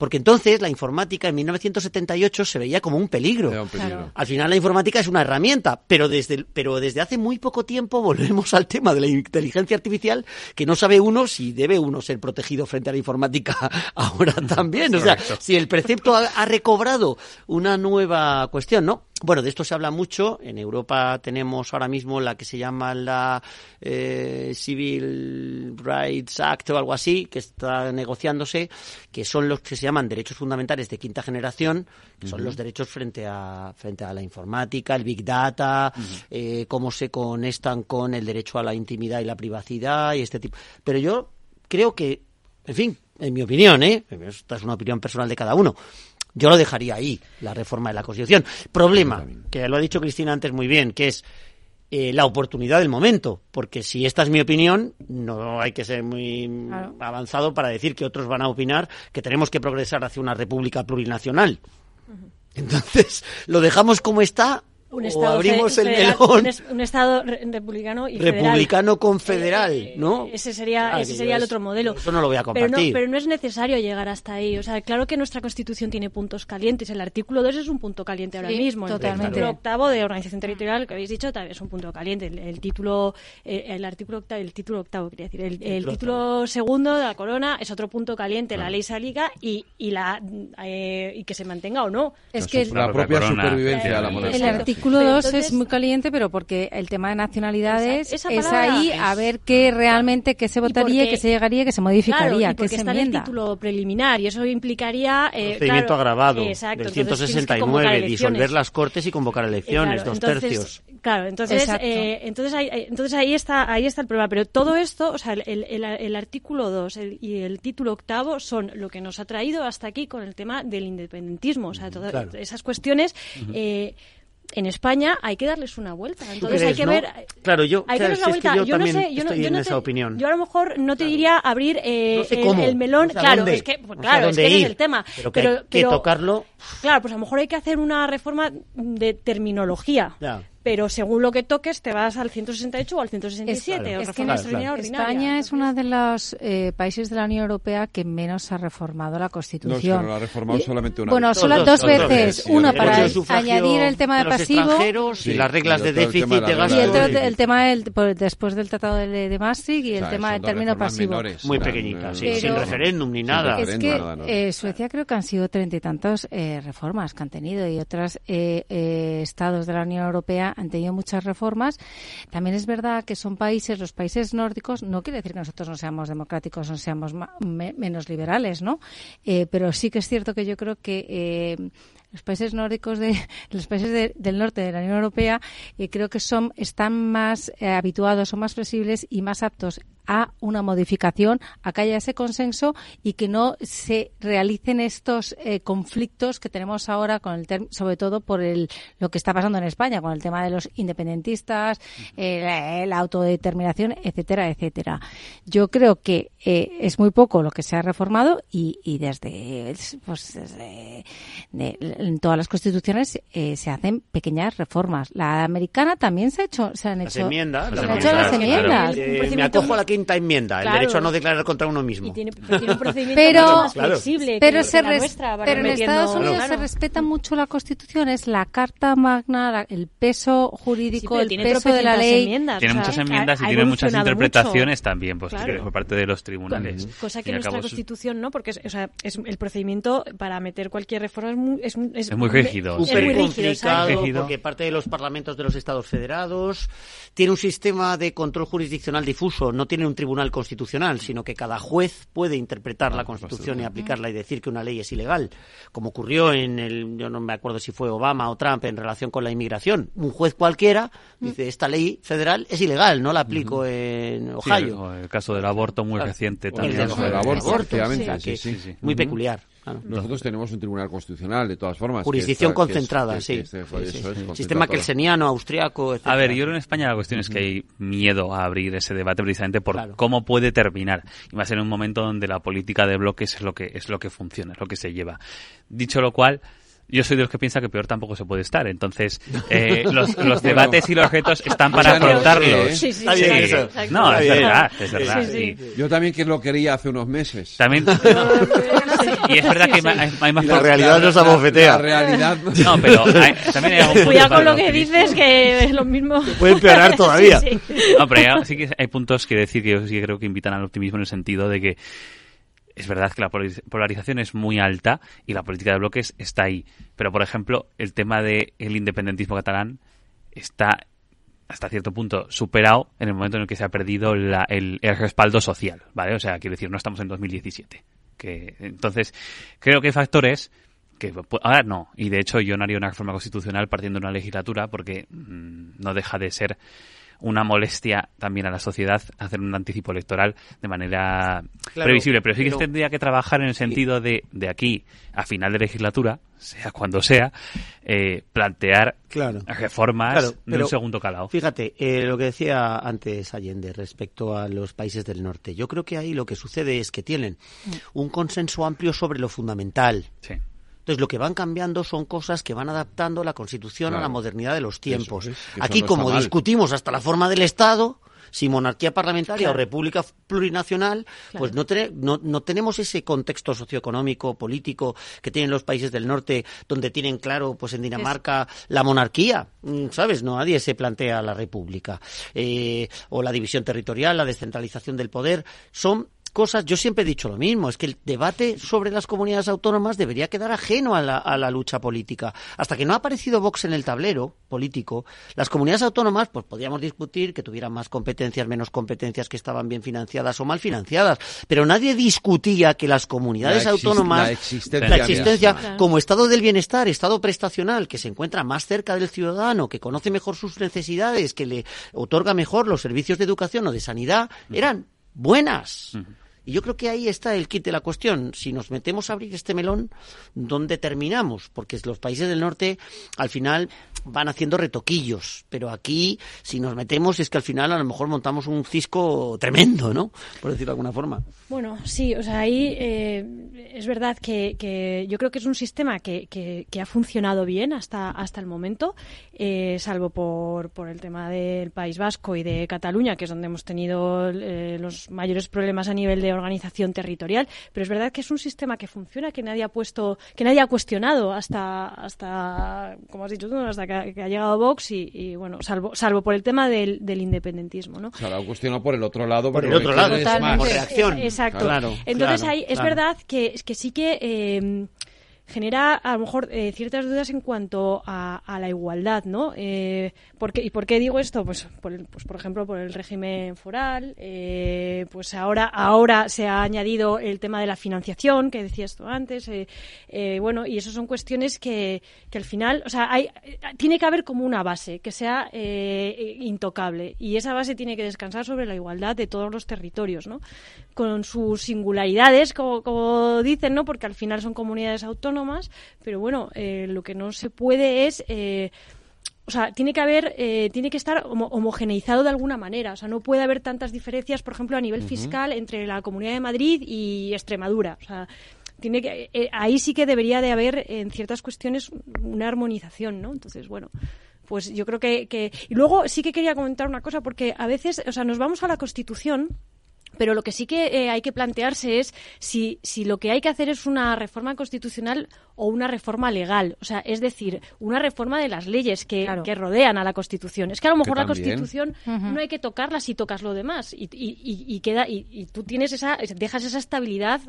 Porque entonces la informática en 1978 se veía como un peligro. Era un peligro. Al final la informática es una herramienta, pero desde, pero desde hace muy poco tiempo volvemos al tema de la inteligencia artificial, que no sabe uno si debe uno ser protegido frente a la informática ahora también. O sea, Correcto. si el precepto ha, ha recobrado una nueva cuestión, ¿no? Bueno, de esto se habla mucho. En Europa tenemos ahora mismo la que se llama la eh, Civil Rights Act o algo así, que está negociándose, que son los que se llaman derechos fundamentales de quinta generación, que son los derechos frente a, frente a la informática, el Big Data, eh, cómo se conectan con el derecho a la intimidad y la privacidad y este tipo. Pero yo creo que, en fin, en mi opinión, ¿eh? esta es una opinión personal de cada uno, yo lo dejaría ahí, la reforma de la Constitución. Problema, que lo ha dicho Cristina antes muy bien, que es eh, la oportunidad del momento, porque si esta es mi opinión, no hay que ser muy Claro. avanzado para decir que otros van a opinar que tenemos que progresar hacia una república plurinacional. Entonces, ¿lo dejamos como está Un o estado abrimos fe- el federal- melón? Un, es- un estado re- republicano y federal. Republicano confederal, ¿no? Ese sería, Ah, ese sería el es- otro modelo. Eso no lo voy a Pero no, compartir. pero no es necesario llegar hasta ahí. O sea, claro que nuestra Constitución tiene puntos calientes. El artículo 2 es un punto caliente ahora Sí, mismo. totalmente. El título octavo de organización territorial que habéis dicho también es un punto caliente. El, el título, eh, el artículo octavo, el título octavo quería decir, el, el título segundo de la corona es otro punto caliente. La ley sálica y, y la eh, y que se mantenga o no. Es que La La propia corona. supervivencia de la El- monarquía. Artículo Pero 2 entonces- es muy caliente, pero porque el tema de nacionalidades Esa- esa es ahí es- a ver qué realmente, qué se votaría, qué se llegaría, qué se Claro, modificaría, y qué se está en el enmienda. título preliminar y eso implicaría eh, Procedimiento claro, agravado exacto, del entonces tienes que convocar 169, elecciones. disolver las cortes y convocar Eh, elecciones, claro, dos entonces, tercios. Claro, entonces, eh, entonces, ahí, ahí- entonces ahí está ahí está el problema. Pero todo esto, o sea, el, el- el artículo 2 el- y el título octavo son lo que nos ha traído hasta aquí con el tema del independentismo. O sea, todas Claro. esas cuestiones. eh, en España hay que darles una vuelta. Entonces hay que ver. Claro, yo. Hay que darles una vuelta. yo, yo no sé, yo no, estoy yo en no esa opinión. Yo a lo mejor no te diría abrir eh, No sé el, el melón. no sé a claro, dónde, es que, pues, no claro, es que ese es el tema. pero que hay que pero- tocarlo. Claro, pues a lo mejor hay que hacer una reforma de terminología. Ya. Pero según lo que toques, te vas al 168 o al 167. o Es que extraordinaria ordinaria. España es uno de los eh, países de la Unión Europea que menos ha reformado la No, es que Constitución. no lo ha reformado Y- solamente una Bueno, vez. solo Dos, dos, veces. sí, Una el para de sufragio añadir el tema de de pasivo. extranjeros y las reglas de déficit y gasto. Y el, el tema del, después del Tratado de, de Maastricht y el O sea, tema son del término pasivo. menores, Muy pequeñitas, sí, sin referéndum ni nada. Es que nada, no. eh, Suecia creo que han sido treinta y tantas eh, reformas que han tenido y otros estados de la Unión Europea han tenido muchas reformas. También es verdad que son países, los países nórdicos, no quiere decir que nosotros no seamos democráticos, no seamos menos liberales, ¿no? Eh, pero sí que es cierto que yo creo que eh, los países nórdicos de los países de- del norte de la Unión Europea eh, creo que son están más habituados, son más flexibles y más aptos a una modificación, a que haya ese consenso y que no se realicen estos eh, conflictos que tenemos ahora con el term- sobre todo por el lo que está pasando en España con el tema de los independentistas, eh, la, la autodeterminación, etcétera, etcétera. Yo creo que eh, es muy poco lo que se ha reformado y, y desde pues desde de- en todas las constituciones eh, se hacen pequeñas reformas. La americana también se ha hecho, se han Las hecho, enmiendas. se las han hecho las enmiendas, enmiendas. claro. Eh, me acojo a la quinta enmienda, Claro. el derecho a no declarar contra uno mismo. Y tiene, tiene un procedimiento pero mucho más Claro. flexible pero que, se la nuestra. pero en Estados Unidos Claro. se respeta mucho la Constitución, es la Carta Magna, la- el peso jurídico, el peso de la ley. enmiendas, Tiene o sea, muchas ha- enmiendas y tiene muchas interpretaciones mucho. también pues, Claro. por parte de los tribunales. Cosa que nuestra Constitución no, porque es, o sea, es el procedimiento para meter cualquier reforma es muy, es, muy- Es muy rígido, Es Súper muy rígido, complicado porque parte de los parlamentos de los Estados federados tiene un sistema de control jurisdiccional difuso, no tiene un tribunal constitucional, sino que cada juez puede interpretar la Constitución y aplicarla y decir que una ley es ilegal, como ocurrió en el, yo no me acuerdo si fue Obama o Trump en relación con la inmigración. Un juez cualquiera dice esta ley federal es ilegal, no la aplico en Sí, Ohio. el, el caso del aborto muy reciente El también. caso del aborto, sí, sí. Muy peculiar. Claro. Nosotros tenemos un tribunal constitucional, de todas formas. Jurisdicción está- que es- concentrada, sí. que este- Sí, sí, es, sí. Sistema kelseniano, austriaco, etc. A ver, yo creo en España la cuestión es que hay miedo a abrir ese debate precisamente por cómo puede terminar. Y va a ser en un momento donde la política de bloques es lo que es lo que funciona, es lo que se lleva. Dicho lo cual, yo soy de los que piensa que peor tampoco se puede estar. Entonces, eh, los, los debates y los retos están para afrontarlos. ¿eh? Sí, Está bien eso. No, es verdad, es verdad. Sí, sí. Yo también que lo quería hace unos meses. También. Y es verdad que hay, ma- hay- hay más Y la por- realidad nos abofetea. La realidad- No, pero hay- también hay algún Cuidado con lo que dices, que es lo mismo. Puede empeorar todavía. Sí, sí. No, pero hay- sí que hay puntos que decir que yo sí que creo que invitan al optimismo en el sentido de que es verdad que la polariz- polarización es muy alta y la política de bloques está ahí. Pero, por ejemplo, el tema del independentismo catalán está hasta cierto punto superado en el momento en el que se ha perdido la- el, el respaldo social, ¿vale? O sea, quiero decir, no estamos en 2017. Entonces, creo que hay factores que ahora no. Y de hecho, yo no haría una reforma constitucional partiendo de una legislatura porque mm, no deja de ser una molestia también a la sociedad hacer un anticipo electoral de manera Claro, previsible. Pero sí que pero- tendría que trabajar en el sentido de, de aquí a final de legislatura, sea cuando sea, eh, plantear Claro. reformas Claro, de un segundo calado. Fíjate, eh, lo que decía antes Allende respecto a los países del norte. Yo creo que ahí lo que sucede es que tienen un consenso amplio sobre lo fundamental. Sí. Entonces, lo que van cambiando son cosas que van adaptando la Constitución a la modernidad de los tiempos. Eso eso Aquí, no como discutimos hasta la forma del Estado, si monarquía parlamentaria Claro. o república plurinacional, pues no, no tenemos ese contexto socioeconómico, político que tienen los países del norte, donde tienen claro, pues en Dinamarca, la monarquía, mm, ¿sabes? No, nadie se plantea la república. Eh, o la división territorial, la descentralización del poder, son cosas, yo siempre he dicho lo mismo, es que el debate sobre las comunidades autónomas debería quedar ajeno a la, a la lucha política. Hasta que no ha aparecido Vox en el tablero político, las comunidades autónomas, pues podríamos discutir que tuvieran más competencias, menos competencias, que estaban bien financiadas o mal financiadas, pero nadie discutía que las comunidades La autónomas, la existencia la existencia misma. como estado del bienestar, estado prestacional, que se encuentra más cerca del ciudadano, que conoce mejor sus necesidades, que le otorga mejor los servicios de educación o de sanidad, eran buenas. Y yo creo que ahí está el kit de la cuestión. Si nos metemos a abrir este melón, ¿dónde terminamos? Porque los países del norte, al final, van haciendo retoquillos. Pero aquí, si nos metemos, es que al final a lo mejor montamos un cisco tremendo, ¿no? Por decirlo de alguna forma. Bueno, sí, o sea, ahí eh, es verdad que, que, yo creo que es un sistema que, que, ha funcionado bien hasta, hasta el momento, eh, salvo por, por el tema del País Vasco y de Cataluña, que es donde hemos tenido eh, los mayores problemas a nivel de organización territorial. Pero es verdad que es un sistema que funciona, que nadie ha puesto, que nadie ha cuestionado hasta, hasta como has dicho tú, hasta que, ha llegado Vox y, bueno, salvo, salvo por el tema del, del independentismo, ¿no? O sea, lo cuestionado por el otro lado, por el otro lado, es más. por reacción. Exacto. Entonces ahí es verdad que, que sí que eh, genera a lo mejor eh, ciertas dudas en cuanto a, la igualdad, ¿no? Eh, ¿Y por qué digo esto? Pues por, pues por ejemplo, por el régimen foral, eh, pues ahora, ahora se ha añadido el tema de la financiación, que decías tú antes, eh, eh, bueno, y eso son cuestiones que, que al final, o sea, hay, tiene que haber como una base que sea intocable, y esa base tiene que descansar sobre la igualdad de todos los territorios, ¿no? Con sus singularidades, como, como dicen, ¿no? Porque al final son comunidades autónomas, más, pero bueno, eh, lo que no se puede es eh, o sea, tiene que haber, eh, tiene que estar homogeneizado de alguna manera. O sea, no puede haber tantas diferencias, por ejemplo, a nivel fiscal entre la Comunidad de Madrid y Extremadura. O sea, tiene que, ahí sí que debería de haber en ciertas cuestiones una armonización, ¿no? Entonces, bueno. Pues yo creo que, que... Y luego sí que quería comentar una cosa, porque a veces, o sea, nos vamos a la Constitución pero lo que sí que hay que plantearse es si, si lo que hay que hacer es una reforma constitucional o una reforma legal, o sea, es decir, una reforma de las leyes que, que rodean a la Constitución. Es que a lo mejor la Constitución no hay que tocarla si tocas lo demás. Y, y, y queda y, tú tienes esa dejas esa estabilidad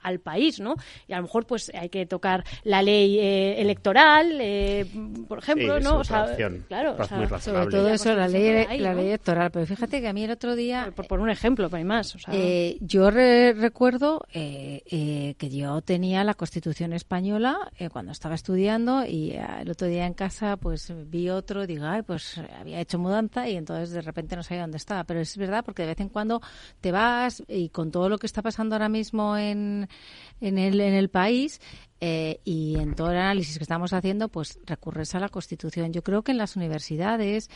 al país, ¿no? Y a lo mejor pues hay que tocar la ley eh, electoral, eh, por ejemplo, ¿no? O sea, claro, sobre todo eso la ley la ley electoral, pero fíjate que a mí el otro día por, por un ejemplo, pero hay más, eh, yo recuerdo que yo tenía la Constitución española eh, cuando estaba estudiando y eh, el otro día en casa pues vi otro, digo, ay, pues había hecho mudanza y entonces de repente no sabía dónde estaba. Pero es verdad porque de vez en cuando te vas y con todo lo que está pasando ahora mismo en, en, el, en el país, eh, y en todo el análisis que estamos haciendo, pues recurres a la Constitución. Yo creo que en las universidades,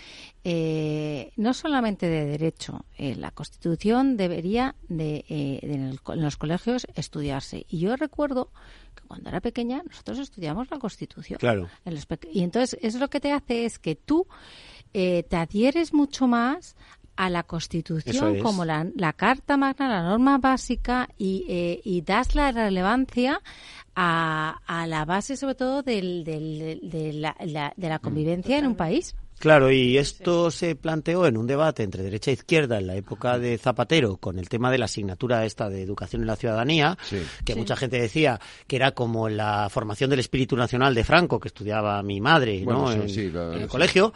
no solamente de derecho, la Constitución debería de, en, los colegios estudiarse. Y yo recuerdo cuando era pequeña nosotros estudiamos la Constitución. Claro. Y entonces eso lo que te hace es que tú eh, te adhieres mucho más a la Constitución como la, Carta Magna, la norma básica y, eh, y das la relevancia a, a, la base sobre todo del, del, de, la, de la convivencia en un país. Claro, y esto se planteó en un debate entre derecha e izquierda en la época de Zapatero con el tema de la asignatura esta de educación en la ciudadanía, que mucha gente decía que era como la formación del espíritu nacional de Franco que estudiaba mi madre ¿no? en, el colegio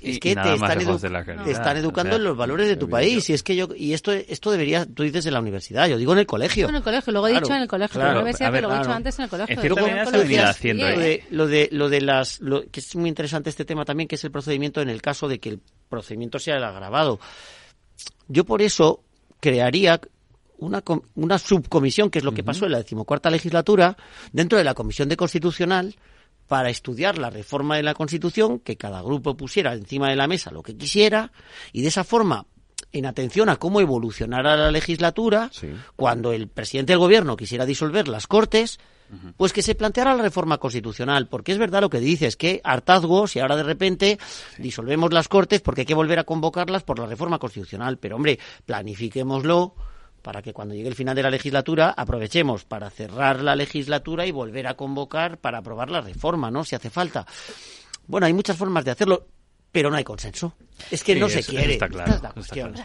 es que te están, educando en los valores de tu país y es que yo y esto esto debería tú dices en la universidad yo digo en el colegio. En el colegio luego he dicho en el colegio lo he dicho antes en el colegio. Lo de lo de las que es muy interesante este tema también que es el procedimiento en el caso de que el procedimiento sea el agravado. Yo por eso crearía una, una subcomisión, que es lo que pasó en la decimocuarta legislatura, dentro de la Comisión de Constitucional, para estudiar la reforma de la Constitución, que cada grupo pusiera encima de la mesa lo que quisiera, y de esa forma en atención a cómo evolucionara la legislatura, cuando el presidente del gobierno quisiera disolver las Cortes, pues que se planteara la reforma constitucional, porque es verdad lo que dices, que hartazgo si ahora de repente disolvemos las Cortes porque hay que volver a convocarlas por la reforma constitucional, pero hombre, planifiquémoslo para que cuando llegue el final de la legislatura aprovechemos para cerrar la legislatura y volver a convocar para aprobar la reforma, ¿no? Si hace falta. Bueno, hay muchas formas de hacerlo, pero no hay consenso. Es que no se quiere. Está claro,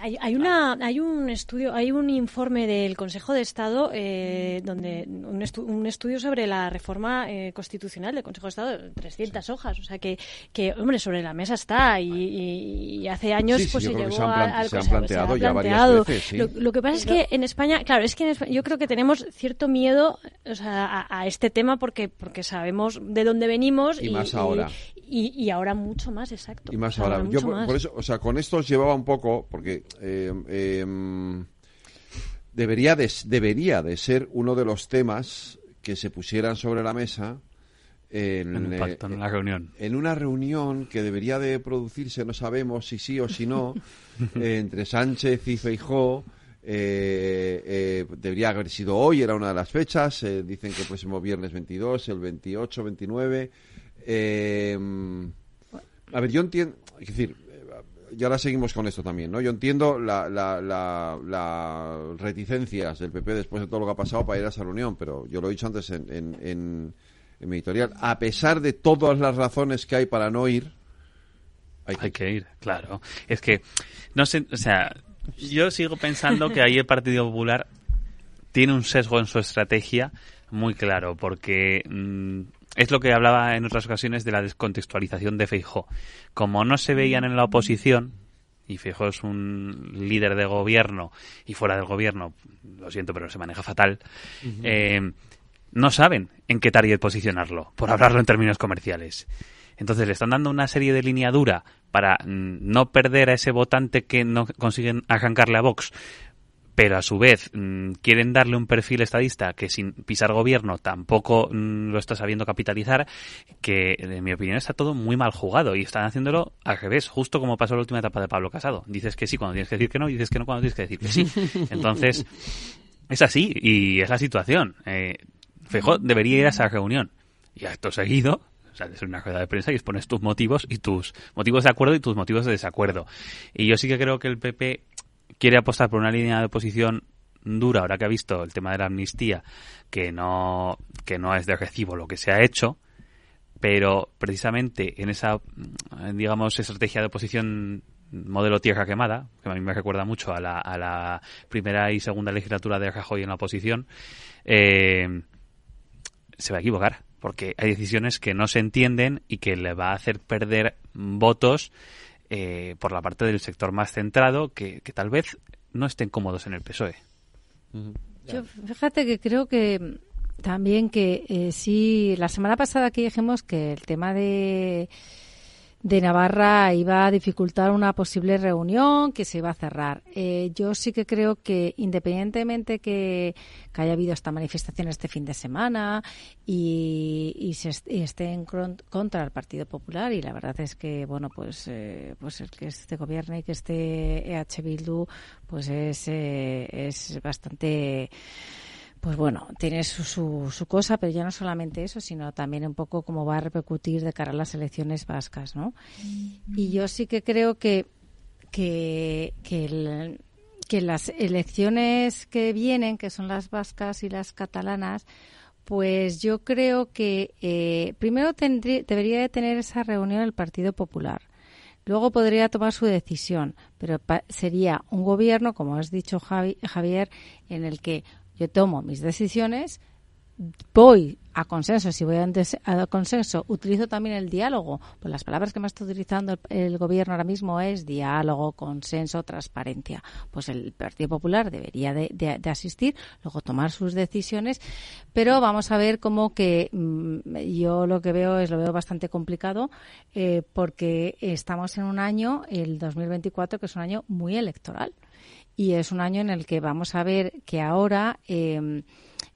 Hay, una, hay un estudio, hay un informe del Consejo de Estado eh, donde un, un, estudio sobre la reforma eh, constitucional del Consejo de Estado, 300 hojas, o sea que, que hombre sobre la mesa está y, hace años pues se llevó al se han planteado ya varias veces. Lo, que pasa es que en España, claro, es que yo creo que tenemos cierto miedo o sea, a, este tema porque porque sabemos de dónde venimos y, más ahora y, ahora mucho más exacto. Y más ahora. Yo por eso o sea, con esto os llevaba un poco, porque eh, em, debería, de, debería de ser uno de los temas que se pusieran sobre la mesa en, en la reunión. En una reunión que debería de producirse, no sabemos si sí o si no, entre Sánchez y Feijó. Eh, eh, debería haber sido hoy, era una de las fechas. Eh, dicen que el próximo viernes 22, el 28, 29. a ver, yo entiendo. Es decir, y ahora seguimos con esto también, ¿no? Yo entiendo las reticencias del PP después de todo lo que ha pasado para ir a esa reunión, pero yo lo he dicho antes en, en, mi editorial. A pesar de todas las razones que hay para no ir, hay que, ir, claro. Es que, no sé, o sea, yo sigo pensando que ahí el Partido Popular tiene un sesgo en su estrategia muy claro, porque mm, es lo que hablaba en otras ocasiones de la descontextualización de Feijó. Como no se veían en la oposición, y Feijó es un líder de gobierno y fuera del gobierno, lo siento, pero se maneja fatal, eh, no saben en qué target posicionarlo, por hablarlo en términos comerciales. Entonces le están dando una serie de línea dura para mm, no perder a ese votante que no consiguen arrancarle a Vox, pero a su vez mm, quieren darle un perfil estadista que sin pisar gobierno tampoco mm, lo está sabiendo capitalizar, que en mi opinión está todo muy mal jugado y están haciéndolo al revés, justo como pasó la última etapa de Pablo Casado. Dices que sí cuando tienes que decir que no, y dices que no cuando tienes que decir que sí. Entonces, es así y es la situación. Eh, debería ir a esa reunión y acto seguido o sea, es una rueda de prensa y expones tus motivos y tus motivos de acuerdo y tus motivos de desacuerdo. Y yo sí que creo que el PP quiere apostar por una línea de oposición dura, ahora que ha visto el tema de la amnistía, que no, que no es de recibo lo que se ha hecho, pero precisamente en esa, digamos, estrategia de oposición modelo tierra quemada, que a mí me recuerda mucho a la, a la primera y segunda legislatura de Rajoy en la oposición, eh, se va a equivocar porque hay decisiones que no se entienden y que le va a hacer perder votos eh, por la parte del sector más centrado que, tal vez no estén cómodos en el PSOE. Yo fíjate que creo que también que eh, sí, la semana pasada aquí dijimos que el tema de de Navarra iba a dificultar una posible reunión que se iba a cerrar. Eh, yo sí que creo que independientemente que, haya habido esta manifestación este fin de semana y, se esté en contra del Partido Popular y la verdad es que bueno pues eh, pues el que este gobierno y que este EH Bildu pues es, eh, es bastante pues bueno, tiene su, su, cosa, pero ya no solamente eso, sino también un poco cómo va a repercutir de cara a las elecciones vascas, ¿no? Y yo sí que creo que, que, que, las elecciones que vienen, que son las vascas y las catalanas, pues yo creo que eh, primero debería de tener esa reunión el Partido Popular. Luego podría tomar su decisión, pero sería un gobierno, como has dicho Javier, en el que yo tomo mis decisiones, voy a consenso, si voy a, consenso, utilizo también el diálogo. Pues las palabras que me está utilizando el, gobierno ahora mismo es diálogo, consenso, transparencia. Pues el Partido Popular debería de, asistir, luego tomar sus decisiones, pero vamos a ver cómo que mm, yo lo que veo es lo veo bastante complicado eh, porque estamos en un año, el 2024, que es un año muy electoral y es un año en el que vamos a ver que ahora em,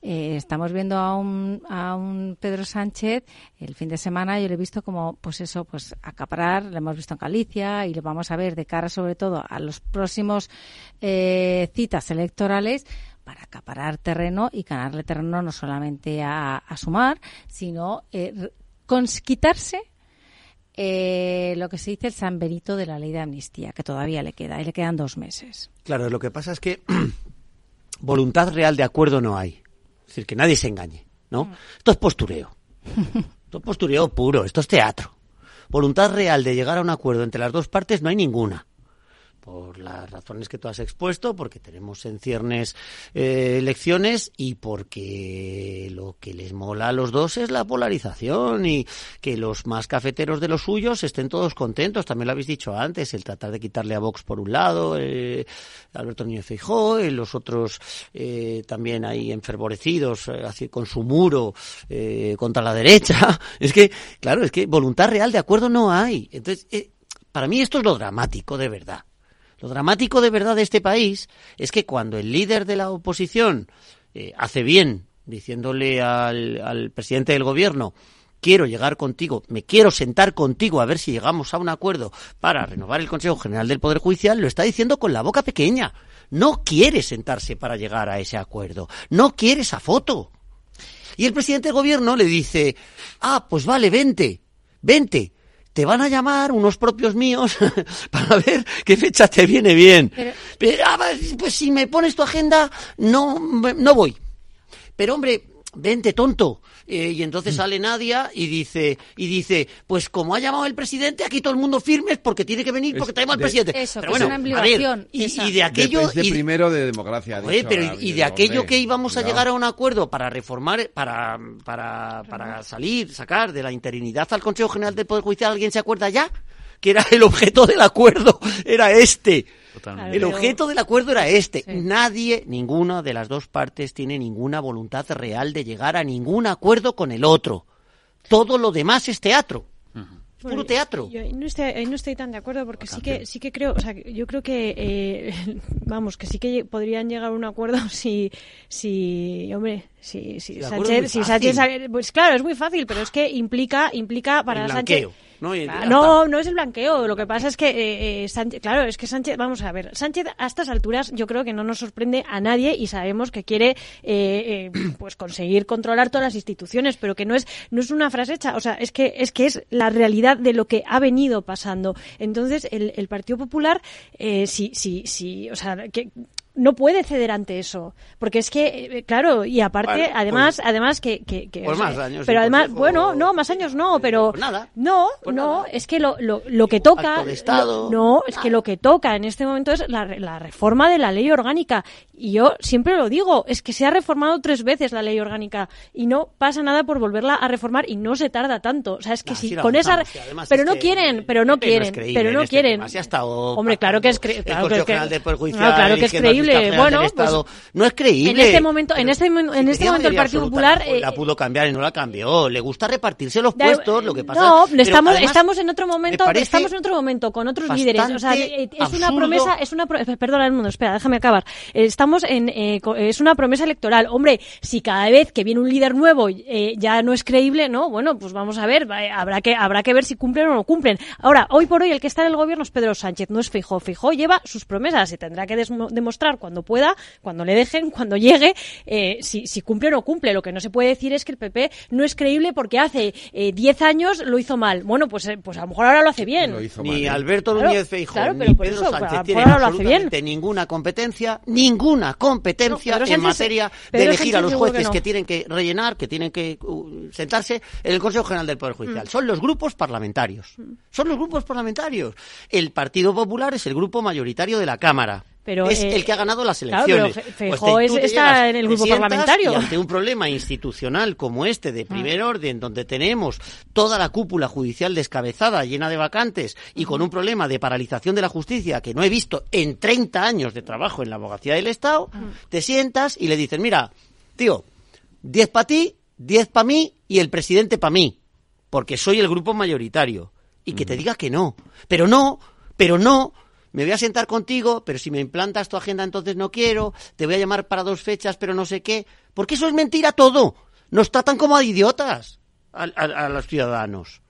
eh, estamos viendo a un, a un Pedro Sánchez el fin de semana yo lo he visto como pues eso pues acaparar lo hemos visto en Galicia y lo vamos a ver de cara sobre todo a los próximos eh, citas electorales para acaparar terreno y ganarle terreno no solamente a, a Sumar sino eh, quitarse eh, lo que se dice el San Benito de la ley de amnistía, que todavía le queda, y le quedan dos meses. Claro, lo que pasa es que voluntad real de acuerdo no hay. Es decir, que nadie se engañe, ¿no? Mm. Esto es postureo. esto es postureo puro, esto es teatro. Voluntad real de llegar a un acuerdo entre las dos partes no hay ninguna por las razones que tú has expuesto, porque tenemos en ciernes eh, elecciones y porque lo que les mola a los dos es la polarización y que los más cafeteros de los suyos estén todos contentos. También lo habéis dicho antes, el tratar de quitarle a Vox por un lado, eh, Alberto Núñez Feijóo, y los otros eh, también ahí enfervorecidos así, con su muro contra la derecha. Es que, claro, es que voluntad real de acuerdo no hay. Entonces, para mí esto es lo dramático, de verdad. Lo dramático de verdad de este país es que cuando el líder de la oposición eh, hace bien diciéndole al, presidente del gobierno quiero llegar contigo, me quiero sentar contigo a ver si llegamos a un acuerdo para renovar el Consejo General del Poder Judicial, lo está diciendo con la boca pequeña. No quiere sentarse para llegar a ese acuerdo. No quiere esa foto. Y el presidente del gobierno le dice, ah, pues vale, vente, vente. Te van a llamar unos propios míos para ver qué fecha te viene bien. Pero, ah, pues si me pones tu agenda, no, no voy. Pero hombre, vente tonto. Eh, y entonces sale Nadia y dice, y dice, pues como ha llamado el presidente, aquí todo el mundo firmes porque tiene que venir porque tenemos al presidente. Eso, pero bueno, es una obligación. y, de aquello... De, de primero de democracia. pero y, de aquello que íbamos a llegar a un acuerdo para reformar, para, para, para salir, sacar de la interinidad al Consejo General del Poder Judicial, ¿alguien se acuerda ya? Que era el objeto del acuerdo, era este. El objeto del acuerdo era este. Nadie, ninguna de las dos partes tiene ninguna voluntad real de llegar a ningún acuerdo con el otro. Todo lo demás es teatro. puro teatro. Yo, no, estoy, no estoy tan de acuerdo porque sí que sí que creo, o sea, yo creo que eh, vamos, que sí que podrían llegar a un acuerdo si si hombre, si, si Sánchez, si Sánchez, pues claro, es muy fácil, pero es que implica implica para Sánchez ¿no? no, no es el blanqueo. Lo que pasa es que, eh, eh, Sánchez, claro, es que Sánchez, vamos a ver, Sánchez a estas alturas yo creo que no nos sorprende a nadie y sabemos que quiere eh, pues conseguir controlar todas las instituciones, pero que no es, no es una frase hecha, o sea, es que, es que es la realidad de lo que ha venido pasando. Entonces, el, el Partido Popular, sí, sí, sí, o sea, que no puede ceder ante eso porque es que eh, claro y aparte además pues además que, que, pues más años pero además bueno no más años no pero pues nada no no es que lo, lo, lo que toca no es que lo que toca en este momento es la, la reforma de la ley orgánica. Y yo siempre lo digo es que se ha reformado tres veces la ley orgánica y no pasa nada por volverla a reformar y no se tarda tanto. O sea es que si con esa pero no quieren pero no quieren pero no quieren. hombre claro que es claro que, claro que es creíble bueno, pues, no es creíble. En este momento, en este, en este momento el Partido Popular la eh, pudo cambiar y no la cambió. Le gusta repartirse los puestos, lo que pasa. No, estamos, estamos en otro momento, estamos en otro momento con otros líderes. O sea, eh, es una promesa, es una, perdona el mundo, espera, déjame acabar. Estamos en, eh, es una promesa electoral. Hombre, si cada vez que viene un líder nuevo ya no es creíble, no, bueno, pues vamos a ver, habrá que, habrá que ver si cumplen o no cumplen. Ahora, hoy por hoy el que está en el gobierno es Pedro Sánchez, no es Fijo. Fijo lleva sus promesas y tendrá que demostrar cuando pueda, cuando le dejen, cuando llegue, eh, si, si, cumple o no cumple. Lo que no se puede decir es que el PP no es creíble porque hace 10 eh, años lo hizo mal. Bueno, pues, eh, pues a lo mejor ahora lo hace bien. ni Alberto Núñez Feijóo ni Pedro Sánchez tienen absolutamente ninguna competencia, ninguna competencia en materia de elegir a los jueces que, tienen que rellenar, que tienen que uh, sentarse en el Consejo General del Poder Judicial. Mm. Son los grupos parlamentarios. Mm. Son los grupos parlamentarios. El Partido Popular es el grupo mayoritario de la Cámara es eh, el que ha ganado las elecciones. Claro, está en el grupo parlamentario. Y ante un problema institucional como este de primer ah. orden, donde tenemos toda la cúpula judicial descabezada, llena de vacantes, y con un problema de paralización de la justicia que no he visto en 30 años de trabajo en la abogacía del Estado, ah. te sientas y le dices, mira, tío, 10 para ti, 10 para mí y el presidente para mí, porque soy el grupo mayoritario. Y que te diga que no. Pero no, pero no, me voy a sentar contigo, pero si me implantas tu agenda entonces no quiero, te voy a llamar para dos fechas, pero no sé qué, porque eso es mentira todo. Nos tratan como a idiotas a los ciudadanos.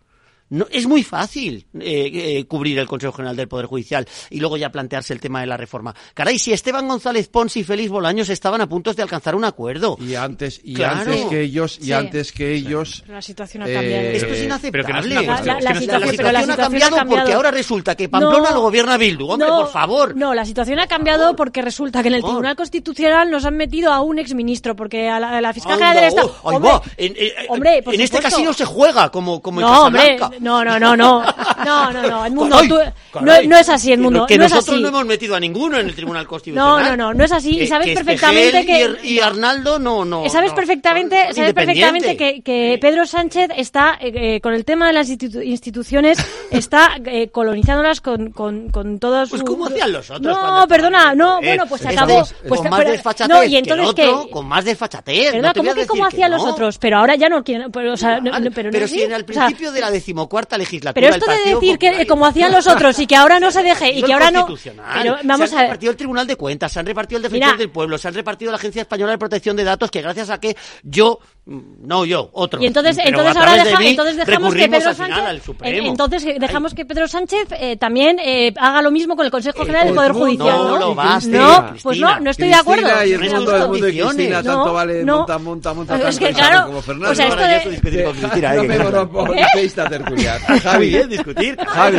No, es muy fácil eh, eh, cubrir el Consejo General del Poder Judicial y luego ya plantearse el tema de la reforma. Caray, si Esteban González Pons y Félix Bolaños estaban a punto de alcanzar un acuerdo. Y antes, y antes que ellos, y antes que ellos. La situación ha cambiado. Esto es inaceptable. la, situación, ha cambiado porque ahora resulta que Pamplona lo gobierna Bildu. Hombre, por favor. No, la situación ha cambiado porque resulta que en el Tribunal Constitucional nos han metido a un exministro porque a la, fiscal general del Estado. hombre, en, este casino se juega como, como en Casablanca. No, no, no, no. No, no, no. Edmundo, tú, no, no, es así, Edmundo. Que no nosotros es así. no hemos metido a ninguno en el Tribunal Constitucional. No, no, no, no es así. y sabes perfectamente que. Y, Arnaldo no, no. Sabes perfectamente, sabes perfectamente que, que Pedro Sánchez está, eh, eh, con el tema de las instituciones, está eh, colonizándolas con, con, con todos. Pues como hacían los otros. No, perdona, no, bueno, pues se acabó. Pues, con más desfachatez no, y entonces que, otro, con más desfachatez. ¿Verdad? ¿Cómo que como hacían los otros? Pero ahora ya no quieren. Pero, o sea, pero si en el principio de la decimocuarta legislatura. Pero esto de decir que como hacían los otros y que ahora no se deje y que ahora no. Pero vamos se han repartido el Tribunal de Cuentas, se han repartido el Defensor del Pueblo, se han repartido la Agencia Española de Protección de Datos, que gracias a que yo no yo, otro. Y entonces, entonces ahora entonces dejamos que Pedro Sánchez, entonces dejamos que Pedro Sánchez eh, también eh, haga lo mismo con el Consejo General del Poder Judicial. No, no, lo va no pues no, no estoy de acuerdo. Y el mundo del mundo de Cristina, tanto vale no, monta, monta, monta, es que claro, como Fernando. O sea, esto de... no me monopolista tertuliar. Javi, discutir. Javi,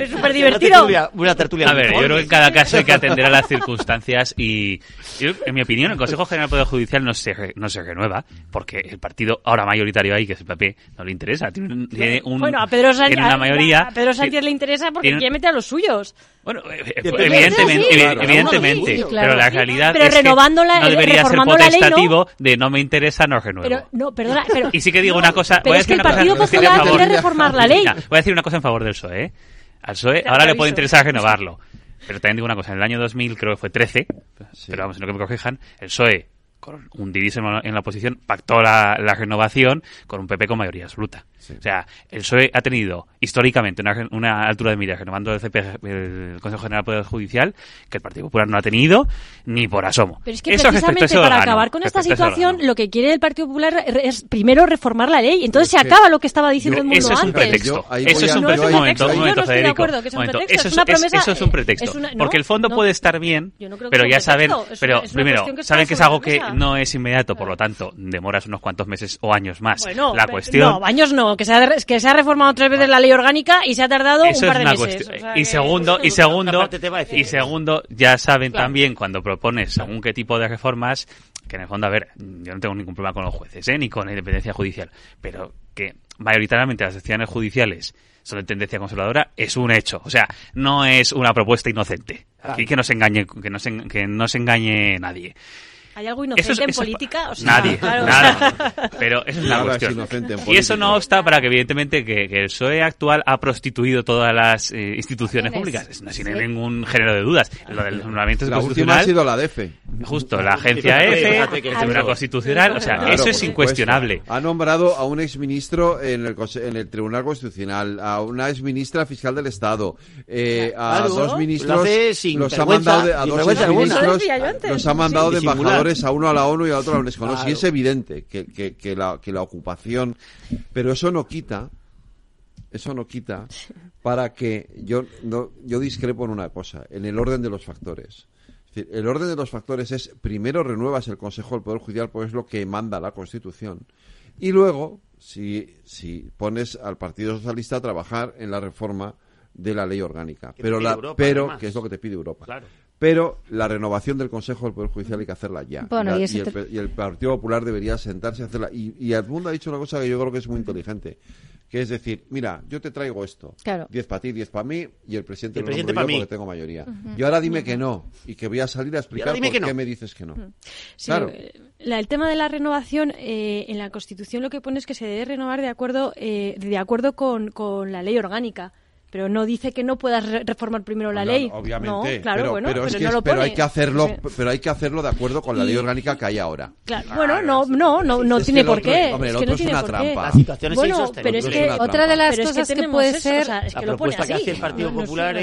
es súper divertido. Una tertulia. A ver, yo creo que en cada caso hay que atender a las circunstancias y, en mi opinión, el Consejo General del Poder Judicial no se, no se renueva porque el partido ahora mayoritario ahí, que es el PP, no le interesa. Tiene, un, bueno, a Pedro Sánchez, una mayoría, a Pedro Sánchez le interesa porque quiere meter a los suyos. Bueno, evidentemente, evidentemente pero la realidad pero es renovando la, que no debería ser potestativo de no me interesa, no renuevo. Pero, no, perdona, pero, y sí que digo una cosa... Pero voy a es que el Partido cosa, Popular quiere reformar la ley. Voy a decir una cosa en favor del PSOE, ¿eh? Al PSOE ahora le puede interesar renovarlo. Pero también digo una cosa, en el año 2000, creo que fue 13, pero vamos, no que me corrijan, el PSOE con un divismo en la oposición, pactó la, la, renovación con un PP con mayoría absoluta. O sea, el PSOE ha tenido históricamente una, una altura de miras renovando el, CP, el Consejo General del Poder Judicial que el Partido Popular no ha tenido ni por asomo. Pero es que eso precisamente para acabar con esta situación lo que quiere el Partido Popular es primero reformar la ley. Entonces se acaba lo que estaba diciendo yo, el mundo eso es un antes. pretexto. eso es un pretexto. Momento, un momento, Federico. Que es un momento. Pretexto, eso, es una promesa, eso es un pretexto. Es una, no, porque el fondo no, puede estar bien, no pero ya saben, pero primero, saben que es algo que no es inmediato, por lo tanto, demoras unos cuantos meses o años más. Bueno, la cuestión... No, años no, que se ha, que se ha reformado tres veces la ley orgánica y se ha tardado Eso un par de meses. cuestión. O sea, y segundo, y segundo, y segundo, ya saben Claro. también cuando propones según qué tipo de reformas, que en el fondo, a ver, yo no tengo ningún problema con los jueces, ¿eh? ni con la independencia judicial, pero que mayoritariamente las decisiones judiciales son de tendencia conservadora es un hecho, o sea, no es una propuesta inocente. Aquí que no se engañe, que no se, que no se engañe nadie. ¿Hay algo inocente Eso es- en eso- política? O sea, Nadie, claro. nada. Pero eso es la Nada es cuestión. en y eso no obsta para que, evidentemente, que, que el PSOE actual ha prostituido todas las eh, instituciones públicas. Es- no, sin Sí. ningún género de dudas. Lo del nombramiento La última ha sido la DEFE. Justo, la agencia F, fíjate que el es Tribunal. Constitucional, o sea, Claro, eso es incuestionable. Ha nombrado a un exministro en el, en el Tribunal Constitucional, a una exministra fiscal del Estado, eh, a Claro, dos lo ministros, hace sin los ha mandado de, a dos antes. los ha mandado Sí, de disimular. A uno a la ONU y a otro a la UNESCO. No, sí Claro. es evidente que, que, que la, que la ocupación, pero eso no quita eso no quita para que yo no yo discrepo en una cosa, en el orden de los factores. Es decir, el orden de los factores es primero renuevas el Consejo del Poder Judicial, pues es lo que manda la Constitución, y luego si si pones al Partido Socialista a trabajar en la reforma de la ley orgánica, Que pero la Europa, pero además. que es lo que te pide Europa. Claro. Pero la renovación del Consejo del Poder Judicial hay que hacerla ya. Bueno, La- y y, el, y el Partido Popular debería sentarse a hacerla. Y, y Edmundo ha dicho una cosa que yo creo que es muy inteligente, que es decir, mira, yo te traigo esto, Claro. 10 para ti, 10 para mí, y el presidente El lo presidente yo mí. porque tengo mayoría. Ujú. Y ahora dime que no, y que voy a salir a explicar dime por que qué no. me dices que no. Sí, Claro. eh, la- el tema de la renovación eh, en la Constitución lo que pone es que se debe renovar de acuerdo eh, de acuerdo con, con la ley orgánica. Pero no dice que no puedas re- reformar primero la No, ley. obviamente, No, claro, pero, bueno, pero es que no es- lo pero hay que hacerlo, Sí. pero hay que hacerlo de acuerdo con la ley orgánica que hay ahora. Claro, bueno, no, no, no, no tiene el por qué. hombre, el otro no es tiene una por trampa. qué. La situación es bueno, insostenible. pero es que Otra de las pero es cosas que, puede eso, ser o sea, es la que lo pone propuesta que así. hace el Partido No, no es Popular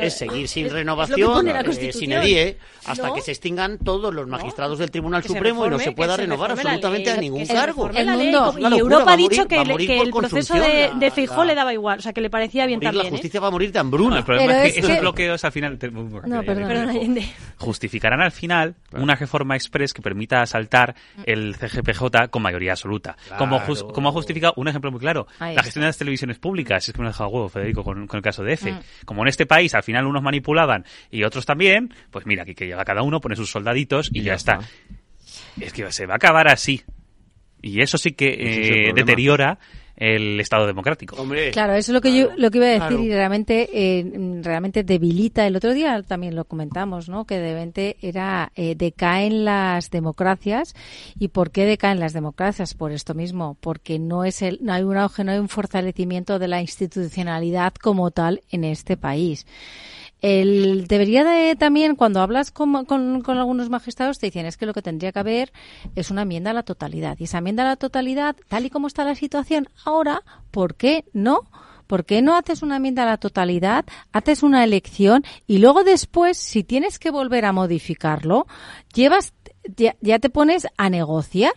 es, seguir sin renovación, eh, sin edie, hasta que se extingan todos los magistrados del Tribunal Supremo y no se pueda renovar absolutamente a ningún cargo. ley, mundo. y Europa ha dicho que, el- el proceso de, Feijó le daba igual, o sea, que le parecía bien también. Justicia va a morir de No, hambruna. el problema Pero es es que esos que- bloqueos al final... te- No, perdón. Justificarán al final una reforma express que permita asaltar el CGPJ con mayoría absoluta. Como, ha justificado un ejemplo muy claro, Ahí la está. gestión de las televisiones públicas. Es que me ha dejado huevo, Federico, con, con el caso de EFE. Mm. Como en este país al final unos manipulaban y otros también, pues mira, aquí que llega cada uno, pone sus soldaditos y, ya, está. Es que se va a acabar así. Y eso sí que es eh, deteriora el Estado democrático. Hombre, Claro, eso es lo que yo lo que iba a decir claro. y realmente eh, realmente debilita. El otro día también lo comentamos, ¿no? Que de repente era eh, decaen las democracias y por qué decaen las democracias por esto mismo, porque no es el no hay un auge, no hay un fortalecimiento de la institucionalidad como tal en este país. El, debería de también, cuando hablas con, con, con algunos magistrados, te dicen es que lo que tendría que haber es una enmienda a la totalidad. Y esa enmienda a la totalidad, tal y como está la situación ahora, ¿por qué no? ¿Por qué no haces una enmienda a la totalidad, haces una elección y luego después, si tienes que volver a modificarlo, llevas ya, te pones a negociar,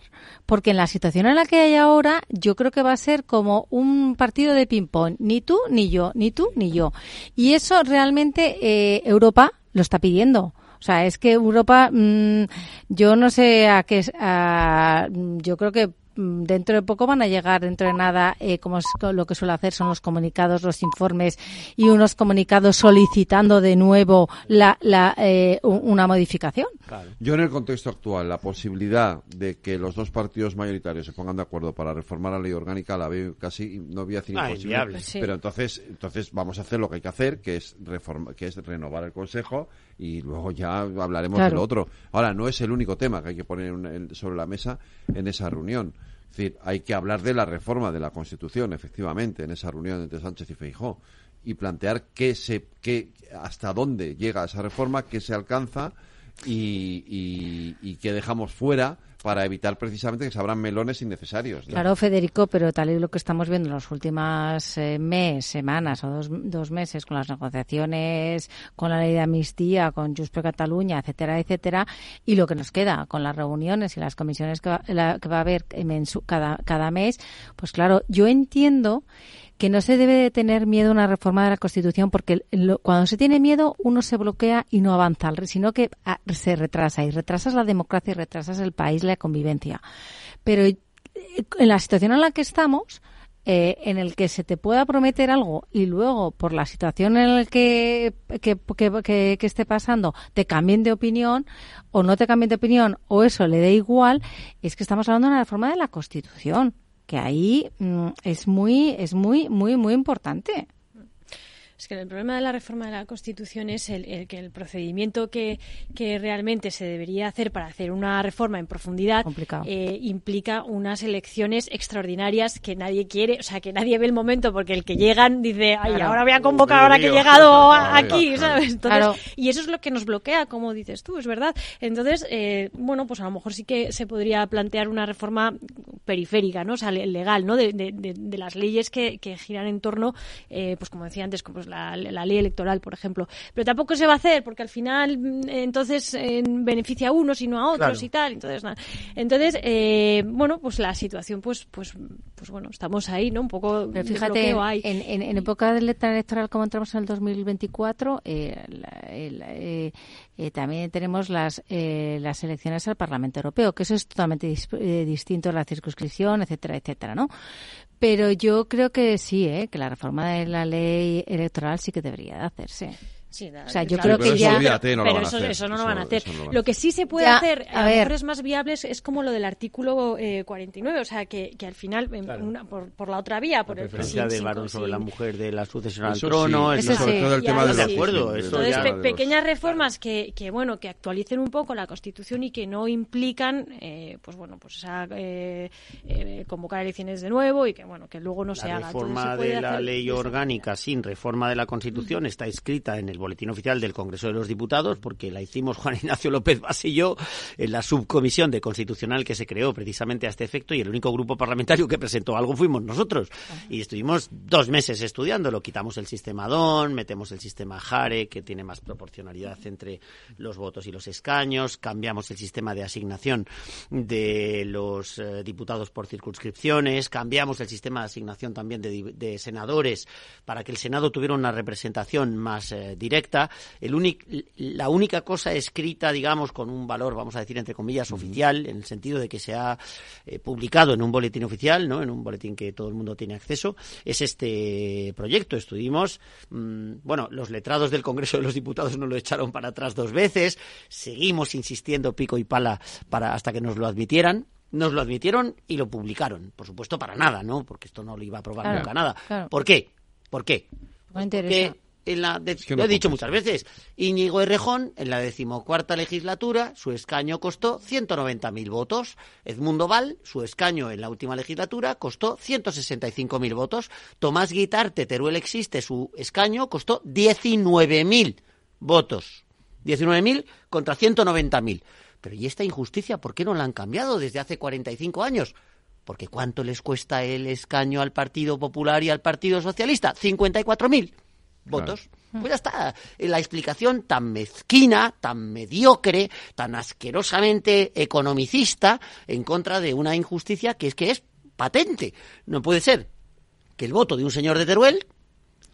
porque en la situación en la que hay ahora, yo creo que va a ser como un partido de ping-pong, ni tú ni yo, ni tú ni yo. Y eso realmente eh, Europa lo está pidiendo. O sea, es que Europa, mm, yo no sé a qué, a, yo creo que dentro de poco van a llegar, dentro de nada, eh, como es lo que suele hacer son los comunicados, los informes y unos comunicados solicitando de nuevo la, la, eh, una modificación. Yo en el contexto actual, la posibilidad de que los dos partidos mayoritarios se pongan de acuerdo para reformar la ley orgánica la veo casi, no voy a decir ah, imposible, pero entonces, entonces vamos a hacer lo que hay que hacer, que es, reforma, que es renovar el Consejo y luego ya hablaremos de lo otro. Ahora, no es el único tema que hay que poner sobre la mesa en esa reunión. Es decir, hay que hablar de la reforma de la Constitución, efectivamente, en esa reunión entre Sánchez y Feijó, y plantear qué se, qué, hasta dónde llega esa reforma, qué se alcanza y, y, y qué dejamos fuera para evitar precisamente que se abran melones innecesarios. Claro, Federico, pero tal y lo que estamos viendo en las últimas eh, mes, semanas o dos, dos, meses con las negociaciones, con la ley de amnistía, con Just por Cataluña, etcétera, etcétera, y lo que nos queda con las reuniones y las comisiones que va, que va a haber cada, cada mes, pues claro, yo entiendo que no se debe de tener miedo a una reforma de la Constitución porque cuando se tiene miedo uno se bloquea y no avanza, sino que ah, se retrasa y retrasas la democracia y retrasas el país, la convivencia. Pero eh, en la situación en la que estamos, eh, en el que se te pueda prometer algo y luego por la situación en la que, que, que, que, esté pasando te cambien de opinión o no te cambien de opinión o eso le dé igual, es que estamos hablando de una reforma de la Constitución que ahí mm, es muy, es muy, muy, muy importante. Es que el problema de la reforma de la Constitución es el, que el procedimiento que, que, realmente se debería hacer para hacer una reforma en profundidad eh, implica unas elecciones extraordinarias que nadie quiere, o sea, que nadie ve el momento porque el que llegan dice, ay, ahora voy a convocar ahora que he llegado aquí, ¿sabes? Y eso es lo que nos bloquea, como dices tú, es verdad. Entonces, eh, bueno, pues a lo mejor sí que se podría plantear una reforma periférica, ¿no? O sea, legal, ¿no? De, de, de, las leyes que, que, giran en torno, eh, pues como decía antes, como la, ley electoral, por ejemplo. Pero tampoco se va a hacer porque al final mm, entonces beneficia a unos y no a otros y tal. Entonces, entonces eh, bueno, pues la situación, pues, pues, pues bueno, estamos ahí, ¿no? Un poco. Pero fíjate, En, en, en, época electoral como entramos en el 2024, eh, eh, eh, también tenemos las, eh, las elecciones al Parlamento Europeo, que eso es totalmente distinto a la circunscripción, etcétera, etcétera, ¿no? Pero yo creo que sí, ¿eh? que la reforma de la ley electoral sí que debería de hacerse o sea, yo creo que ya. pero eso, eso, no lo van a hacer. lo, que sí se puede hacer, a, ver, es más viables, es como lo del artículo eh, 49, o sea, que, que al final, una, por, por, la otra vía, por la el. del varón sobre la mujer de la sucesión al trono, eso sobre todo el tema de acuerdo. Entonces, pequeñas reformas que, que, bueno, que actualicen un poco la Constitución y que no implican, eh, pues bueno, pues esa, eh, eh, convocar elecciones de nuevo y que, bueno, que luego no se haga. La reforma de la ley orgánica sin reforma de la Constitución está escrita en el boletín oficial del Congreso de los Diputados, porque la hicimos Juan Ignacio López yo en la subcomisión de constitucional que se creó precisamente a este efecto y el único grupo parlamentario que presentó algo fuimos nosotros. Y estuvimos dos meses estudiándolo. Quitamos el sistema DON, metemos el sistema JARE, que tiene más proporcionalidad entre los votos y los escaños, cambiamos el sistema de asignación de los eh, diputados por circunscripciones, cambiamos el sistema de asignación también de, senadores para que el Senado tuviera una representación más eh, directa el la única cosa escrita, digamos, con un valor, vamos a decir, entre comillas, oficial, en el sentido de que se ha eh, publicado en un boletín oficial, ¿no? en un boletín que todo el mundo tiene acceso, es este proyecto. Estuvimos, mm, bueno, los letrados del Congreso de los Diputados nos lo echaron para atrás dos veces, seguimos insistiendo pico y pala para hasta que nos lo admitieran, nos lo admitieron y lo publicaron. Por supuesto, para nada, ¿no? Porque esto no lo iba a aprobar nunca nada. ¿Por qué? ¿Por qué? Porque en la lo he dicho muchas veces, Íñigo Errejón, en la decimocuarta legislatura, su escaño costó 190.000 votos. Edmundo Val, su escaño en la última legislatura, costó 165.000 votos. Tomás Guitarte, Teruel existe, su escaño costó 19.000 votos. 19.000 contra 190.000. Pero ¿y esta injusticia por qué no la han cambiado desde hace 45 años? Porque ¿cuánto les cuesta el escaño al Partido Popular y al Partido Socialista? 54.000. votos. Pues ya está. La explicación tan mezquina, tan mediocre, tan asquerosamente economicista en contra de una injusticia que es que es patente. No puede ser que el voto de un señor de Teruel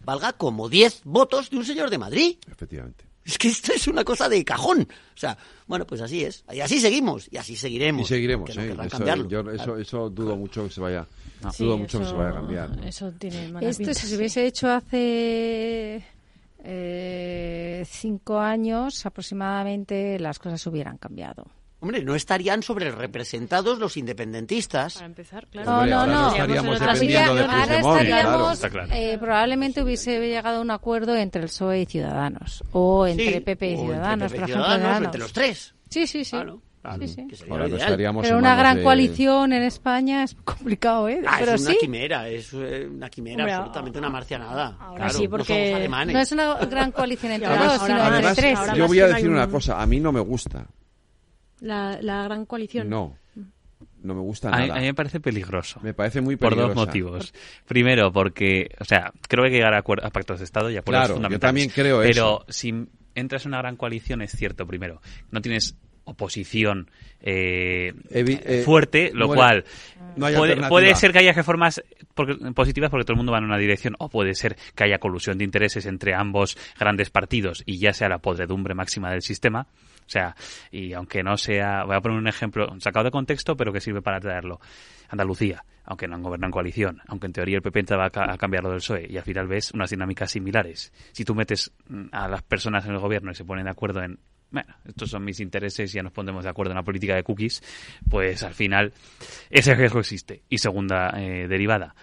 valga como 10 votos de un señor de Madrid. Efectivamente. Es que esto es una cosa de cajón. O sea, bueno, pues así es. Y así seguimos. Y así seguiremos. Y seguiremos, Que no ¿eh? querrán Eso, cambiarlo. yo- eso, eso dudo mucho que se vaya, Sí, dudo mucho que se vaya a cambiar. ¿no? Eso tiene mala Esto pinta, si sí. se hubiese hecho hace eh, cinco años aproximadamente, las cosas hubieran cambiado. Hombre, no estarían sobre representados los independentistas. Para empezar, No, no, no. estaríamos Habría- dependiendo de ahora Puigdemont, estaríamos, claro. Claro. eh, probablemente hubiese llegado a un acuerdo entre el PSOE y Ciudadanos. O entre Sí, PP y entre Ciudadanos, PP y por ejemplo. Ciudadanos, entre los tres. Sí, sí, sí. Claro, claro, Sí, sí. Ahora no estaríamos Pero una gran de- coalición en España es complicado, ¿eh? Ah, Pero es una sí. quimera, es eh, una quimera, Hombre, absolutamente una marcianada. ahora Claro, sí, no porque- somos alemanes. No es una gran coalición entre dos, sino ahora- entre Además, tres. yo voy a no decir una un- cosa, a mí no me gusta. La, la gran coalición. No. No me gusta A mí, nada. a mí me parece peligroso. Me parece muy Por peligrosa. dos motivos. Primero, porque, o sea, creo que hay que llegar a, a pactos de Estado y acuerdos Claro, yo fundamentales. también creo Pero si entras en una gran coalición, es cierto, primero, no tienes oposición eh, Evi- eh, fuerte, lo bueno, cual no puede, ser que haya reformas porque- positivas porque todo el mundo va en una dirección, o puede ser que haya colusión de intereses entre ambos grandes partidos y ya sea la podredumbre máxima del sistema. O sea, y aunque no sea, voy a poner un ejemplo sacado de contexto, pero que sirve para traerlo. Andalucía, aunque no han gobernado en coalición, aunque en teoría el PP entraba a, ca- a cambiar lo del PSOE, y al final ves unas dinámicas similares. Si tú metes mm, a las personas en el gobierno y se ponen de acuerdo en, bueno, estos son mis intereses y ya nos pondremos de acuerdo en la política de cookies, pues al final ese riesgo existe. Y segunda eh, derivada,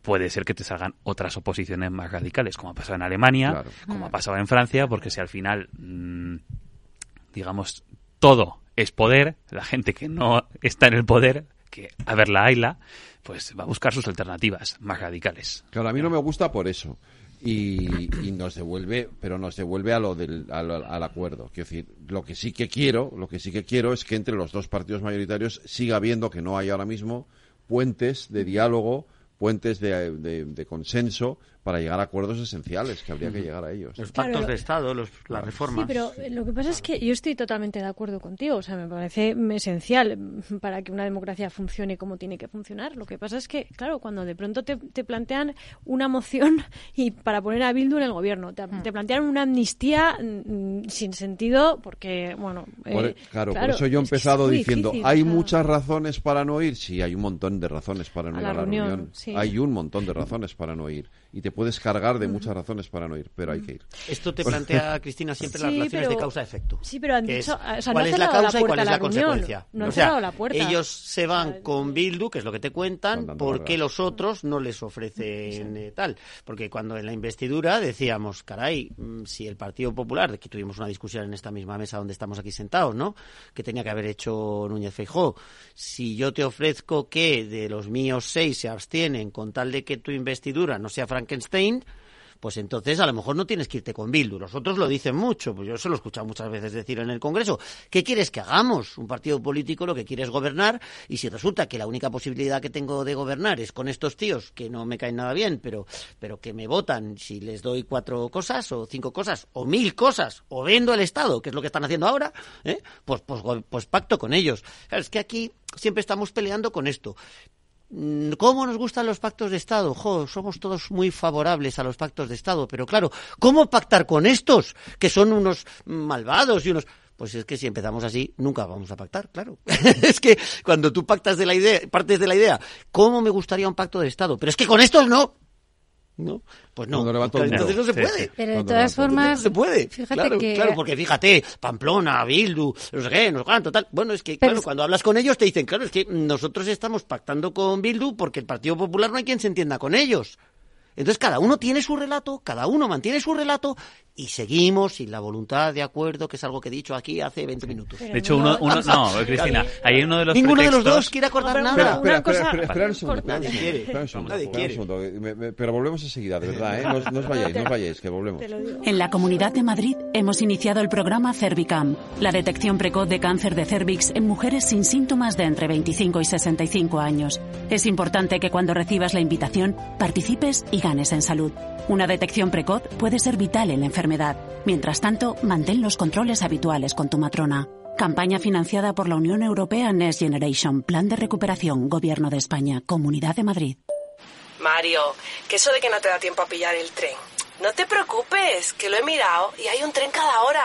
puede ser que te salgan otras oposiciones más radicales, como ha pasado en Alemania, Claro. como ha pasado en Francia, porque si al final, mm, digamos, todo es poder, la gente que no está en el poder, que a ver la hayla, pues va a buscar sus alternativas más radicales. Claro, a mí no me gusta por eso. Y, nos devuelve, pero nos devuelve a lo del, al, acuerdo. Quiero decir, lo que sí que quiero, lo que sí que quiero es que entre los dos partidos mayoritarios siga habiendo, que no hay ahora mismo, puentes de diálogo, puentes de consenso para llegar a acuerdos esenciales, que habría que llegar a ellos. Los Claro, pactos lo- de Estado, los, las reformas. Sí, pero eh, lo que pasa es que yo estoy totalmente de acuerdo contigo. O sea, me parece esencial para que una democracia funcione como tiene que funcionar. Lo que pasa es que, claro, cuando de pronto te, te plantean una moción y para poner a Bildu en el gobierno, te, te plantean una amnistía mm, sin sentido, porque, bueno. Por- eh, claro, por eso yo he es que es empezado diciendo, difícil, ¿hay o sea, muchas razones para no ir? Sí, hay un montón de razones para no A ir la a la reunión, reunión. sí. Hay un montón de razones para no ir. Y te puedes cargar de muchas razones para no ir, pero hay que ir. Esto te plantea, Cristina, siempre las Sí, relaciones pero- de causa-efecto. Sí, pero han dicho. es o sea, no cuál es la causa y cuál a es la consecuencia. No o sea, cerrado la puerta. ellos se van con Bildu, que es lo que te cuentan, porque los otros no les ofrecen eh, tal. Porque cuando en la investidura decíamos, caray, mm, si el Partido Popular, de que tuvimos una discusión en esta misma mesa donde estamos aquí sentados, ¿no? Que tenía que haber hecho Núñez Feijó. Si yo te ofrezco que de los míos seis se abstienen con tal de que tu investidura no sea Pues entonces a lo mejor no tienes que irte con Bildu. Los otros lo dicen mucho, pues yo se lo he escuchado muchas veces decir en el Congreso. ¿Qué quieres que hagamos? Un partido político lo que quiere es gobernar y si resulta que la única posibilidad que tengo de gobernar es con estos tíos que no me caen nada bien, pero, pero que me votan si les doy cuatro cosas o cinco cosas o mil cosas o vendo el Estado, que es lo que están haciendo ahora, ¿eh? pues, pues, pues pacto con ellos. Es que aquí siempre estamos peleando con esto. Mm, ¿Cómo nos gustan los pactos de Estado? Jo, somos todos muy favorables a los pactos de Estado, pero claro, ¿cómo pactar con estos que son unos malvados y unos pues es que si empezamos así nunca vamos a pactar, claro. es que cuando tú pactas de la idea, partes de la idea, ¿cómo me gustaría un pacto de Estado? Pero es que con estos no. No, pues no. Entonces no se puede. sí. Pero de todas formas, No se puede. fíjate claro, que claro, porque fíjate, Pamplona, Bildu, no sé qué, no sé cuánto, tal. Bueno, es que, Pero claro, es- cuando hablas con ellos te dicen, claro, es que nosotros estamos pactando con Bildu porque el Partido Popular no hay quien se entienda con ellos. Entonces cada uno tiene su relato, cada uno mantiene su relato y seguimos sin la voluntad de acuerdo, que es algo que he dicho aquí hace 20 minutos. De hecho, uno, uno no, Cristina, hay uno de los Ninguno de los pretextos- dos quiere acordar No, pero nada. una Espera, espera, cosa- espera, espera un segundo. Nadie espera un quiere. segundo, espera un segundo, Nadie espera un quiere. segundo. Me- me- Pero volvemos enseguida, de verdad, ¿eh? No, os- no os vayáis, no os vayáis, que volvemos. En la Comunidad de Madrid hemos iniciado el programa Cervicam, la detección precoz de cáncer de cervix en mujeres sin síntomas de entre 25 y 65 años. Es importante que cuando recibas la invitación participes y ganes en salud. Una detección precoz puede ser vital en la enfermedad. Mientras tanto, mantén los controles habituales con tu matrona. Campaña financiada por la Unión Europea Next Generation, Plan de Recuperación, Gobierno de España, Comunidad de Madrid. Mario, que eso de que no te da tiempo a pillar el tren. No te preocupes, que lo he mirado y hay un tren cada hora.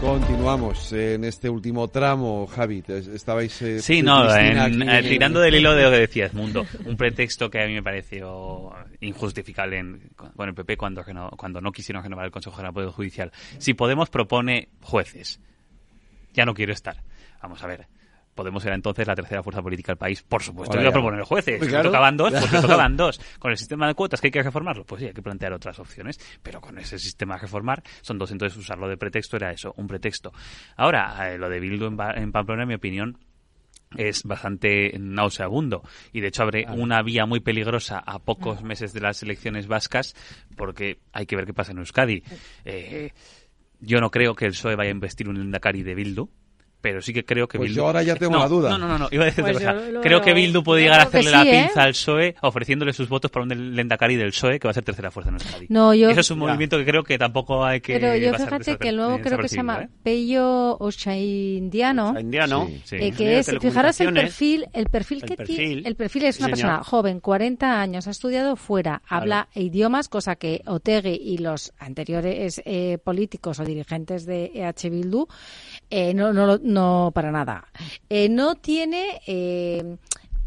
Continuamos en este último tramo, Javi. Estabais. Eh, sí, no, eh, tirando del hilo de lo que decías, Mundo. Un pretexto que a mí me pareció injustificable en, con el PP cuando, cuando no quisieron renovar el Consejo General Poder Judicial. Si Podemos propone jueces, ya no quiero estar. Vamos a ver. Podemos ser entonces la tercera fuerza política del país. Por supuesto, voy a proponer jueces. Pues si tocaban dos, pues me tocaban dos. Con el sistema de cuotas que hay que reformarlo, pues sí, hay que plantear otras opciones. Pero con ese sistema de reformar, son dos, entonces usarlo de pretexto era eso, un pretexto. Ahora, eh, lo de Bildu en, Pamplona, en mi opinión, es bastante nauseabundo y de hecho abre una vía muy peligrosa a pocos meses de las elecciones vascas porque hay que ver qué pasa en Euskadi. Eh, yo no creo que el PSOE vaya a investir un Endacari de Bildu pero sí que creo que pues Bildu... yo ahora ya tengo la duda. No, no, no, iba a decir pues Creo que Bildu puede llegar a hacerle la pinza ¿eh? al PSOE ofreciéndole sus votos para un Lendakari del PSOE que va a ser tercera fuerza en Euskadi. No, yo... Eso es un movimiento que creo que tampoco hay que Pero yo fíjate que el nuevo creo que se llama ¿eh? Pello Ochaindiano. Indiano. Eh, que es, fijaros el perfil, el perfil que tiene, el perfil es una persona joven, 40 años, ha estudiado fuera, habla idiomas, cosa que Otegui y los anteriores eh, políticos o dirigentes de EH Bildu eh, no, no, no, para nada. Eh, no tiene. Eh,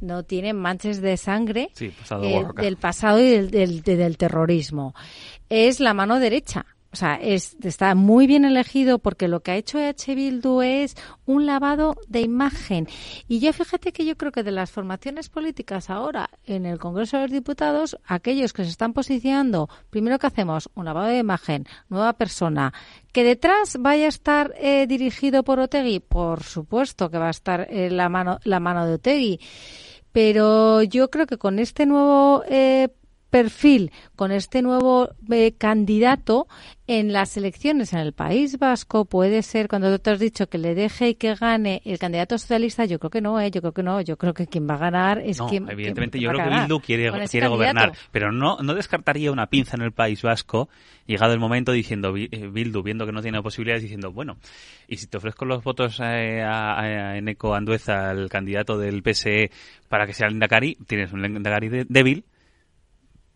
no tiene manches de sangre del pasado y del, del terrorismo. Es la mano derecha o sea, es, está muy bien elegido porque lo que ha hecho H. Bildu es un lavado de imagen. Y yo fíjate que yo creo que de las formaciones políticas ahora en el Congreso de los Diputados, aquellos que se están posicionando, primero que hacemos un lavado de imagen, nueva persona, que detrás vaya a estar eh, dirigido por Otegui, por supuesto que va a estar eh, la mano la mano de Otegui. Pero yo creo que con este nuevo eh, perfil con este nuevo eh, candidato en las elecciones en el País Vasco. Puede ser cuando tú has dicho que le deje y que gane el candidato socialista yo creo que no eh, yo creo que no. Yo creo que quien va a ganar es quien evidentemente yo creo que Bildu quiere, quiere gobernar pero no no descartaría una pinza en el País Vasco llegado el momento diciendo eh, Bildu viendo que no tiene posibilidades diciendo bueno y si te ofrezco los votos a, a, Eneco Andueza el candidato del PSE para que sea el Indacari tienes un Indacari débil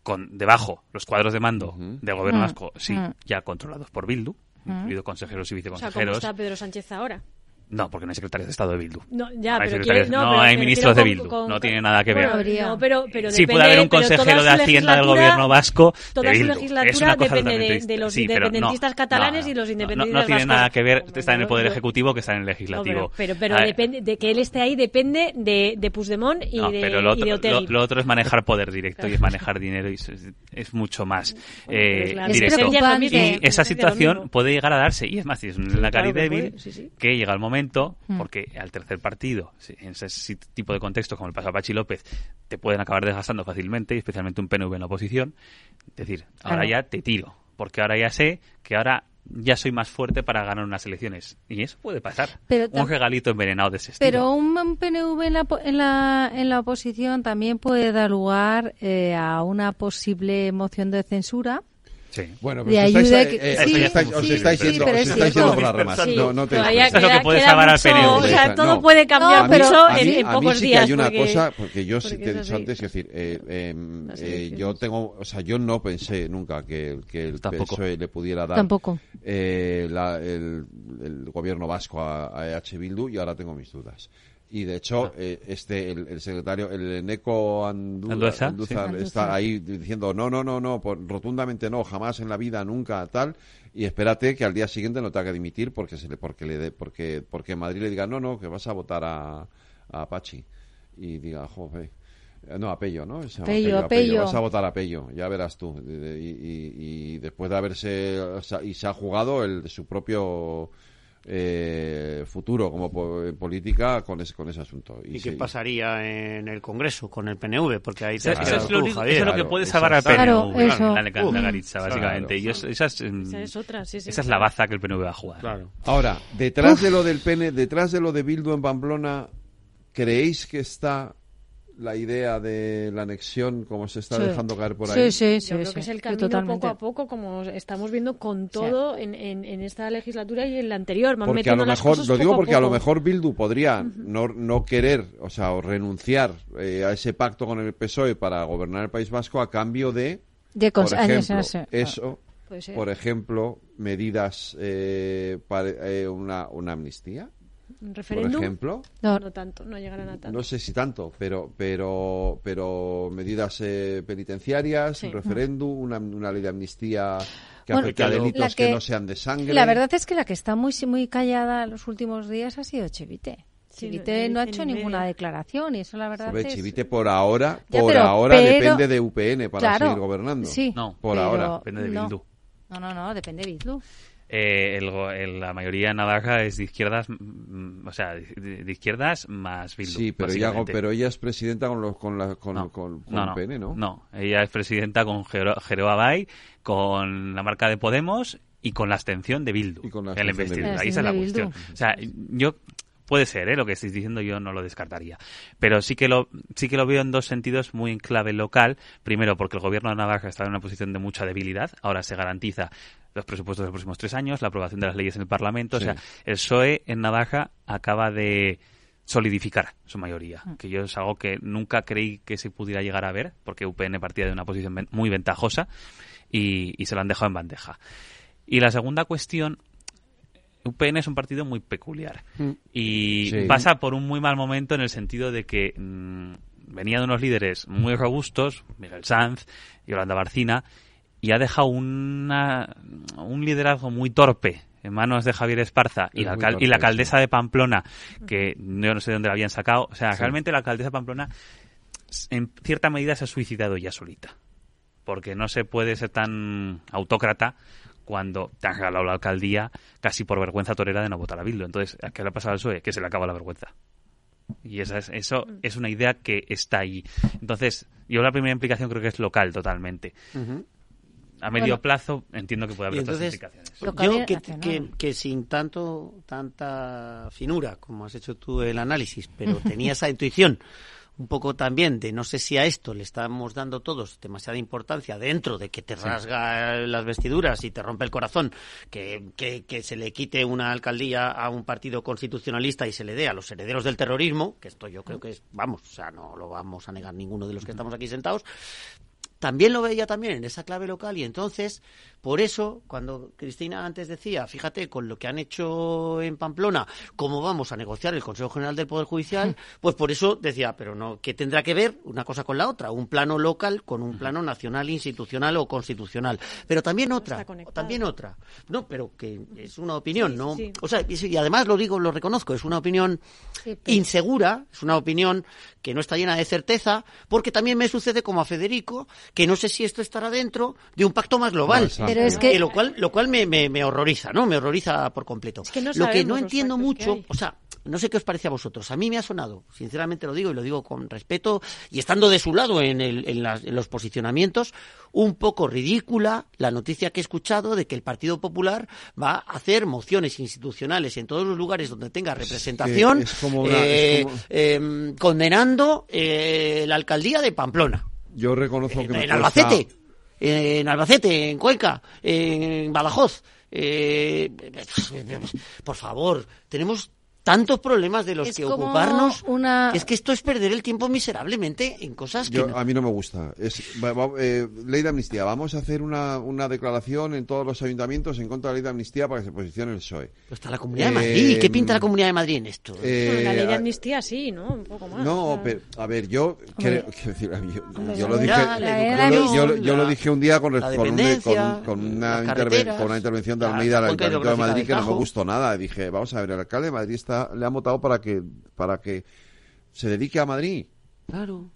con debajo los cuadros de mando del gobierno mm. vasco, sí, mm. ya controlados por Bildu, mm. incluidos consejeros y viceconsejeros. O sea, ¿cómo está Pedro Sánchez ahora? No, porque no hay secretario de Estado de Bildu. No, ya, hay, pero no, hay ministros de Bildu. no tiene nada que ver. no, pero, pero sí puede haber un consejero de Hacienda del gobierno vasco toda de Bildu. su legislatura depende de, de, los independentistas catalanes y los independentistas No, tiene nada que ver. Está en el Poder Ejecutivo que está en el Legislativo. pero pero, depende de que él esté ahí depende de, de Puigdemont y, de, pero lo otro, Lo, otro es manejar poder directo y es manejar dinero y es, mucho más eh, directo. Y esa situación puede llegar a darse. Y es más, si es una cari débil, que llega el momento momento, porque al tercer partido, en ese tipo de contextos como el pasado Pachi López, te pueden acabar desgastando fácilmente, y especialmente un PNV en la oposición. Es decir, ahora ya te tiro, porque ahora ya sé que ahora ya soy más fuerte para ganar unas elecciones. Y eso puede pasar. un regalito envenenado de ese estilo. Pero un PNV en la, en la, en la oposición también puede dar lugar eh, a una posible moción de censura Sí. Bueno, pero de estáis, eh, eh, sí, estáis, os estáis yendo, os estáis yendo por las ramas. No, no te es lo que puede salvar al PNV. O sea, todo no, puede cambiar no, pero en, en, pocos a mí sí días. Que hay una porque, cosa, porque yo sí te he dicho antes, es decir, eh, eh, eh, yo tengo, o sea, yo no pensé nunca que, que el Tampoco. PSOE le pudiera dar Tampoco. Eh, la, el, el gobierno vasco a, a EH Bildu y ahora tengo mis dudas y de hecho ah. eh, este el, secretario el Neco Anduza, está ahí diciendo no no no no rotundamente no jamás en la vida nunca tal y espérate que al día siguiente no te haga dimitir porque se le porque le de, porque porque Madrid le diga no no que vas a votar a, a Pachi y diga joder no, a Pello, ¿no? Pello, Pello, Vas a votar a Pello, ya verás tú. Y, y, y después de haberse... y se ha jugado el, su propio eh, futuro como política con ese, con ese asunto. ¿Y, qué pasaría en el Congreso con el PNV? Porque ahí te eso, es lo, eso es lo que puede salvar al PNV, la, la, Garitza, básicamente. y esa, es, esa, es, otra, sí, esa es la baza que el PNV va a jugar. Ahora, detrás de lo del PN, detrás de lo de Bildu en Pamplona, ¿creéis que está la idea de la anexión como se está dejando caer por ahí. Sí, sí, Yo creo que es el camino poco a poco, como estamos viendo con todo en, en, esta legislatura y en la anterior. porque a lo mejor, lo digo porque a, lo mejor Bildu podría no, no querer, o sea, o renunciar eh, a ese pacto con el PSOE para gobernar el País Vasco a cambio de, de por ejemplo, eso, por ejemplo, medidas eh, para eh, una, una amnistía referéndum? Por ejemplo. No, no tanto, no llegarán a tanto. No sé si tanto, pero pero pero medidas eh, penitenciarias, un referéndum, una, una, ley de amnistía que bueno, afecte a delitos que, no sean de sangre. La verdad es que la que está muy muy callada los últimos días ha sido Chevite. Chivite no, ha hecho ninguna declaración y eso la verdad es... Chivite por ahora, por ahora depende de UPN para seguir gobernando. Sí, no, por ahora. Depende de Bildu. No, no, no, depende de Bildu eh, el, la mayoría navarra es de izquierdas, o sea, de, izquierdas más Bildu. Sí, pero ella, pero ella es presidenta con, los, con, la, con, no, con, no, PN, ¿no? No, ella es presidenta con Jero, Abay, con la marca de Podemos y con la abstención de Bildu. Y con la Ahí esa es la cuestión. O sea, yo puede ser, ¿eh? lo que estáis diciendo yo no lo descartaría. Pero sí que lo, sí que lo veo en dos sentidos muy en clave local. Primero, porque el gobierno de Navarra está en una posición de mucha debilidad. Ahora se garantiza los presupuestos de los próximos tres años, la aprobación de las leyes en el Parlamento. O sea, el PSOE en Navaja acaba de solidificar su mayoría, mm. que yo es algo que nunca creí que se pudiera llegar a ver, porque UPN partía de una posición muy ventajosa y, se lo han dejado en bandeja. Y la segunda cuestión, UPN es un partido muy peculiar mm. y pasa por un muy mal momento en el sentido de que mm, venía de unos líderes muy robustos, Miguel Sanz, y Yolanda Barcina, y ha dejado una, un liderazgo muy torpe en manos de Javier Esparza y la, y la alcaldesa de Pamplona, que yo no sé de dónde la habían sacado. O sea, realmente la alcaldesa de Pamplona en cierta medida se ha suicidado ya solita. Porque no se puede ser tan autócrata cuando te han regalado la alcaldía casi por vergüenza torera de no votar a Bildu. Entonces, ¿qué le ha pasado al PSOE? Que se le acaba la vergüenza. Y esa es, eso es una idea que está ahí. Entonces, yo la primera implicación creo que es local totalmente a medio plazo entiendo que puede haber otras implicaciones. Yo que, que, sin tanto tanta finura como has hecho tú el análisis, pero tenía esa intuición un poco también de no sé si a esto le estamos dando todos demasiada importancia dentro de que te rasga las vestiduras y te rompe el corazón, que, que, que, se le quite una alcaldía a un partido constitucionalista y se le dé a los herederos del terrorismo, que esto yo creo que es, vamos, o sea, no lo vamos a negar ninguno de los que estamos aquí sentados, también lo veía también en esa clave local y entonces por eso, cuando Cristina antes decía, fíjate, con lo que han hecho en Pamplona, cómo vamos a negociar el Consejo General del Poder Judicial, pues por eso decía, pero no, ¿qué tendrá que ver una cosa con la otra? Un plano local con un plano nacional, institucional o constitucional. Pero también otra, también otra. No, pero que es una opinión, ¿no? O sea, y además lo digo, lo reconozco, es una opinión insegura, es una opinión que no está llena de certeza, porque también me sucede como a Federico, que no sé si esto estará dentro de un pacto más global. Pero es que... lo cual, lo cual me, me, horroriza, ¿no? Me horroriza por completo. lo que no entiendo mucho, o sea, no sé qué os parece a vosotros. A mí me ha sonado, sinceramente lo digo y lo digo con respeto y estando de su lado en, el, en, en los posicionamientos, un poco ridícula la noticia que he escuchado de que el Partido Popular va a hacer mociones institucionales en todos los lugares donde tenga representación, eh, em, condenando eh, la alcaldía de Pamplona. Yo reconozco que... En, Albacete, en Albacete, en Cuenca, en Badajoz. Eh, por favor, tenemos tantos problemas de los que ocuparnos. Es que esto es perder el tiempo miserablemente en cosas que. A mí no me gusta. Es, eh, ley de amnistía. Vamos a hacer una, una, declaración en todos los ayuntamientos en contra de la ley de amnistía para que se posicione el PSOE. Pues está la Comunidad de Madrid. ¿Qué pinta la Comunidad de Madrid en esto? Eh, la ley de amnistía sí, ¿no? Un poco más. No, pero, a ver, yo. Creo, yo, lo dije, yo, lo dije un día con, con, con, una, con una intervención de Almeida, la Ayuntamiento de Madrid, que no me gustó nada. Dije, vamos a ver, el alcalde de Madrid está le han votado para que, para que se dedique a Madrid. Claro.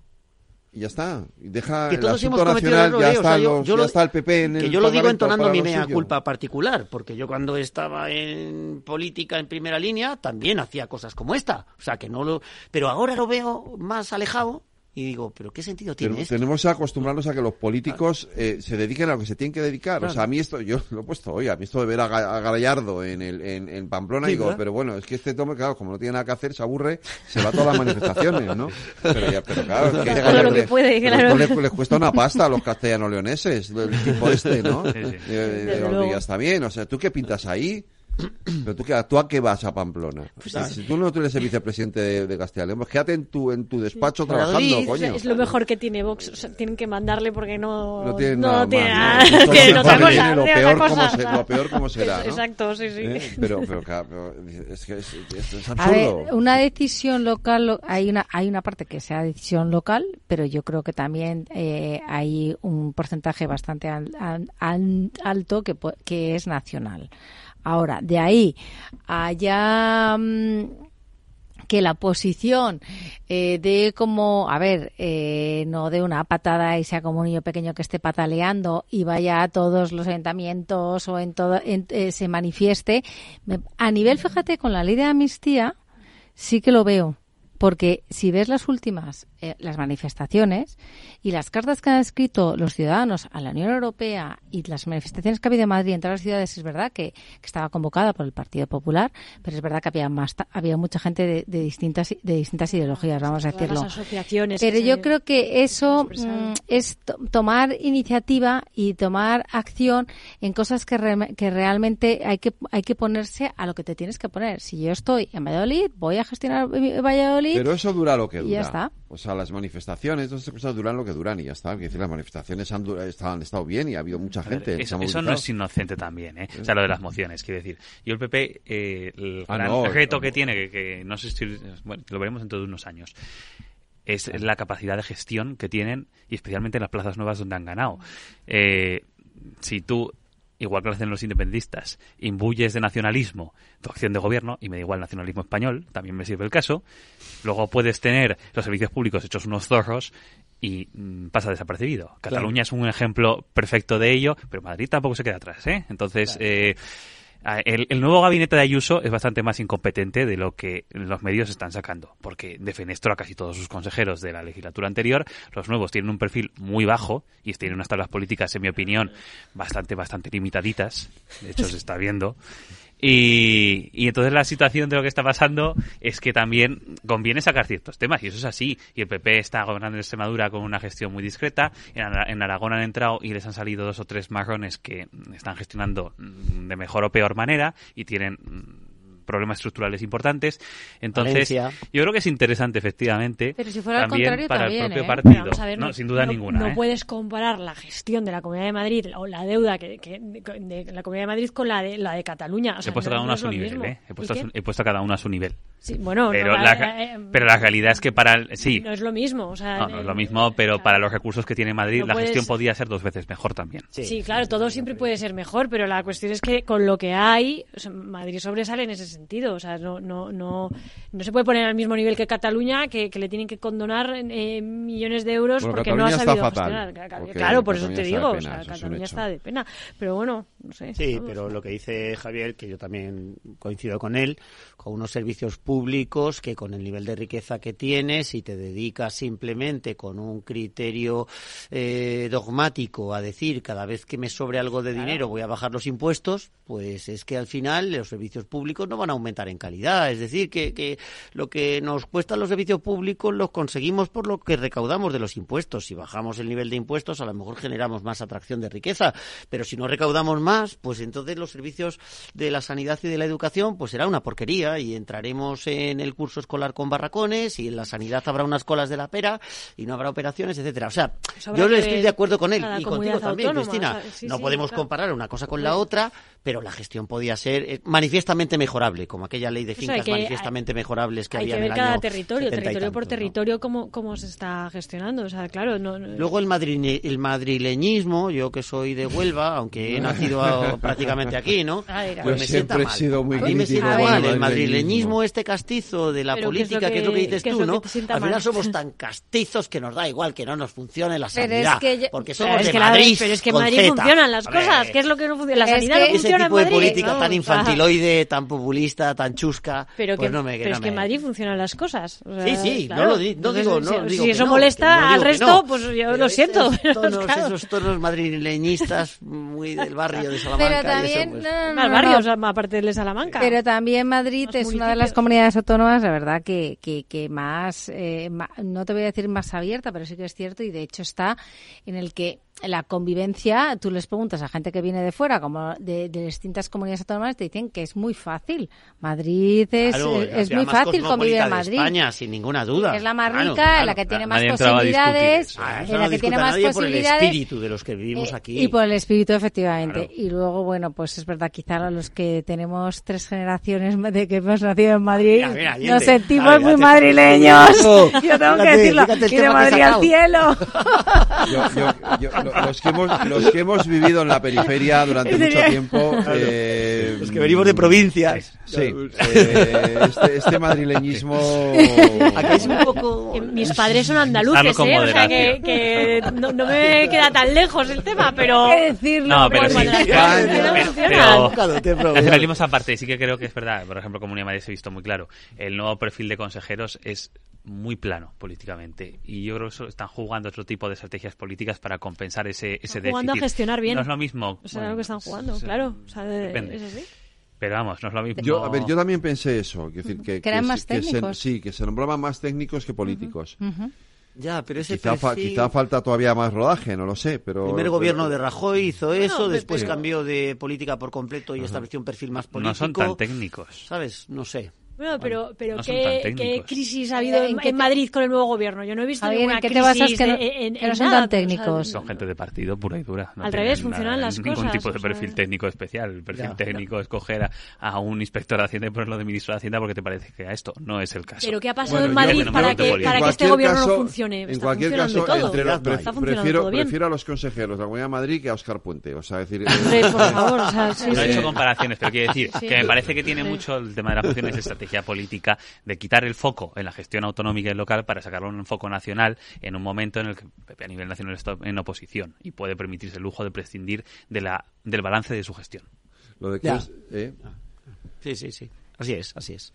Y ya está. Y deja el asunto nacional, ya, está, ya está el PP en que yo lo digo entonando mi mea culpa particular, porque yo cuando estaba en política en primera línea también hacía cosas como esta. O sea, que no lo... Pero ahora lo veo más alejado y digo, ¿pero qué sentido tiene Tenemos que acostumbrarnos a que los políticos eh, se dediquen a lo que se tienen que dedicar. O sea, a mí esto, yo lo he puesto hoy, a mí esto de ver a, Gallardo en, el, en, Pamplona, digo, pero bueno, es que este tome, claro, como no tiene nada que hacer, se aburre, se va a todas las manifestaciones, ¿no? Pero, ya, pero claro, que, Todo lo que puede, claro. Les, cuesta una pasta a los castellanos leoneses, el tipo este, ¿no? Sí, sí. Eh, ya está bien, o sea, ¿tú qué pintas ahí? Pero tú, ¿tú a qué vas a Pamplona? Pues si tú no eres el vicepresidente de, de Castilla y León, pues quédate en tu, en tu despacho trabajando, coño. Es lo mejor que tiene Vox. O sea, tienen que mandarle porque no, no tiene nada, más, no, cosa. Lo peor, como se, lo peor como será, ¿no? Exacto, sí, sí. ¿Eh? Pero, pero, pero, es que es, es, absurdo. A ver, una decisión local, hay una, hay una parte que sea decisión local, pero yo creo que también eh, hay un porcentaje bastante al, al, alto que, que es nacional. Ahora, de ahí allá mm, que la posición eh, de como, a ver, eh, no de una patada y sea como un niño pequeño que esté pataleando y vaya a todos los ayuntamientos o en todo, eh, se manifieste. a nivel, fíjate, con la ley de amnistía, sí que lo veo. Porque si ves las últimas, las manifestaciones, y las cartas que han escrito los ciudadanos a la Unión Europea y las manifestaciones que ha habido en Madrid en todas las ciudades, es verdad que, estaba convocada por el Partido Popular, pero es verdad que había más, había mucha gente de, distintas de distintas ideologías, vamos a decirlo. pero yo creo que eso mm, es tomar iniciativa y tomar acción en cosas que, que realmente hay que hay que ponerse a lo que te tienes que poner. Si yo estoy en Valladolid, voy a gestionar Valladolid. Pero eso dura lo que dura. Y ya está. O sea, las manifestaciones, todas esas cosas duran lo que duran y ya está. decir, las manifestaciones han, han, estado bien y ha habido mucha gente. eso, no es inocente también, ¿eh? O sea, lo de las mociones, quiero decir. Yo el PP, eh, el ah, reto que tiene, que, no sé si, bueno, lo veremos dentro de unos años, es la capacidad de gestión que tienen y especialmente en las plazas nuevas donde han ganado. Eh, si tú igual que lo hacen los independentistas, imbuyes de nacionalismo tu acción de gobierno, y me da igual nacionalismo español, también me sirve el caso, luego puedes tener los servicios públicos hechos unos zorros y mm, pasa desapercibido. Cataluña es un ejemplo perfecto de ello, pero Madrid tampoco se queda atrás, ¿eh? Entonces, eh, el, nuevo gabinete de Ayuso es bastante más incompetente de lo que los medios están sacando, porque defenestró a casi todos sus consejeros de la legislatura anterior. Los nuevos tienen un perfil muy bajo y tienen unas tablas políticas, en mi opinión, bastante, bastante limitaditas. De hecho, se está viendo. Y, y, entonces la situación de lo que está pasando es que también conviene sacar ciertos temas, y eso es así. Y el PP está gobernando en Extremadura con una gestión muy discreta. En, Aragón han entrado y les han salido dos o tres marrones que están gestionando de mejor o peor manera y tienen problemas estructurales importantes. Entonces, yo creo que es interesante, efectivamente, Pero si fuera también para el propio ¿eh? partido. no, sin duda ninguna. No ¿eh? puedes comparar la gestión de la Comunidad de Madrid o la deuda que, de la Comunidad de Madrid con la de, la de Cataluña. he puesto cada uno a su nivel, ¿eh? He puesto, he puesto cada uno a su nivel. Sí, bueno, pero, la, pero la realidad es que para el, sí no es lo mismo o sea, no, es lo mismo pero para los recursos que tiene Madrid la gestión podría ser dos veces mejor también sí, claro todo siempre puede ser mejor pero la cuestión es que con lo que hay Madrid sobresale en ese sentido sentido. O sea, no, no, no, no se puede poner al mismo nivel que Cataluña, que, le tienen que condonar eh, millones de euros porque no ha sabido gestionar. Claro, por eso te digo, o sea, Cataluña está de pena. Pero bueno, no sé. Sí, pero lo que dice Javier, que yo también coincido con él, con unos servicios públicos que con el nivel de riqueza que tienes, si te dedicas simplemente con un criterio eh, dogmático a decir cada vez que me sobre algo de dinero voy a bajar los impuestos, pues es que al final los servicios públicos no van a aumentar en calidad. Es decir, que, que lo que nos cuestan los servicios públicos los conseguimos por lo que recaudamos de los impuestos. Si bajamos el nivel de impuestos, a lo mejor generamos más atracción de riqueza, pero si no recaudamos más, pues entonces los servicios de la sanidad y de la educación, pues será una porquería y entraremos en el curso escolar con barracones y en la sanidad habrá unas colas de la pera y no habrá operaciones, etcétera. O sea, pues yo estoy de acuerdo con él y contigo también, Cristina. no podemos comparar una cosa con la otra, pero la gestión podía ser eh, manifiestamente mejorable, como aquella ley de fincas manifiestamente mejorables que había que ver en el cada territorio, territorio por territorio, cómo, cómo se está gestionando. O sea, claro, no, Luego el, el madrileñismo, yo que soy de Huelva, aunque he nacido prácticamente aquí, ¿no? pues me siempre he sido muy crítico. el madrileñismo este castizo de la política, que, es lo que dices tú, ¿no? Al final somos tan castizos que nos da igual que no nos funcione la sanidad, porque somos de Madrid Pero es que en Madrid funcionan las cosas, ¿qué es lo que no funciona? La sanidad no funciona tipo de política tan infantiloide, tan populista, tan chusca. Pero, pues que, no me, pero es que en Madrid funcionan las cosas. sí, sí, no, lo no digo, no si, digo si eso molesta al resto, pues yo lo siento. Tonos, Esos tonos madrileñistas muy del barrio de Salamanca. Pero también, pues. no, barrios, aparte de Salamanca. Pero también Madrid es una de las comunidades autónomas, la verdad, que, que, que más, eh, no te voy a decir más abierta, pero sí que es cierto y de hecho está en el que la convivencia, tú les preguntas a gente que viene de fuera, como de, distintas comunidades autónomas, te dicen que es muy fácil. Madrid es, es, muy fácil convivir en Madrid. España, sin ninguna duda. Es la más rica, la que tiene más posibilidades, en la que tiene más posibilidades. Por el espíritu de los que vivimos eh, aquí. Y por el espíritu, efectivamente. Y luego, bueno, pues es verdad, quizá los que tenemos tres generaciones de que hemos nacido en Madrid, nos sentimos muy madrileños. yo tengo que decirlo. Y de Madrid al cielo. yo, los, que hemos, los que hemos vivido en la periferia durante mucho tiempo. Eh, los que venimos de provincias. Sí, eh, este, este, madrileñismo. Aquí es un poco. Mis padres son andaluces, ¿eh? O sea que, que no, me queda tan lejos el tema, pero. decirlo? No, pero sí. Pero, pero, aparte, sí que creo que es verdad. Por ejemplo, Comunidad Madrid se ha visto muy claro. El nuevo perfil de consejeros es muy plano políticamente y yo creo que están jugando otro tipo de estrategias políticas para compensar ese, ese están jugando a gestionar bien. No es lo mismo. O sea, lo que están jugando, claro. O sea, depende. Pero vamos, no es lo mismo. Yo, a ver, yo también pensé eso. decir, que, que, eran más técnicos. Se, sí, que se nombraban más técnicos que políticos. Ya, pero ese quizá, quizá, falta todavía más rodaje, no lo sé, pero... El primer gobierno de Rajoy hizo eso, después cambió de política por completo y estableció un perfil más político. No son tan técnicos. ¿Sabes? No sé. Bueno, pero, pero ¿qué, crisis ha habido en, Madrid con el nuevo gobierno? Yo no he visto ninguna ¿qué crisis te en, no son tan técnicos. son gente de partido pura y dura. Al revés, funcionan las ningún cosas. Ningún tipo de perfil técnico especial. El perfil técnico es coger a, un inspector de Hacienda y ponerlo de ministro de Hacienda porque te parece que a esto no es el caso. Pero ¿qué ha pasado en Madrid para, que, para que este gobierno no funcione? En cualquier caso, entre los, prefiero, prefiero a los consejeros de la Comunidad de Madrid que a Oscar Puente. O sea, decir... por favor, o sea, no he hecho comparaciones, pero quiero decir que me parece que tiene mucho el tema de las funciones de estrategia política de quitar el foco en la gestión autonómica y local para sacarlo en un foco nacional en un momento en el que a nivel nacional está en oposición y puede permitirse el lujo de prescindir de la, del balance de su gestión. Lo de que ¿eh? Sí, sí, sí. Así es, así es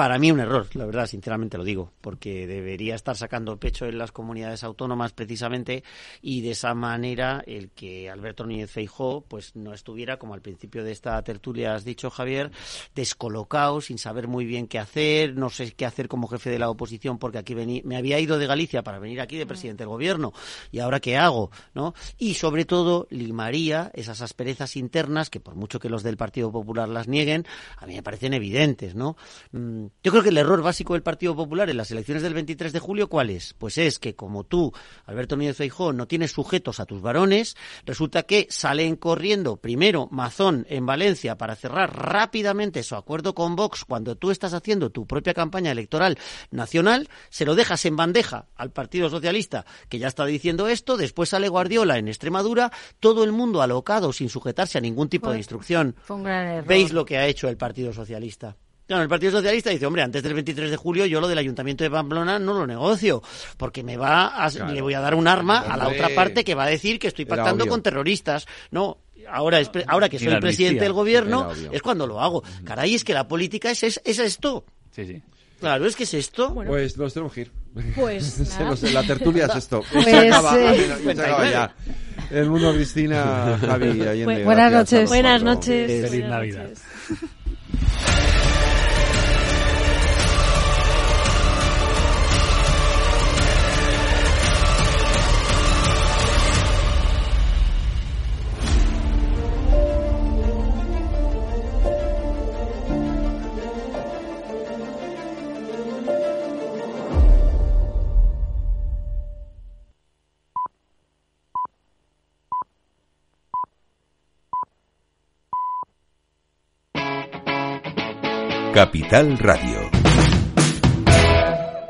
para mí un error, la verdad, sinceramente lo digo, porque debería estar sacando pecho en las comunidades autónomas precisamente y de esa manera el que Alberto Núñez Feijó pues no estuviera como al principio de esta tertulia has dicho Javier, descolocado, sin saber muy bien qué hacer, no sé qué hacer como jefe de la oposición porque aquí vení, me había ido de Galicia para venir aquí de presidente del gobierno y ahora qué hago, ¿no? Y sobre todo limaría esas asperezas internas que por mucho que los del Partido Popular las nieguen, a mí me parecen evidentes, ¿no? Mm, yo creo que el error básico del Partido Popular en las elecciones del 23 de julio, ¿cuál es? Pues es que como tú, Alberto Núñez Feijóo, no tienes sujetos a tus varones, resulta que salen corriendo primero Mazón en Valencia para cerrar rápidamente su acuerdo con Vox cuando tú estás haciendo tu propia campaña electoral nacional, se lo dejas en bandeja al Partido Socialista, que ya está diciendo esto, después sale Guardiola en Extremadura, todo el mundo alocado sin sujetarse a ningún tipo de instrucción. Fue un gran error. ¿Veis lo que ha hecho el Partido Socialista? Claro, el Partido Socialista dice, hombre, antes del 23 de julio yo lo del Ayuntamiento de Pamplona no lo negocio, porque me va a, le voy a dar un arma a la otra parte que va a decir que estoy pactando con terroristas. No, ahora, es, ahora que soy el presidente del gobierno es cuando lo hago. Caray, es que la política es, es, esto. Sí, sí. Claro, es que es esto. Pues nos tenemos que ir. Pues la tertulia es esto. Pues, se acaba, eh, ya. El mundo Cristina, Javi, Allende, Buenas noches. Buenas noches. Feliz Navidad. Capital Radio.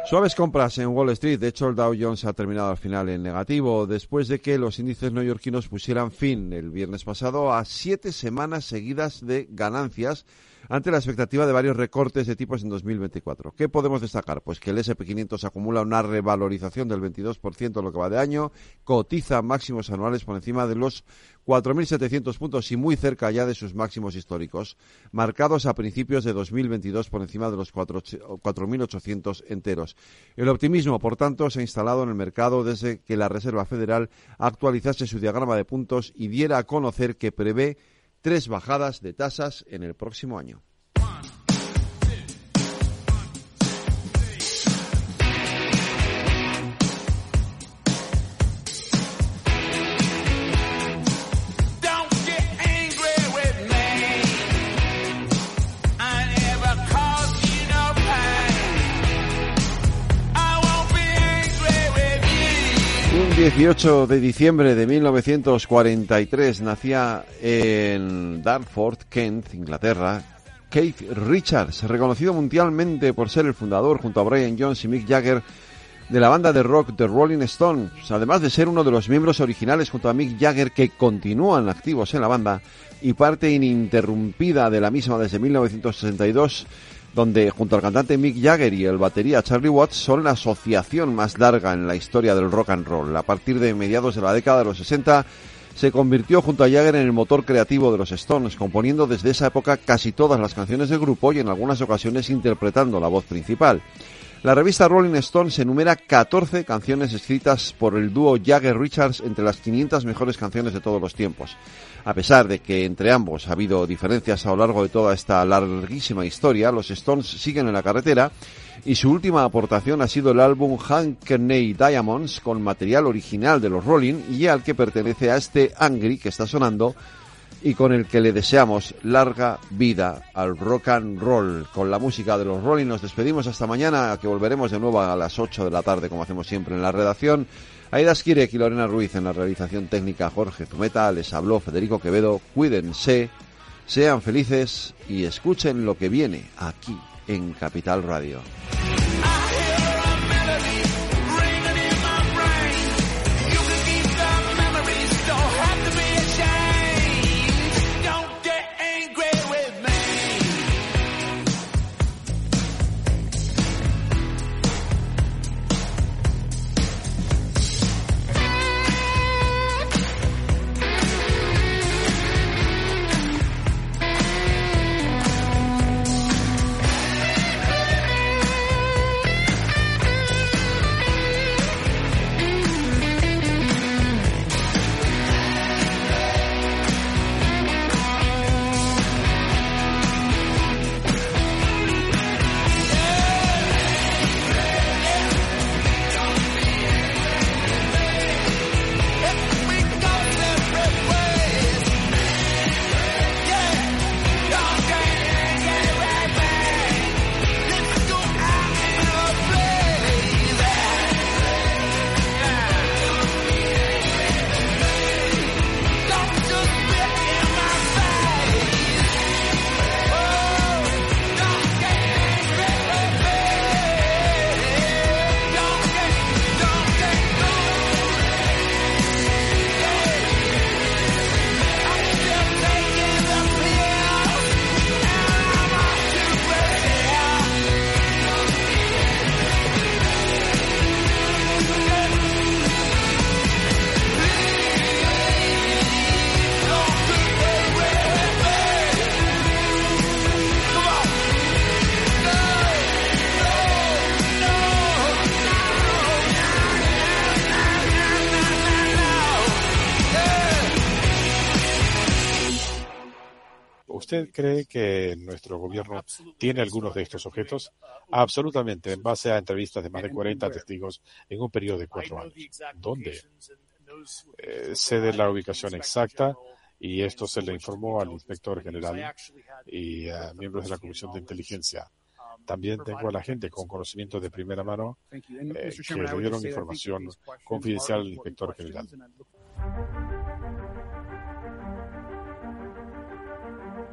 Suaves compras en Wall Street. De hecho, el Dow Jones ha terminado al final en negativo después de que los índices neoyorquinos pusieran fin el viernes pasado a siete semanas seguidas de ganancias ante la expectativa de varios recortes de tipos en 2024. ¿Qué podemos destacar? Pues que el SP500 acumula una revalorización del 22% en lo que va de año, cotiza máximos anuales por encima de los 4.700 puntos y muy cerca ya de sus máximos históricos, marcados a principios de 2022 por encima de los 4.800 enteros. El optimismo, por tanto, se ha instalado en el mercado desde que la Reserva Federal actualizase su diagrama de puntos y diera a conocer que prevé tres bajadas de tasas en el próximo año. Un 18 de diciembre de 1943 nacía en Dartford, Kent, Inglaterra, Keith Richards, reconocido mundialmente por ser el fundador junto a Brian Jones y Mick Jagger de la banda de rock The Rolling Stones, además de ser uno de los miembros originales junto a Mick Jagger que continúan activos en la banda y parte ininterrumpida de la misma desde 1962 donde junto al cantante Mick Jagger y el batería Charlie Watts son la asociación más larga en la historia del rock and roll. A partir de mediados de la década de los 60 se convirtió junto a Jagger en el motor creativo de los Stones, componiendo desde esa época casi todas las canciones del grupo y en algunas ocasiones interpretando la voz principal. La revista Rolling Stones enumera 14 canciones escritas por el dúo Jagger-Richards entre las 500 mejores canciones de todos los tiempos. A pesar de que entre ambos ha habido diferencias a lo largo de toda esta larguísima historia, los Stones siguen en la carretera y su última aportación ha sido el álbum Hankney Diamonds con material original de los Rolling y al que pertenece a este Angry que está sonando y con el que le deseamos larga vida al rock and roll. Con la música de los Rolling nos despedimos hasta mañana, que volveremos de nuevo a las 8 de la tarde, como hacemos siempre en la redacción. Aida Skirek y Lorena Ruiz en la realización técnica, Jorge Zumeta, les habló Federico Quevedo. Cuídense, sean felices y escuchen lo que viene aquí en Capital Radio. Tiene algunos de estos objetos? Absolutamente, en base a entrevistas de más de 40 testigos en un periodo de cuatro años. ¿Dónde? Eh, sé la ubicación exacta y esto se le informó al inspector general y a miembros de la Comisión de Inteligencia. También tengo a la gente con conocimiento de primera mano eh, que le dieron información confidencial al inspector general.